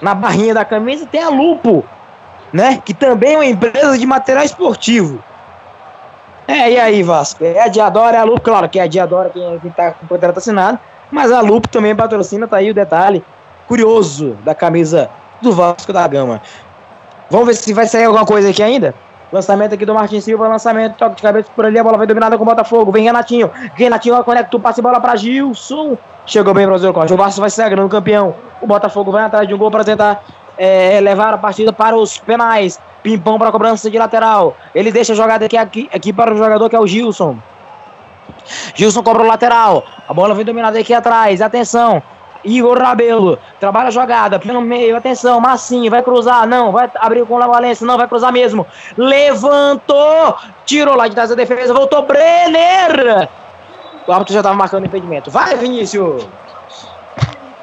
na barrinha da camisa, tem a Lupo, né? Que também é uma empresa de material esportivo. É, e aí, Vasco? É a Diadora, é a Lupo, claro que é a Diadora quem, quem tá com o contrato assinado, mas a Lupo também patrocina, tá aí o detalhe curioso da camisa do Vasco da Gama. Vamos ver se vai sair alguma coisa aqui ainda. Lançamento aqui do Martins Silva, lançamento, toque de cabeça por ali, a bola vai dominada com o Botafogo. Vem Renatinho, Renatinho conecta o passe bola pra Gilson. Chegou bem para o Corte. O Vasco vai se sagrando campeão. O Botafogo vai atrás de um gol para tentar é, levar a partida para os penais. Pimpão para a cobrança de lateral. Ele deixa a jogada aqui, aqui, aqui para o jogador que é o Gilson. Gilson cobra o lateral. A bola vem dominada aqui atrás. Atenção. Igor Rabelo. Trabalha a jogada. Pelo meio. Atenção. Massinho. Vai cruzar. Não. Vai abrir com o Valência. Não. Vai cruzar mesmo. Levantou. Tirou lá de trás da defesa. Voltou. Brenner. O árbitro já estava marcando impedimento. Vai, Vinícius.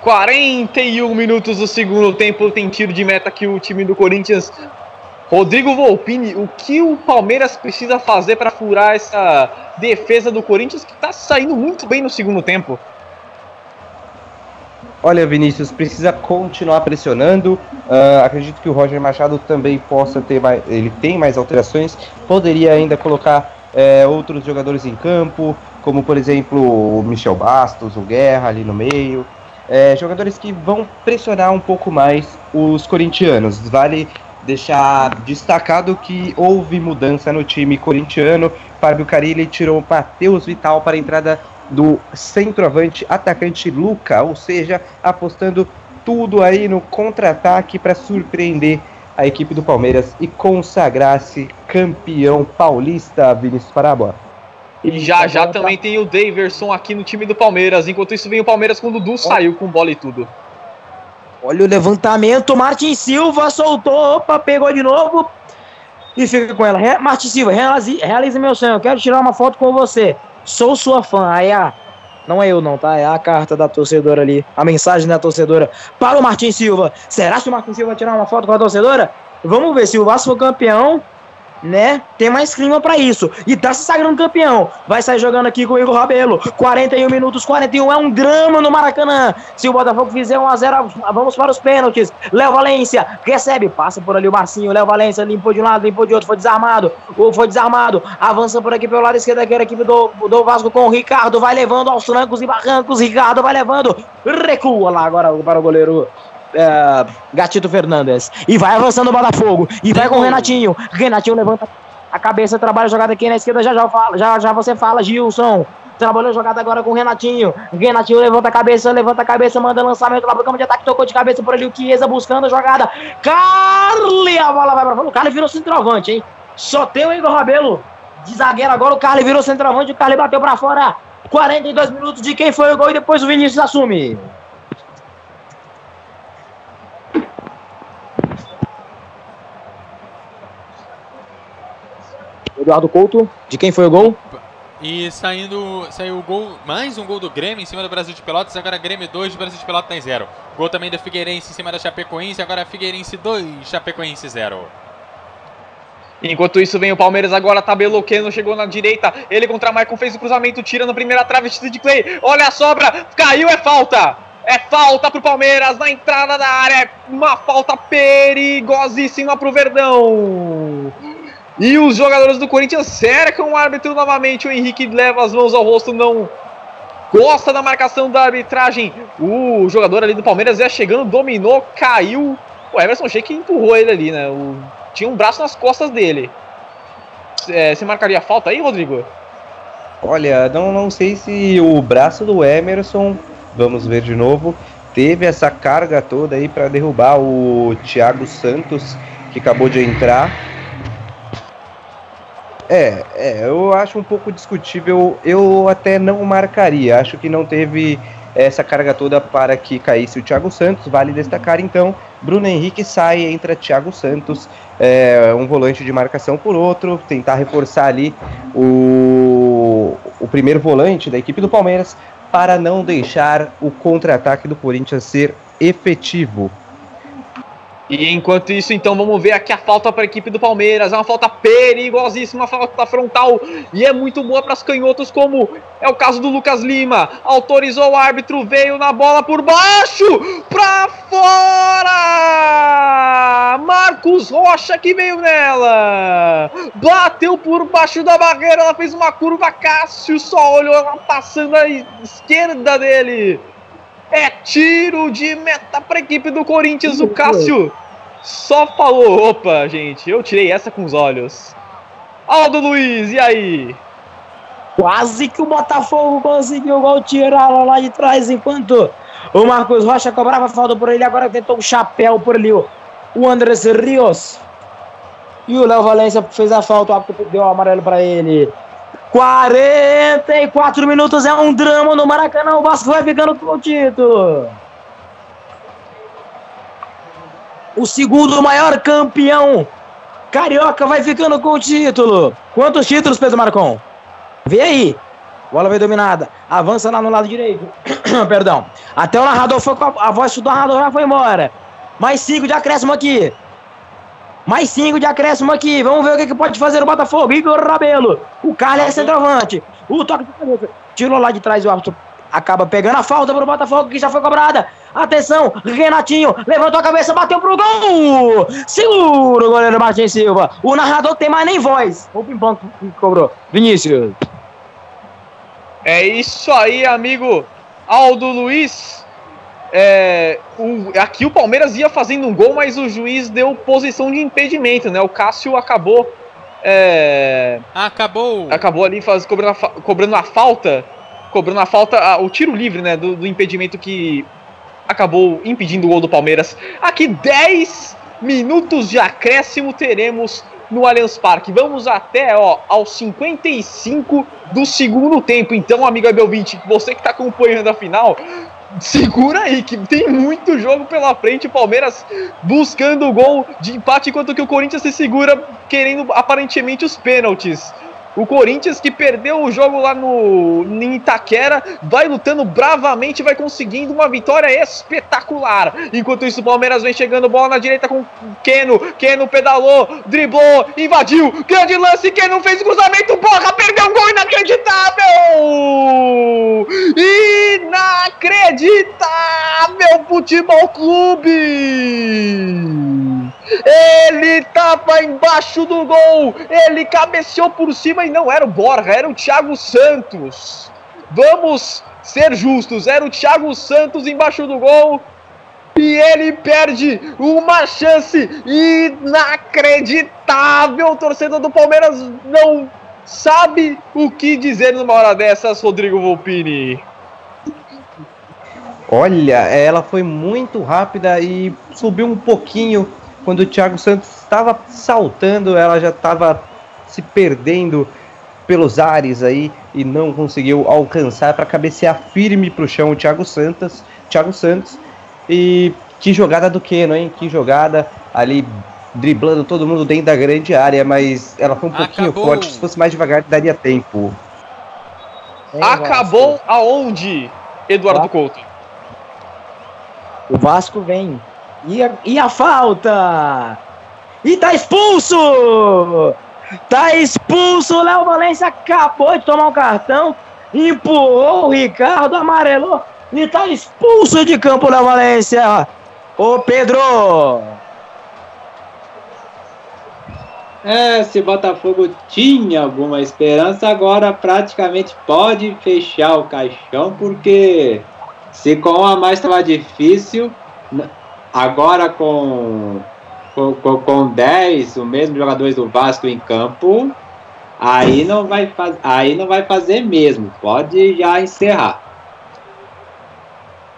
41 minutos do segundo tempo. Tem tiro de meta que o time do Corinthians. Rodrigo Volpini, o que o Palmeiras precisa fazer para furar essa defesa do Corinthians que está saindo muito bem no segundo tempo? Olha, Vinícius, precisa continuar pressionando. Uh, acredito que o Roger Machado também possa ter mais. Ele tem mais alterações. Poderia ainda colocar é, outros jogadores em campo, como por exemplo o Michel Bastos, o Guerra ali no meio. É, jogadores que vão pressionar um pouco mais os corintianos. Vale deixar destacado que houve mudança no time corintiano. Fábio Carilli tirou o Matheus Vital para a entrada do centroavante atacante Luca, ou seja, apostando tudo aí no contra-ataque para surpreender a equipe do Palmeiras e consagrar-se campeão paulista, Vinícius Parabola. E já já também tem o Daverson aqui no time do Palmeiras. Enquanto isso vem o Palmeiras quando o Dudu saiu com bola e tudo. Olha o levantamento, Martin Silva soltou, opa, pegou de novo e fica com ela. Re Martin Silva, realize, realize meu sonho, eu quero tirar uma foto com você. Sou sua fã. Aí a. Não é eu, não, tá? É a carta da torcedora ali. A mensagem da torcedora para o Martin Silva. Será que o Martin Silva vai tirar uma foto com a torcedora? Vamos ver se o Vasco for campeão né? Tem mais clima para isso. E tá se sagrando campeão. Vai sair jogando aqui com o Igor Rabelo. 41 minutos, 41 é um drama no Maracanã. Se o Botafogo fizer 1 a 0 vamos para os pênaltis. Léo Valência recebe, passa por ali o Marcinho. Léo Valência limpou de um lado, limpou de outro, foi desarmado. Ou foi desarmado. Avança por aqui pelo lado esquerdo aqui a equipe do, do Vasco com o Ricardo. Vai levando aos trancos e barrancos. Ricardo vai levando. Recua lá agora para o goleiro é, Gatito Fernandes. E vai avançando o Botafogo. E vai com o Renatinho. Renatinho levanta a cabeça, trabalha a jogada aqui na esquerda. Já já, fala, já, já você fala, Gilson. Trabalhou a jogada agora com o Renatinho. Renatinho levanta a cabeça, levanta a cabeça, manda lançamento lá pro campo de ataque. Tocou de cabeça por ali o Chiesa buscando a jogada. Carly, a bola vai pra fora. O Carly virou centroavante, hein? Só tem o Igor Rabelo de zagueiro agora. O Carly virou centroavante. O Carly bateu pra fora. 42 minutos de quem foi o gol e depois o Vinícius assume. Eduardo Couto, de quem foi o gol? E saindo, saiu o gol, mais um gol do Grêmio em cima do Brasil de Pelotas, agora Grêmio 2, Brasil de Pelotas tem 0. Gol também do Figueirense em cima da Chapecoense, agora Figueirense 2, Chapecoense 0. Enquanto isso vem o Palmeiras agora, tabelou Keno, chegou na direita, ele contra Maicon fez o cruzamento, tira na primeira trave, de Clay, olha a sobra, caiu, é falta! É falta pro Palmeiras na entrada da área, é uma falta perigosíssima pro Verdão! E os jogadores do Corinthians cercam o árbitro novamente. O Henrique leva as mãos ao rosto, não gosta da marcação da arbitragem. O jogador ali do Palmeiras ia chegando, dominou, caiu. O Everson Sheik empurrou ele ali, né? O... Tinha um braço nas costas dele. É, você marcaria falta aí, Rodrigo? Olha, não, não sei se o braço do Emerson, vamos ver de novo, teve essa carga toda aí para derrubar o Thiago Santos, que acabou de entrar. É, é, eu acho um pouco discutível. Eu até não marcaria. Acho que não teve essa carga toda para que caísse o Thiago Santos. Vale destacar então, Bruno Henrique sai, entra Thiago Santos, é, um volante de marcação por outro, tentar reforçar ali o, o primeiro volante da equipe do Palmeiras para não deixar o contra-ataque do Corinthians ser efetivo. E enquanto isso, então, vamos ver aqui a falta para a equipe do Palmeiras. É uma falta perigosíssima, uma falta frontal. E é muito boa para os canhotos, como é o caso do Lucas Lima. Autorizou o árbitro, veio na bola por baixo, para fora! Marcos Rocha que veio nela. Bateu por baixo da barreira, ela fez uma curva. Cássio só olhou ela passando à esquerda dele. É tiro de meta para a equipe do Corinthians. O Cássio só falou: opa, gente, eu tirei essa com os olhos. Aldo Luiz, e aí? Quase que o Botafogo conseguiu o gol tirar lá de trás, enquanto o Marcos Rocha cobrava falta por ele, agora tentou um chapéu por ali. o Andrés Rios. E o Léo Valência fez a falta, o árbitro deu o amarelo para ele. 44 minutos, é um drama no Maracanã. O Vasco vai ficando com o título. O segundo maior campeão carioca vai ficando com o título. Quantos títulos, Pedro Marcon? Vê aí. Bola veio dominada. Avança lá no lado direito. (clears throat) Perdão. Até o narrador foi com a, a voz do narrador já foi embora. Mais cinco de acréscimo aqui. Mais cinco de acréscimo aqui. Vamos ver o que, que pode fazer o Botafogo. Igor Rabelo. O Carlos é centroavante. O toque de cabeça. Tirou lá de trás o árbitro. Acaba pegando a falta para o Botafogo que já foi cobrada. Atenção, Renatinho levantou a cabeça, bateu pro gol. Segura o goleiro Martins Silva. O narrador tem mais nem voz. O pimpão que cobrou. Vinícius. É isso aí, amigo Aldo Luiz. É, o- aqui o Palmeiras ia fazendo um gol, mas o juiz deu posição de impedimento, né? O Cássio acabou. é, Acabou. acabou ali faz, cobrando, a, cobrando a falta. Cobrando a falta, a- o tiro livre, né? Do, do impedimento que acabou impedindo o gol do Palmeiras. Aqui 10 minutos de acréscimo teremos no Allianz Parque. Vamos até ó, aos 55 do segundo tempo. Então, amigo Abel 20, você que está acompanhando a final, segura aí que tem muito jogo pela frente. O Palmeiras buscando o gol de empate, enquanto que o Corinthians se segura querendo aparentemente os pênaltis. O Corinthians que perdeu o jogo lá no em Itaquera, vai lutando bravamente, vai conseguindo uma vitória espetacular. Enquanto isso, o Palmeiras vem chegando, bola na direita com Keno. Keno pedalou, driblou, invadiu. Grande lance, Keno fez o cruzamento, borra, perdeu um gol inacreditável! Inacreditável Futebol Clube! Ele tava embaixo do gol, ele cabeceou por cima e não era o Borja, era o Thiago Santos. Vamos ser justos, era o Thiago Santos embaixo do gol e ele perde uma chance inacreditável. O torcedor do Palmeiras não sabe o que dizer numa hora dessas, Rodrigo Volpini. Olha, ela foi muito rápida e subiu um pouquinho quando o Thiago Santos estava saltando, ela já estava se perdendo pelos ares aí e não conseguiu alcançar para cabecear firme para o chão o Thiago Santos, Thiago Santos. E que jogada do Keno, hein? Que jogada ali driblando todo mundo dentro da grande área, mas ela foi um pouquinho Acabou. forte. Se fosse mais devagar, daria tempo. Acabou aonde, Eduardo Vasco. Couto? O Vasco vem. E a, e a falta? E tá expulso! Tá expulso! O Léo Valência acabou de tomar um cartão, empurrou o Ricardo, amarelou e tá expulso de campo o Léo Valência! Ô Pedro! É, se Botafogo tinha alguma esperança, agora praticamente pode fechar o caixão, porque se com a mais estava difícil, agora com, com, com, com 10, os mesmos jogadores do Vasco em campo, aí não vai, faz, aí não vai fazer mesmo, pode já encerrar.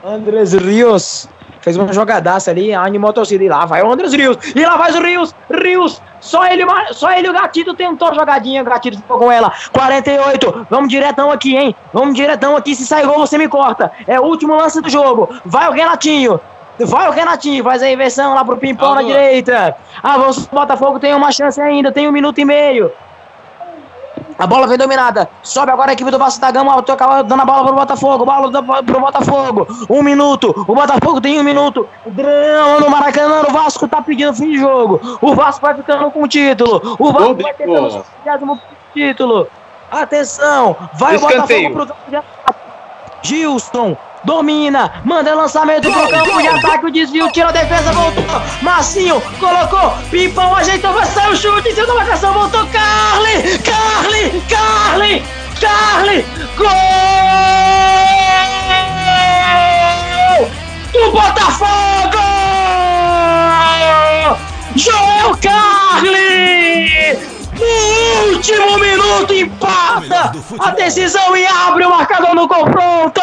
Andrés Rios fez uma jogadaça ali, animou a torcida. E lá vai o Andrés Rios. E lá vai o Rios. Rios. Só ele, só ele o Gatito tentou jogadinha. O Gatito ficou com ela. 48. Vamos diretão aqui, hein? Vamos diretão aqui. Se sair gol, você me corta. É o último lance do jogo. Vai o Renatinho. Vai o Renatinho, faz a inversão lá pro Pimpão na direita. Avança o Botafogo, tem uma chance ainda, tem um minuto e meio. A bola vem dominada. Sobe agora a equipe do Vasco da Gama. Toca dando a bola pro Botafogo. Bola do, pro Botafogo. Um minuto. O Botafogo tem um minuto. Drama no Maracanã. O Vasco tá pedindo fim de jogo. O Vasco vai ficando com o título. O Vasco vai Público. tentando o título. Atenção. Vai Escanteio. o Botafogo pro. Gilson. Domina, manda lançamento pro campo de ataque, o desvio, tira a defesa, voltou. Massinho, colocou, Pimpão ajeitou, vai sair o chute em cima da marcação, voltou. Carly, Carly, Carly, Carly, gol do Botafogo! Joel Carly! No último minuto empata a decisão e abre o marcador no confronto!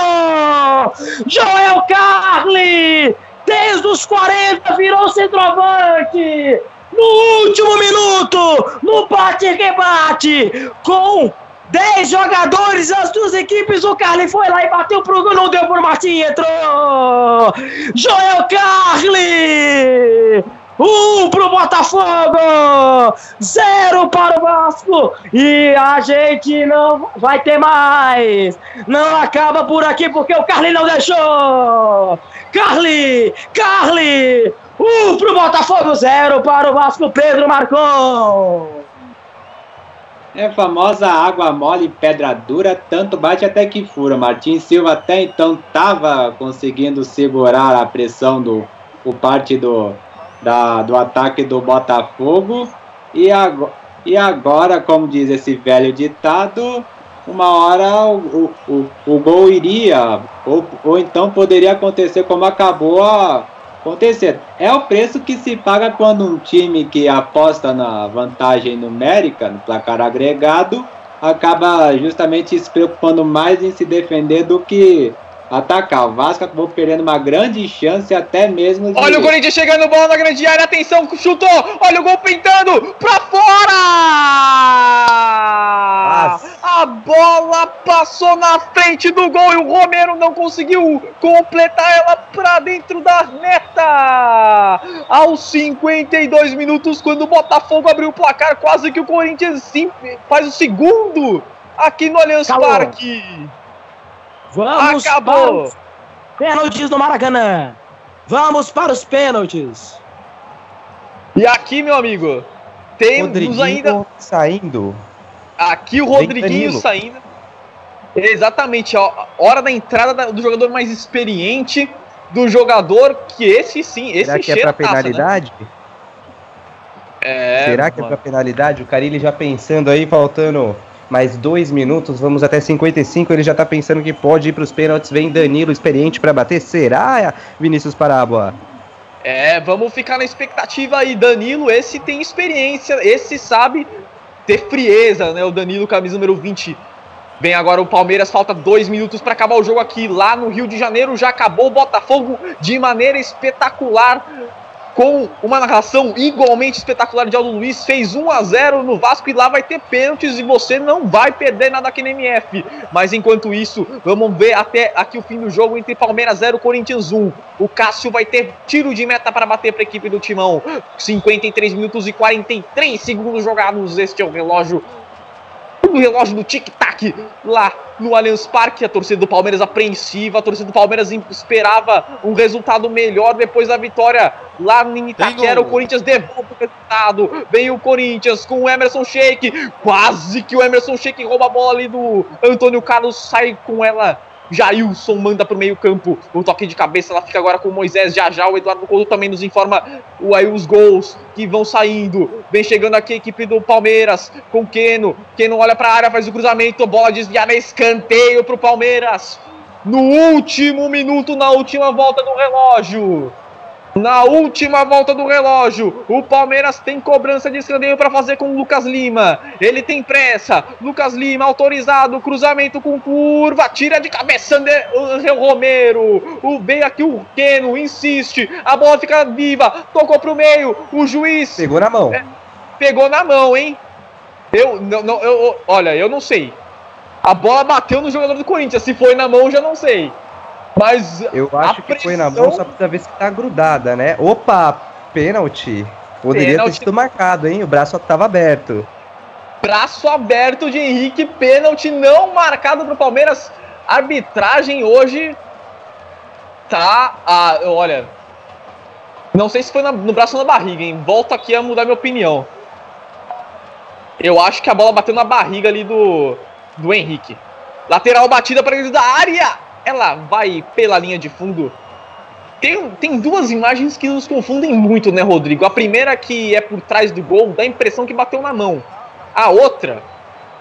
Joel Carli desde os 40 virou centroavante. No último minuto, no bate que bate, com 10 jogadores, as duas equipes, o Carly foi lá e bateu pro gol, não deu por Martim, entrou! Joel Carly! Um pro Botafogo! Zero para o Vasco! E a gente não vai ter mais! Não acaba por aqui porque o Carly não deixou! Carly! Carly! Um pro Botafogo, zero para o Vasco, Pedro Marcon! É a famosa água mole pedra dura, tanto bate até que fura. Martins Silva até então estava conseguindo segurar a pressão do por parte do, da, do ataque do Botafogo. E, agora, e agora, como diz esse velho ditado, uma hora o, o, o gol iria, ou, ou então poderia acontecer como acabou a acontecer. É o preço que se paga quando um time que aposta na vantagem numérica, no placar agregado, acaba justamente se preocupando mais em se defender do que atacar. O Vasco acabou perdendo uma grande chance até mesmo de... Olha o Corinthians chegando, bola na grande área, atenção, chutou, olha o gol pintando, pra fora! A bola passou na frente do gol e o Romero não conseguiu completar ela pra dentro da meta! Aos 52 minutos, quando o Botafogo abriu o placar, quase que o Corinthians sim, faz o segundo aqui no Allianz Calma. Parque. Vamos Acabou. para pênaltis do Maracanã. Vamos para os pênaltis. E aqui, meu amigo, temos Rodriguinho ainda saindo. aqui o Rodriguinho saindo. Exatamente, ó, hora da entrada da- do jogador mais experiente, do jogador que esse sim, esse Será que é pra taça, né? penalidade? É, Será que é mano. pra penalidade? O Carilli já pensando aí, faltando mais dois minutos, vamos até 55, ele já tá pensando que pode ir pros pênaltis, vem Danilo experiente pra bater, será, Vinícius Parábola? É, vamos ficar na expectativa aí. Danilo, esse tem experiência, esse sabe ter frieza, né? O Danilo, camisa número 20. Vem agora o Palmeiras, falta dois minutos para acabar o jogo aqui. Lá no Rio de Janeiro já acabou o Botafogo de maneira espetacular. Com uma narração igualmente espetacular de Aldo Luiz, fez 1 a 0 no Vasco e lá vai ter pênaltis e você não vai perder nada aqui no MF. Mas enquanto isso, vamos ver até aqui o fim do jogo entre Palmeiras 0 Corinthians 1. O Cássio vai ter tiro de meta para bater para a equipe do Timão. 53 minutos e 43 segundos jogados. Este é o relógio o relógio do tic-tac lá no Allianz Parque. A torcida do Palmeiras apreensiva, a torcida do Palmeiras esperava um resultado melhor depois da vitória lá em Itaquera. O Corinthians devolve o resultado. Vem o Corinthians com o Emerson Sheik. Quase que o Emerson Sheik rouba a bola ali do Antônio Carlos, sai com ela. Jailson manda pro meio campo o toque de cabeça, ela fica agora com o Moisés já já, o Eduardo Couto também nos informa o, aí os gols que vão saindo, vem chegando aqui a equipe do Palmeiras com Keno, Keno olha pra área, faz o cruzamento, bola desviada, escanteio pro Palmeiras, no último minuto, na última volta do relógio, na última volta do relógio, o Palmeiras tem cobrança de escanteio para fazer com o Lucas Lima. Ele tem pressa. Lucas Lima autorizado, cruzamento com curva, tira de cabeça Ander, Angel Romero. O veio aqui o Keno, insiste. A bola fica viva, tocou pro meio. O juiz Pegou na mão. pegou na mão, hein? Eu não, não eu, olha, eu não sei. A bola bateu no jogador do Corinthians. Se foi na mão, já não sei. Mas Eu acho que foi na mão, só precisa ver se tá grudada, né? Opa, pênalti. Poderia Pênalti. ter sido marcado, hein? O braço tava aberto. Braço aberto de Henrique, pênalti não marcado pro Palmeiras. Arbitragem hoje tá. Ah, olha. Não sei se foi na- no braço ou na barriga, hein? Volto aqui a mudar minha opinião. Eu acho que a bola bateu na barriga ali do, do Henrique. Lateral batida para dentro da área. Ela vai pela linha de fundo. Tem, tem duas imagens que nos confundem muito, né, Rodrigo? A primeira que é por trás do gol, dá a impressão que bateu na mão. A outra,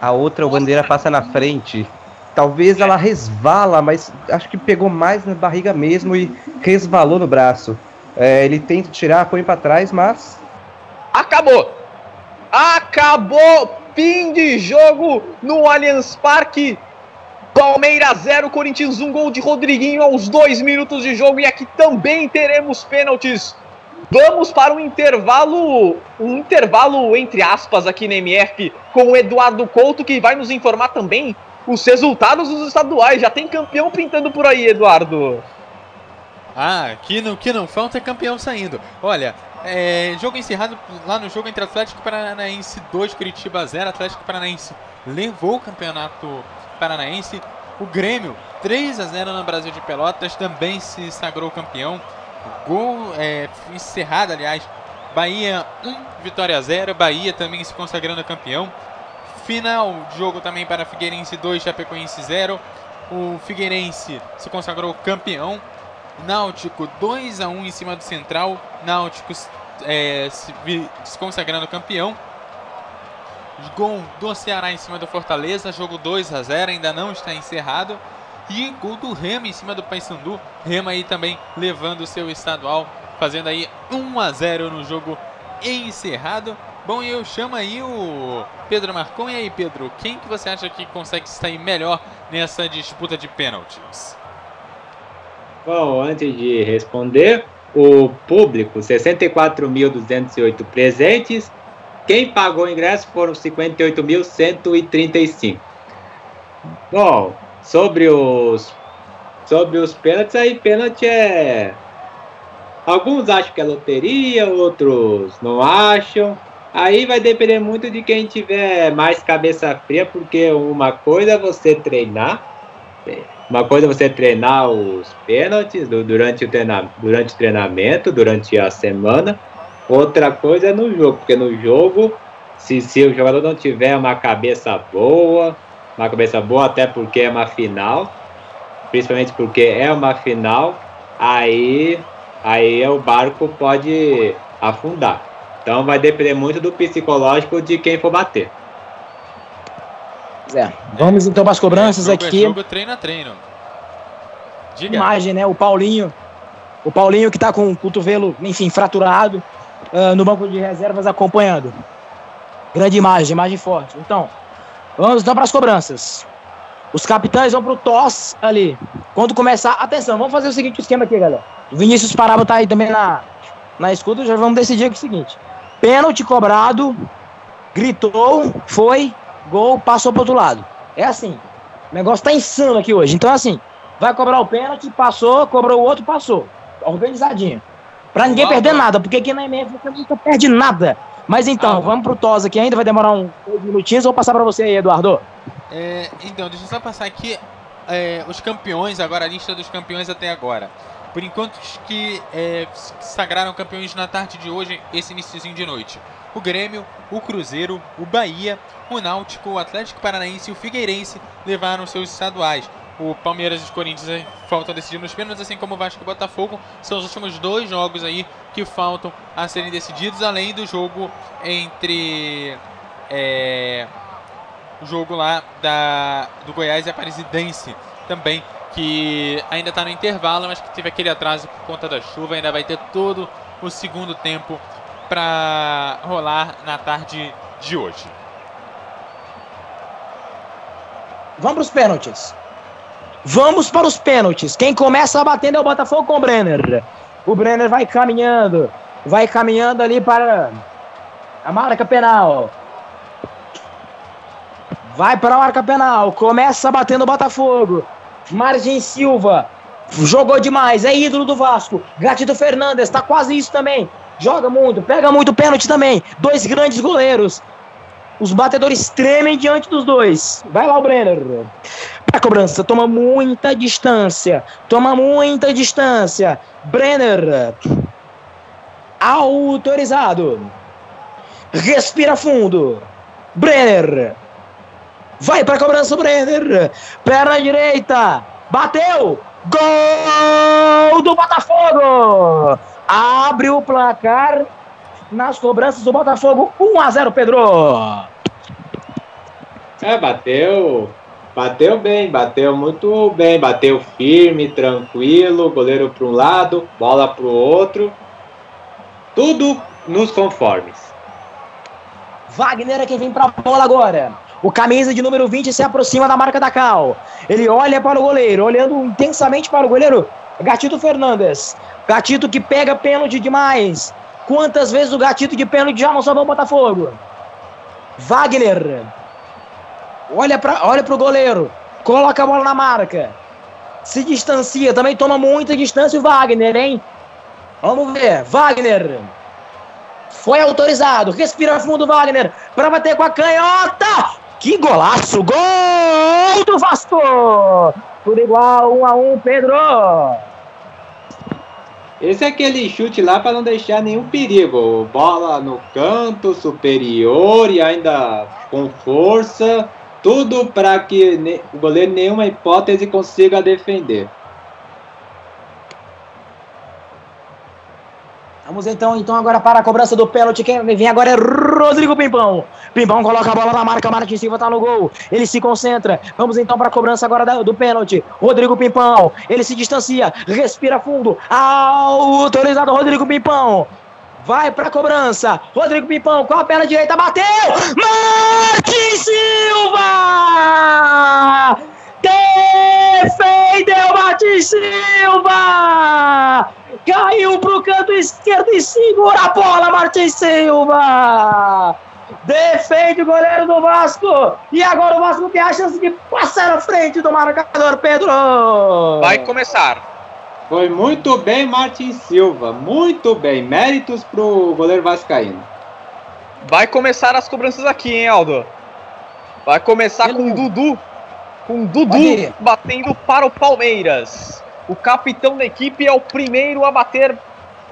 A outra, o bandeira passa na frente. Talvez ela resvala, mas acho que pegou mais na barriga mesmo e resvalou no braço. É, ele tenta tirar, põe pra trás, mas acabou! Acabou! Fim de jogo no Allianz Parque. Palmeiras 0, Corinthians 1, gol de Rodriguinho aos dois minutos de jogo. E aqui também teremos pênaltis. Vamos para um intervalo, um intervalo entre aspas aqui na MF com o Eduardo Couto que vai nos informar também os resultados dos estaduais. Já tem campeão pintando por aí, Eduardo. Ah, que não, que não falta é campeão saindo. Olha, é, jogo encerrado lá no jogo entre Atlético Paranaense 2, Curitiba 0. Atlético Paranaense levou o campeonato paranaense. O Grêmio 3 a 0 no Brasil de Pelotas também se sagrou campeão. Gol é, encerrado, aliás. Bahia 1, Vitória 0. Bahia também se consagrando campeão. Final de jogo também para Figueirense 2, Chapecoense 0. O Figueirense se consagrou campeão. Náutico 2 a 1 em cima do Central. Náutico é, se, se consagrando campeão. Gol do Ceará em cima do Fortaleza. Jogo 2 a 0 ainda não está encerrado. E gol do Remo em cima do Paysandu. Remo aí também levando o seu estadual, fazendo aí 1 a 0 no jogo encerrado. Bom, eu chamo aí o Pedro Marcon. E aí, Pedro, quem que você acha que consegue sair melhor nessa disputa de pênaltis? Bom, antes de responder, o público, 64.208 presentes. Quem pagou o ingresso foram 58.135. Bom, sobre os sobre os pênaltis, aí pênalti é alguns acham que é loteria, outros não acham. Aí vai depender muito de quem tiver mais cabeça fria, porque uma coisa é você treinar, uma coisa é você treinar os pênaltis durante o, durante o treinamento, durante a semana, outra coisa é no jogo, porque no jogo, se, se o jogador não tiver uma cabeça boa, uma cabeça boa, até porque é uma final, principalmente porque é uma final, aí, aí o barco pode afundar. Então vai depender muito do psicológico de quem for bater. É, vamos então para as cobranças é, jogo aqui. É jogo treino a treino. Diga. Imagem, né? O Paulinho. O Paulinho que tá com o cotovelo, enfim, fraturado uh, no banco de reservas acompanhando. Grande imagem, imagem forte. Então, vamos então para as cobranças. Os capitães vão pro toss ali. Quando começar, atenção, vamos fazer o seguinte esquema aqui, galera. O Vinícius Paraba tá aí também na, na escuta, já vamos decidir aqui o seguinte. Pênalti cobrado, gritou, foi, gol, passou pro outro lado. É assim. O negócio tá insano aqui hoje. Então, assim, vai cobrar o pênalti, passou, cobrou o outro, passou. Organizadinho. Pra ninguém Uau, perder nada, porque aqui na MF você nunca perde nada. Mas então, ah, vamos pro TOS aqui ainda, vai demorar uns um, minutinhos. Vou passar pra você aí, Eduardo. É, então, deixa eu só passar aqui é, os campeões, agora a lista dos campeões até agora. Por enquanto, os que é, sagraram campeões na tarde de hoje, esse iníciozinho de noite. O Grêmio, o Cruzeiro, o Bahia, o Náutico, o Atlético Paranaense e o Figueirense levaram seus estaduais. O Palmeiras e os Corinthians faltam decidir nos pênaltis, assim como o Vasco e o Botafogo. São os últimos dois jogos aí que faltam a serem decididos, além do jogo entre. É, o jogo lá da, do Goiás e a Parisidense também, que ainda está no intervalo, mas que teve aquele atraso por conta da chuva. Ainda vai ter todo o segundo tempo para rolar na tarde de hoje. Vamos para os pênaltis. Vamos para os pênaltis. Quem começa batendo é o Botafogo com o Brenner. O Brenner vai caminhando, vai caminhando ali para a marca penal. Vai para a marca penal, começa batendo o Botafogo. Margem Silva jogou demais, é ídolo do Vasco. Gatito Fernandes, tá quase isso também. Joga muito, pega muito pênalti também. Dois grandes goleiros. Os batedores tremem diante dos dois. Vai lá o Brenner. Para cobrança, toma muita distância. Toma muita distância. Brenner. Autorizado. Respira fundo. Brenner. Vai para cobrança o Brenner. Perna direita. Bateu. Gol do Botafogo. Abre o placar nas cobranças do Botafogo. 1 a 0 Pedro. É, bateu. Bateu bem, bateu muito bem, bateu firme, tranquilo, goleiro para um lado, bola para o outro. Tudo nos conformes. Wagner é quem vem para a bola agora. O camisa de número 20 se aproxima da marca da Cal. Ele olha para o goleiro, olhando intensamente para o goleiro Gatito Fernandes. Gatito que pega pênalti demais. Quantas vezes o gatito de pênalti já não salvou o Botafogo? Wagner. Olha para olha o goleiro. Coloca a bola na marca. Se distancia. Também toma muita distância o Wagner, hein? Vamos ver. Wagner. Foi autorizado. Respira fundo, Wagner. Para bater com a canhota. Que golaço! Gol do Vasco! Tudo igual, um a um, Pedro. Esse é aquele chute lá para não deixar nenhum perigo. Bola no canto superior e ainda com força. Tudo para que o goleiro, nenhuma hipótese, consiga defender. Vamos então, então agora para a cobrança do pênalti. Quem vem agora é Rodrigo Pimpão. Pimpão coloca a bola na marca, Martin Silva tá no gol. Ele se concentra. Vamos então para a cobrança agora do pênalti. Rodrigo Pimpão. Ele se distancia, respira fundo. Autorizado Rodrigo Pimpão. Vai para a cobrança. Rodrigo Pimpão com a perna direita bateu. Martin Silva! Defendeu Martin Silva! Caiu pro canto esquerdo e segura a bola, Martin Silva! Defende o goleiro do Vasco! E agora o Vasco tem a chance de passar à frente do marcador, Pedro! Vai começar. Foi muito bem, Martin Silva. Muito bem. Méritos pro goleiro Vascaíno. Vai começar as cobranças aqui, hein, Aldo? Vai começar com o Dudu. Com o Dudu batendo para o Palmeiras. O capitão da equipe é o primeiro a bater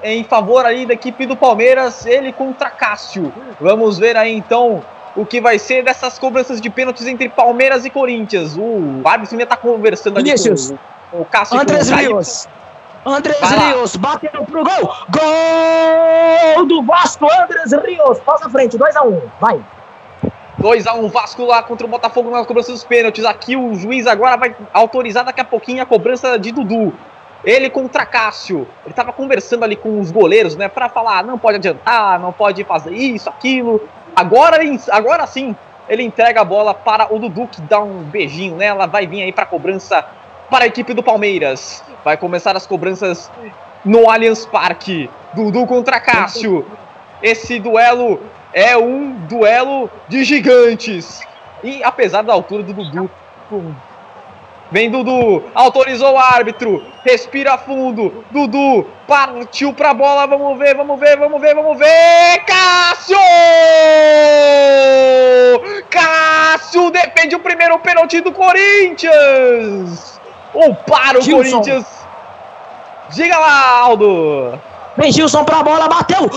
em favor aí da equipe do Palmeiras, ele contra Cássio. Vamos ver aí então o que vai ser dessas cobranças de pênaltis entre Palmeiras e Corinthians. O árbitro ainda tá conversando ali Vinícius. com o Cássio com Andrés. Rios! Andrés Vai. Rios bateu pro gol! Gol do Vasco! Andrés Rios! Passa à frente, 2x1, vai! 2x1 Vasco lá contra o Botafogo na cobrança dos pênaltis. Aqui o juiz agora vai autorizar daqui a pouquinho a cobrança de Dudu. Ele contra Cássio. Ele tava conversando ali com os goleiros, né? Pra falar, não pode adiantar, não pode fazer isso, aquilo. Agora, agora sim, ele entrega a bola para o Dudu, que dá um beijinho nela. Vai vir aí pra cobrança para a equipe do Palmeiras. Vai começar as cobranças no Allianz Parque. Dudu contra Cássio. Esse duelo é um duelo de gigantes. E apesar da altura do Dudu, vem Dudu, autorizou o árbitro, respira fundo, Dudu partiu pra bola, vamos ver, vamos ver, vamos ver, vamos ver, Cássio! Cássio defende o primeiro pênalti do Corinthians! Ou para o Gilson. Corinthians? Diga lá, Aldo! Vem Gilson pra bola, bateu!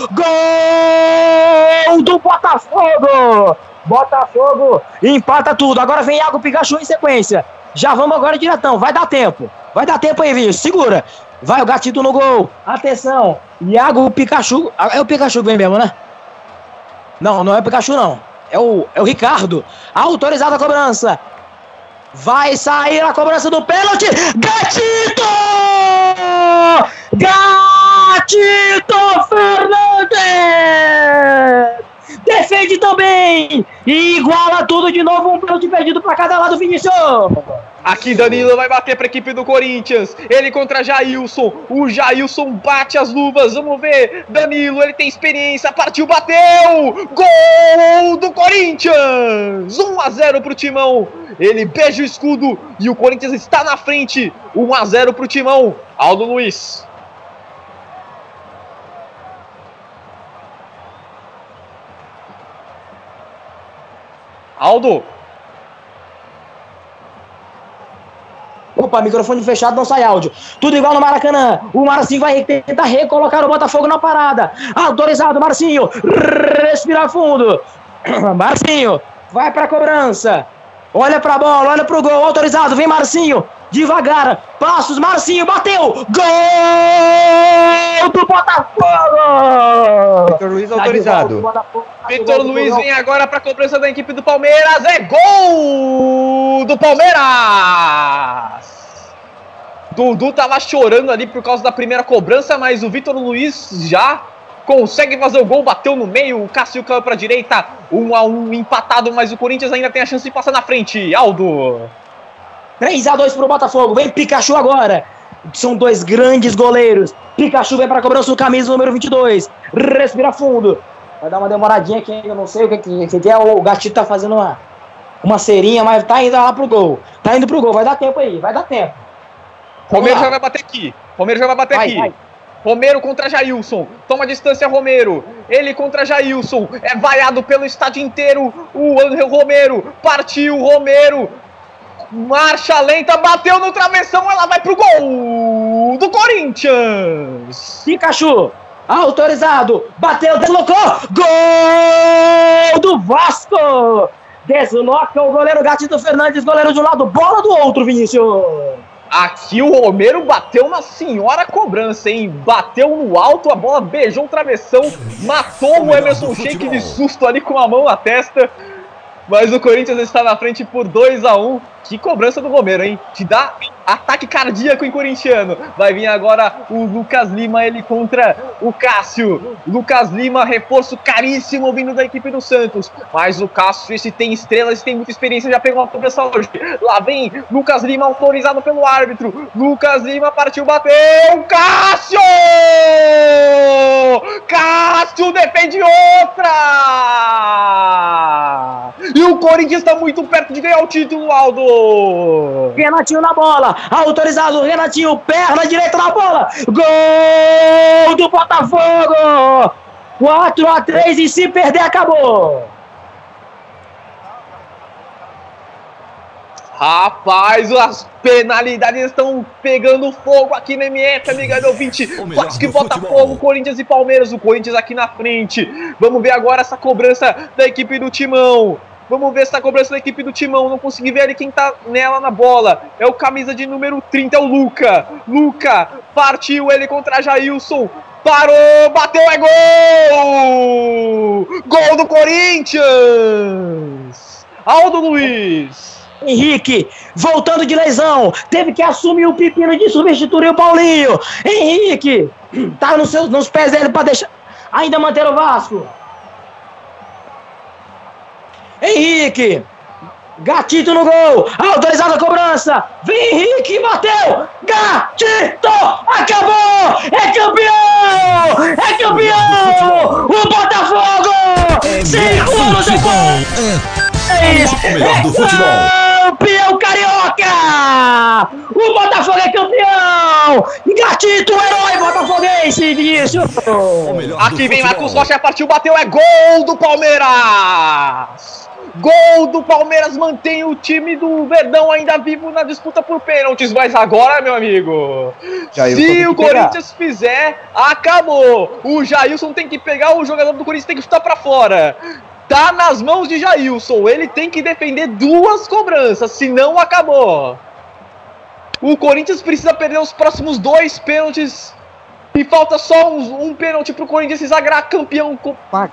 Gol do Botafogo! Botafogo empata tudo. Agora vem Iago Pikachu em sequência. Já vamos agora diretão. Vai dar tempo. Vai dar tempo aí, Vinícius. Segura. Vai o gatito no gol. Atenção. Iago Pikachu. Ah, É o Pikachu que vem mesmo, né? Não, não é o Pikachu, não. É o, é o Ricardo. Autorizada a cobrança. Vai sair a cobrança do pênalti. Gatito! Gatito Fernandes! Defende também! E iguala tudo de novo. Um pênalti perdido para cada lado, Vinícius! Aqui Danilo vai bater para a equipe do Corinthians. Ele contra Jailson. O Jailson bate as luvas. Vamos ver. Danilo, ele tem experiência. Partiu, bateu. Gol do Corinthians. 1 a 0 pro Timão. Ele beija o escudo e o Corinthians está na frente. 1 a 0 pro Timão. Aldo Luiz. Aldo, Opa, microfone fechado, não sai áudio. Tudo igual no Maracanã. O Marcinho vai tentar recolocar o Botafogo na parada. Autorizado, Marcinho. Respira fundo. (clears throat) Marcinho, vai pra cobrança. Olha pra bola, olha pro gol. Autorizado, vem Marcinho. Devagar. Passos, Marcinho, bateu. Gol do Botafogo. Vitor Luiz Tá autorizado. Vitor Luiz vem agora para a cobrança da equipe do Palmeiras. É gol do Palmeiras! Dudu tava chorando ali por causa da primeira cobrança, mas o Vitor Luiz já consegue fazer o gol, bateu no meio, o Cássio caiu pra direita, 1 a 1 empatado, mas o Corinthians ainda tem a chance de passar na frente. Aldo. 3x2 pro Botafogo. Vem Pikachu agora. São dois grandes goleiros. Pikachu vem pra cobrança do camisa número 22. Respira fundo. Vai dar uma demoradinha aqui, eu não sei o que, que, que é. O gatito tá fazendo uma, uma cerinha, mas tá indo lá pro gol. Tá indo pro gol, vai dar tempo aí, vai dar tempo. Romero já vai bater aqui. Romero já vai bater Vai, aqui. vai. Romero contra Jailson. Toma distância, Romero. Ele contra Jailson. É vaiado pelo estádio inteiro. O Romero. Partiu, Romero. Marcha lenta, bateu no travessão, ela vai pro gol do Corinthians. Pikachu, autorizado, bateu, deslocou, gol do Vasco! Desloca o goleiro Gatito Fernandes, goleiro de um lado, bola do outro, Vinícius! Aqui o Romero bateu uma senhora cobrança, hein? Bateu no alto, a bola beijou o travessão, matou o Emerson Sheik de susto ali com a mão na testa. Mas o Corinthians está na frente por 2 a 1 Que cobrança do Romero, hein? Te dá ataque cardíaco em corintiano. Vai vir agora o Lucas Lima, ele contra o Cássio. Lucas Lima, reforço caríssimo vindo da equipe do Santos. Mas o Cássio, esse tem estrelas, esse tem muita experiência, já pegou uma cobrança hoje. Lá vem Lucas Lima, autorizado pelo árbitro. Lucas Lima partiu, bateu. Cássio! Cássio defende outra! E o Corinthians está muito perto de ganhar o título, Aldo! Renatinho na bola, autorizado, Renatinho, perna direita na bola, gol do Botafogo! 4 a 3 e se perder acabou! Rapaz, as penalidades estão pegando fogo aqui na MF, amiga do ouvinte. que Botafogo. Corinthians e Palmeiras. O Corinthians aqui na frente. Vamos ver agora essa cobrança da equipe do Timão. Vamos ver essa cobrança da equipe do Timão. Não consegui ver ali quem tá nela na bola. É o camisa de número 30, é o Luca. Luca partiu ele contra Jailson. Parou, bateu, é gol! Gol do Corinthians! Aldo Luiz. Henrique, voltando de lesão, teve que assumir o pepino de substituir o Paulinho. Henrique, (clears throat) tá nos, seus, nos pés dele para deixar. Ainda manter o Vasco. Henrique, Gatito no gol, autorizada a cobrança. Vem Henrique, bateu. Gatito, acabou. É campeão, é campeão. O Botafogo, cinco anos depois. É isso. O melhor do futebol. Campeão carioca! O Botafogo é campeão! Gatito, o herói botafoguense, Vinícius! Aqui vem futebol. Marcos Rocha, partiu, bateu, é gol do Palmeiras! Gol do Palmeiras mantém o time do Verdão ainda vivo na disputa por pênaltis, mas agora, meu amigo, Jailson se o que pegar. Corinthians fizer, acabou! O Jailson tem que pegar, o jogador do Corinthians tem que chutar pra fora. Tá nas mãos de Jailson, ele tem que defender duas cobranças, senão acabou. O Corinthians precisa perder os próximos dois pênaltis e falta só um, um pênalti pro Corinthians se sagrar campeão,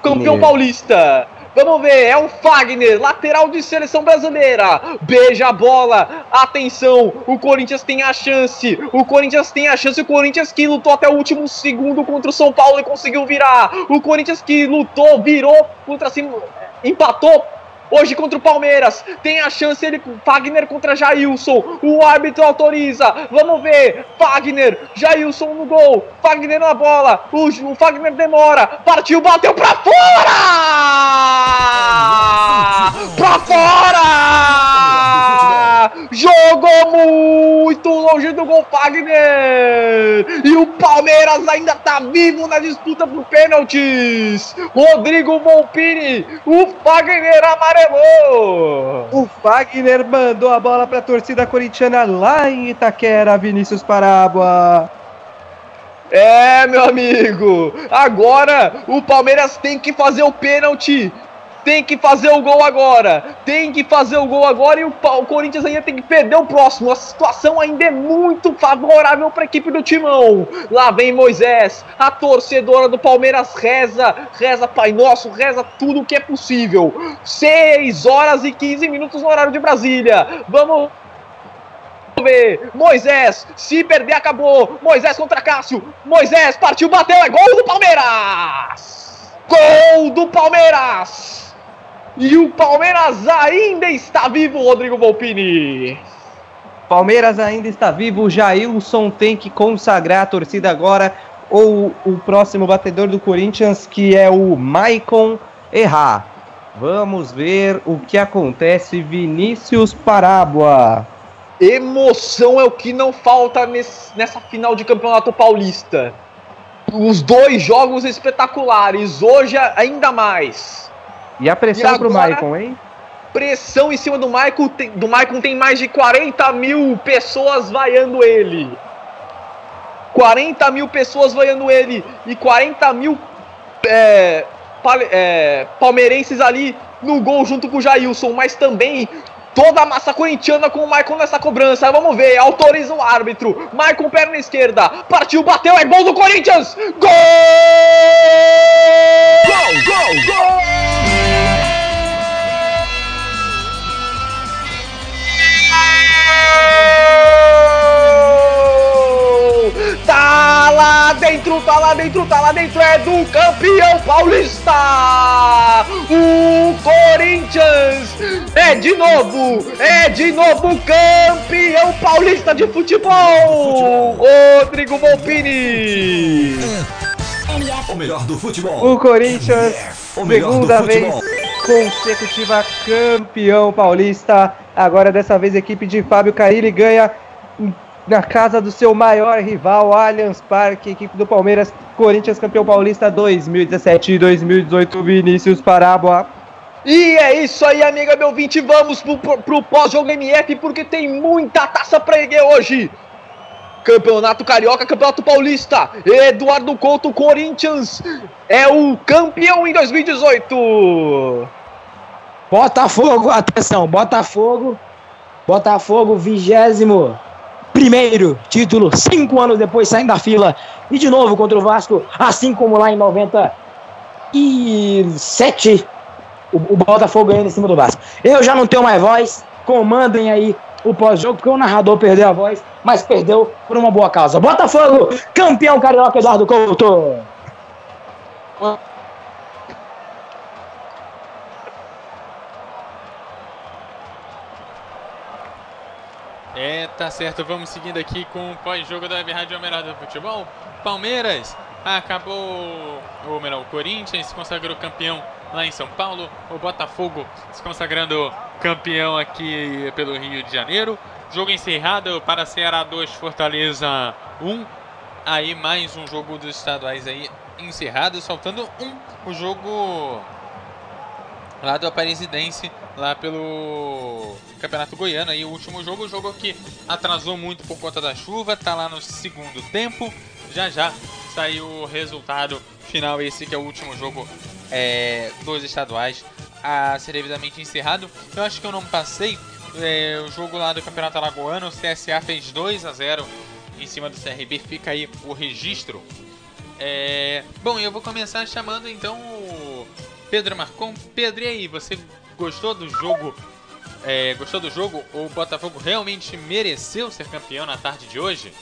campeão paulista. Vamos ver, é o Fagner, lateral de seleção brasileira. Beija a bola. Atenção, o Corinthians tem a chance. O Corinthians tem a chance. O Corinthians que lutou até o último segundo contra o São Paulo e conseguiu virar. O Corinthians que lutou, virou contra cima, empatou Hoje contra o Palmeiras, tem a chance ele Fagner contra Jailson. O árbitro autoriza. Vamos ver. Fagner, Jailson no gol. Fagner na bola. O, o Fagner demora. Partiu, bateu pra fora! Pra fora! Jogou muito longe do gol Fagner. E o Palmeiras ainda tá vivo na disputa por pênaltis. Rodrigo Volpini, o Fagner O Fagner mandou a bola pra torcida corintiana lá em Itaquera, Vinícius Paráboa. É, meu amigo. Agora o Palmeiras tem que fazer o pênalti. Tem que fazer o gol agora. Tem que fazer o gol agora e o, o Corinthians ainda tem que perder o próximo. A situação ainda é muito favorável para a equipe do Timão. Lá vem Moisés, a torcedora do Palmeiras reza, reza Pai Nosso, reza tudo o que é possível. 6 horas e 15 minutos no horário de Brasília. Vamos ver. Moisés, se perder, acabou. Moisés contra Cássio. Moisés partiu, bateu, é gol do Palmeiras! Gol do Palmeiras! E o Palmeiras ainda está vivo, Rodrigo Volpini. Palmeiras ainda está vivo. O Jailson tem que consagrar a torcida agora. Ou o próximo batedor do Corinthians, que é o Maicon Errar. Vamos ver o que acontece. Vinícius Paráboa. Emoção é o que não falta nesse- nessa final de campeonato paulista. Os dois jogos espetaculares, hoje ainda mais. E a pressão E pro agora? Maicon, hein? Pressão em cima do Maicon, do Maicon tem mais de 40 mil pessoas vaiando ele. 40 mil pessoas vaiando ele e 40 mil é, é, palmeirenses ali no gol junto com o Jailson, mas também toda a massa corintiana com o Maicon nessa cobrança. Vamos ver, autoriza o árbitro. Maicon perna esquerda, partiu, bateu, é gol do Corinthians! Gol! Gol, gol, gol! Lá dentro, tá lá dentro, tá lá dentro, é do campeão paulista! O Corinthians é de novo, é de novo campeão paulista de futebol! Rodrigo Volpini! O melhor do futebol. O Corinthians, O segunda vez futebol. consecutiva campeão paulista. Agora, dessa vez, a equipe de Fábio Carilli ganha na casa do seu maior rival, Allianz Parque, equipe do Palmeiras, Corinthians campeão paulista 2017 e 2018, Vinícius Paráboa. E é isso aí, amiga meu 20, vamos pro, pro, pro pós-jogo MF, porque tem muita taça pra erguer hoje. Campeonato Carioca, Campeonato Paulista, Eduardo Couto, Corinthians é o campeão em 2018. Botafogo, atenção, Botafogo. Botafogo, vigésimo primeiro título, cinco anos depois saindo da fila. E de novo contra o Vasco, assim como lá em 97, o, o Botafogo ganhando em cima do Vasco. Eu já não tenho mais voz, comandem aí o pós-jogo, porque o narrador perdeu a voz, mas perdeu por uma boa causa. Botafogo, campeão carioca Eduardo Couto. É, tá certo. Vamos seguindo aqui com o pós-jogo da Web Rádio Melhor do Futebol. Palmeiras acabou, ou melhor, o Corinthians se consagrou campeão lá em São Paulo. O Botafogo se consagrando campeão aqui pelo Rio de Janeiro. Jogo encerrado para Ceará 2, Fortaleza 1. Aí mais um jogo dos estaduais aí encerrado, faltando um. O jogo lá do Aparecidense, lá pelo Campeonato Goiano. Aí o último jogo, o jogo que atrasou muito por conta da chuva, tá lá no segundo tempo. Já já saiu o resultado final, esse que é o último jogo é, dos estaduais a ser devidamente encerrado. Eu acho que eu não passei é, o jogo lá do Campeonato Alagoano, o CSA fez 2 a 0 em cima do CRB, fica aí o registro. É, bom, eu vou começar chamando então Pedro Marcon. Pedro, e aí, você gostou do jogo? É, gostou do jogo? O Botafogo realmente mereceu ser campeão na tarde de hoje?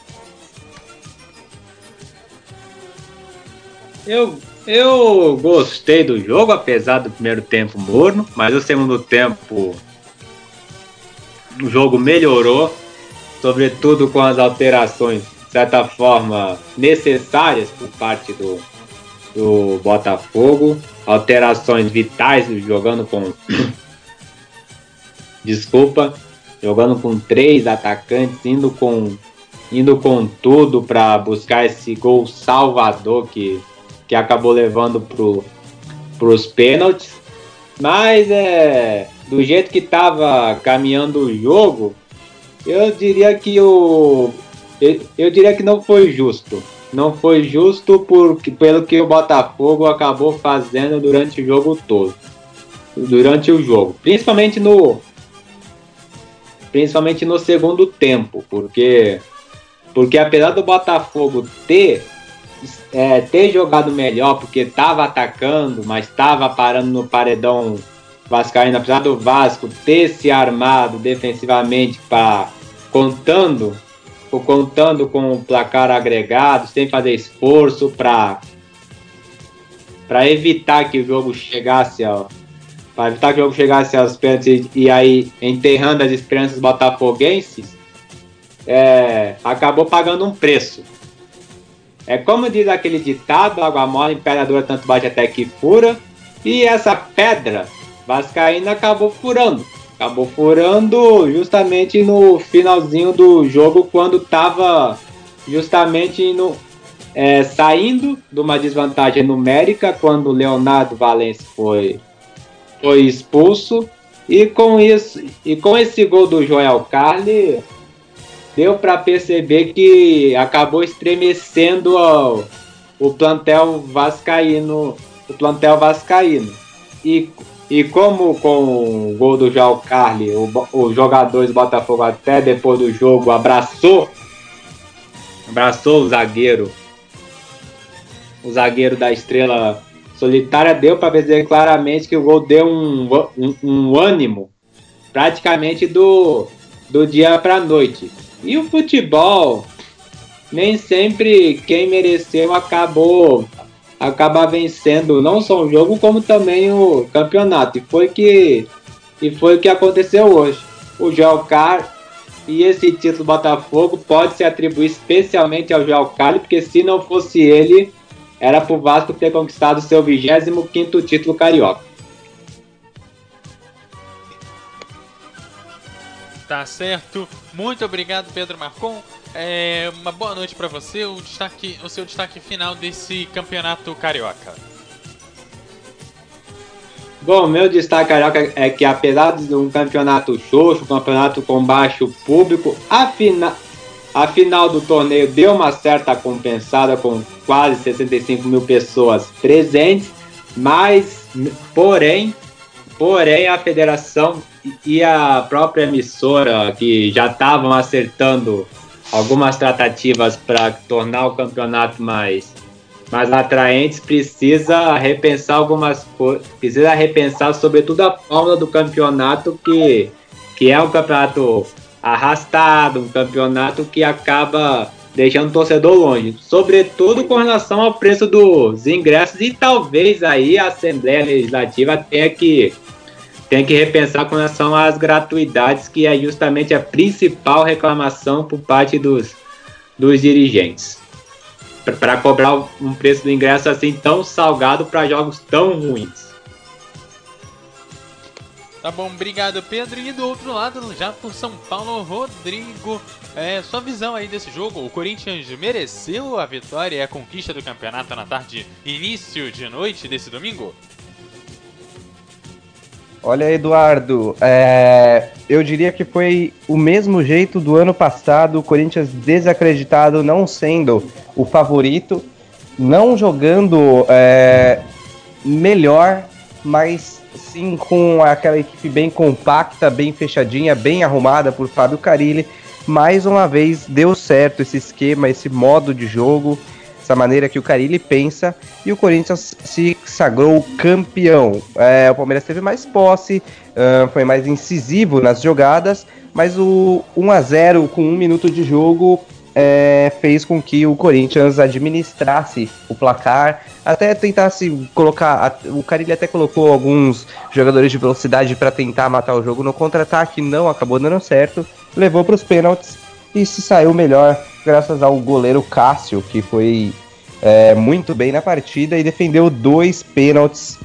Eu, eu gostei do jogo, apesar do primeiro tempo morno, mas o segundo tempo o jogo melhorou, sobretudo com as alterações, de certa forma, necessárias por parte do, do Botafogo. Alterações vitais, jogando com. (coughs) Desculpa, jogando com três atacantes, indo com, indo com tudo para buscar esse gol salvador que, que acabou levando para os pênaltis. Mas é do jeito que estava caminhando o jogo, eu diria que o eu, eu, diria que não foi justo. Não foi justo por, pelo que o Botafogo acabou fazendo durante o jogo todo. Durante o jogo. Principalmente no. Principalmente no segundo tempo. Porque. Porque apesar do Botafogo ter. É, ter jogado melhor, porque estava atacando, mas estava parando no paredão Vascaíno, apesar do Vasco ter se armado defensivamente para contando, contando com o placar agregado, sem fazer esforço para para evitar que o jogo chegasse ao para evitar que o jogo chegasse aos pênaltis e, e aí enterrando as esperanças botafoguenses, é, acabou pagando um preço. É como diz aquele ditado, água mole, imperadora tanto bate até que fura, e essa pedra vascaína acabou furando. Acabou furando justamente no finalzinho do jogo, quando estava justamente no, é, saindo de uma desvantagem numérica, quando o Leonardo Valente foi, foi expulso. E com isso, e com esse gol do Joel Carli, deu para perceber que acabou estremecendo ó, o plantel vascaíno, o plantel vascaíno. E, e como com o gol do João Carli, o, o jogador do Botafogo até depois do jogo abraçou abraçou o zagueiro o zagueiro da Estrela Solitária deu para ver claramente que o gol deu um, um, um ânimo praticamente do, do dia para noite. E o futebol, nem sempre quem mereceu acabou acaba vencendo não só o jogo como também o campeonato. E foi que e foi o que aconteceu hoje. O Gelcar e esse título do Botafogo pode se atribuir especialmente ao Gelcar, porque se não fosse ele, era pro Vasco ter conquistado seu 25º título carioca. Tá certo. Muito obrigado, Pedro Marcon. É, uma boa noite para você. O, destaque, o seu destaque final desse campeonato carioca. Bom, meu destaque carioca é que apesar de um campeonato xoxo, um campeonato com baixo público, a, fina, a final do torneio deu uma certa compensada com quase 65 mil pessoas presentes, mas, porém, porém a federação e a própria emissora que já estavam acertando algumas tratativas para tornar o campeonato mais mais atraentes precisa repensar algumas coisas precisa repensar sobretudo a fórmula do campeonato que que é um campeonato arrastado um campeonato que acaba deixando o torcedor longe sobretudo com relação ao preço dos ingressos e talvez aí a Assembleia Legislativa tenha que tem que repensar com relação às gratuidades, que é justamente a principal reclamação por parte dos, dos dirigentes. Para cobrar um preço do ingresso assim tão salgado para jogos tão ruins. Tá bom, obrigado Pedro. E do outro lado, já por São Paulo, Rodrigo. É, sua visão aí desse jogo, o Corinthians mereceu a vitória e a conquista do campeonato na tarde, início de noite desse domingo? Olha, Eduardo, é, eu diria que foi o mesmo jeito do ano passado, o Corinthians desacreditado, não sendo o favorito, não jogando é, melhor, mas sim com aquela equipe bem compacta, bem fechadinha, bem arrumada por Fábio Carilli. Mais uma vez deu certo esse esquema, esse modo de jogo essa maneira que o Carilli pensa, e o Corinthians se sagrou campeão. É, o Palmeiras teve mais posse, uh, foi mais incisivo nas jogadas, mas o 1 a 0 com um minuto de jogo é, fez com que o Corinthians administrasse o placar, até tentasse colocar. O Carilli até colocou alguns jogadores de velocidade para tentar matar o jogo no contra-ataque, não acabou dando certo, levou para os pênaltis e se saiu melhor graças ao goleiro Cássio, que foi é, muito bem na partida e defendeu dois pênaltis,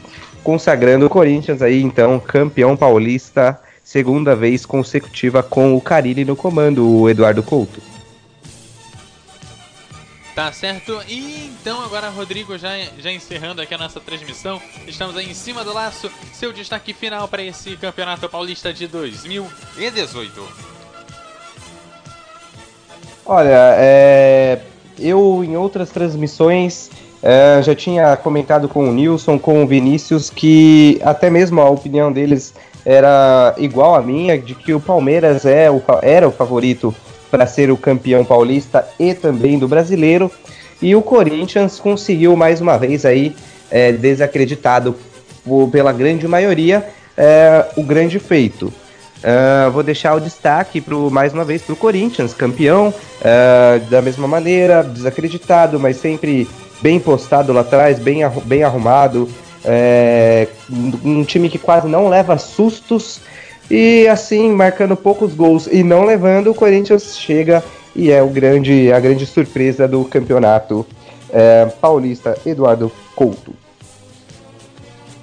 consagrando o Corinthians aí, então, campeão paulista, segunda vez consecutiva com o Carilli no comando, o Eduardo Couto. Tá certo. E então agora, Rodrigo, já, já encerrando aqui a nossa transmissão, estamos aí em cima do laço. Seu destaque final para esse Campeonato Paulista de 2018. Olha, é, eu em outras transmissões é, já tinha comentado com o Nilson, com o Vinícius, que até mesmo a opinião deles era igual à minha, de que o Palmeiras é o, era o favorito para ser o campeão paulista e também do brasileiro. E o Corinthians conseguiu mais uma vez aí, é, desacreditado por, pela grande maioria, é, o grande feito. Ah, vou deixar o destaque pro, mais uma vez para o Corinthians, campeão, ah, da mesma maneira, desacreditado, mas sempre bem postado lá atrás, bem, arru- bem arrumado. é, um um time que quase não leva sustos e assim, marcando poucos gols e não levando, o Corinthians chega e é o grande, a grande surpresa do campeonato é, paulista, Eduardo Couto.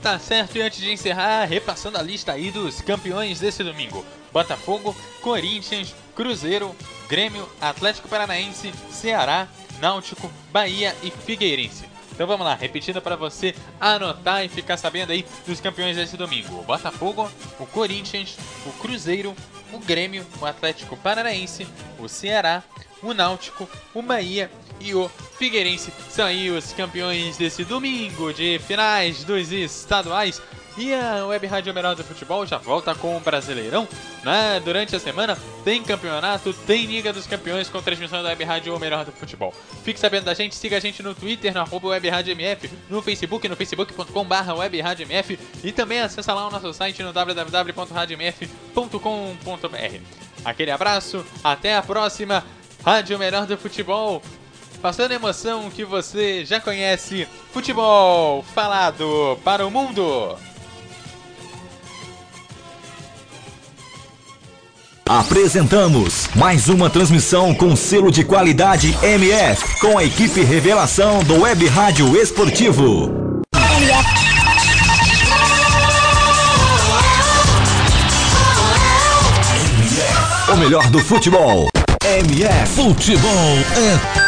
Tá certo, e antes de encerrar, repassando a lista aí dos campeões desse domingo: Botafogo, Corinthians, Cruzeiro, Grêmio, Atlético Paranaense, Ceará, Náutico, Bahia e Figueirense. Então vamos lá, repetindo para você anotar e ficar sabendo aí dos campeões desse domingo: o Botafogo, o Corinthians, o Cruzeiro, o Grêmio, o Atlético Paranaense, o Ceará, o Náutico, o Bahia e o Figueirense são aí os campeões desse domingo de finais dos estaduais. E a Web Rádio Melhor do Futebol já volta com o Brasileirão. Né? Durante a semana tem campeonato, tem Liga dos Campeões com transmissão da Web Rádio do Futebol. Fique sabendo da gente, siga a gente no Twitter, no arroba MF, no Facebook, no facebook.com.br Web Rádio MF e também acessa lá o nosso site no www.radiomf.com.br. Aquele abraço, até a próxima Rádio Melhor do Futebol. Passando a emoção que você já conhece, futebol falado para o mundo. Apresentamos mais uma transmissão com selo de qualidade MF, com a equipe revelação do Web Rádio Esportivo. O melhor do futebol. MF Futebol é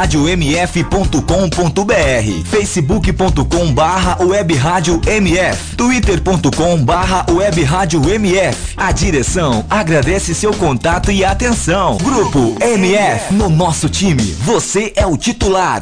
radiomf.com.br facebook.com barra web rádio MF twitter.com barra web rádio MF A direção agradece seu contato e atenção. Grupo MF, no nosso time, você é o titular.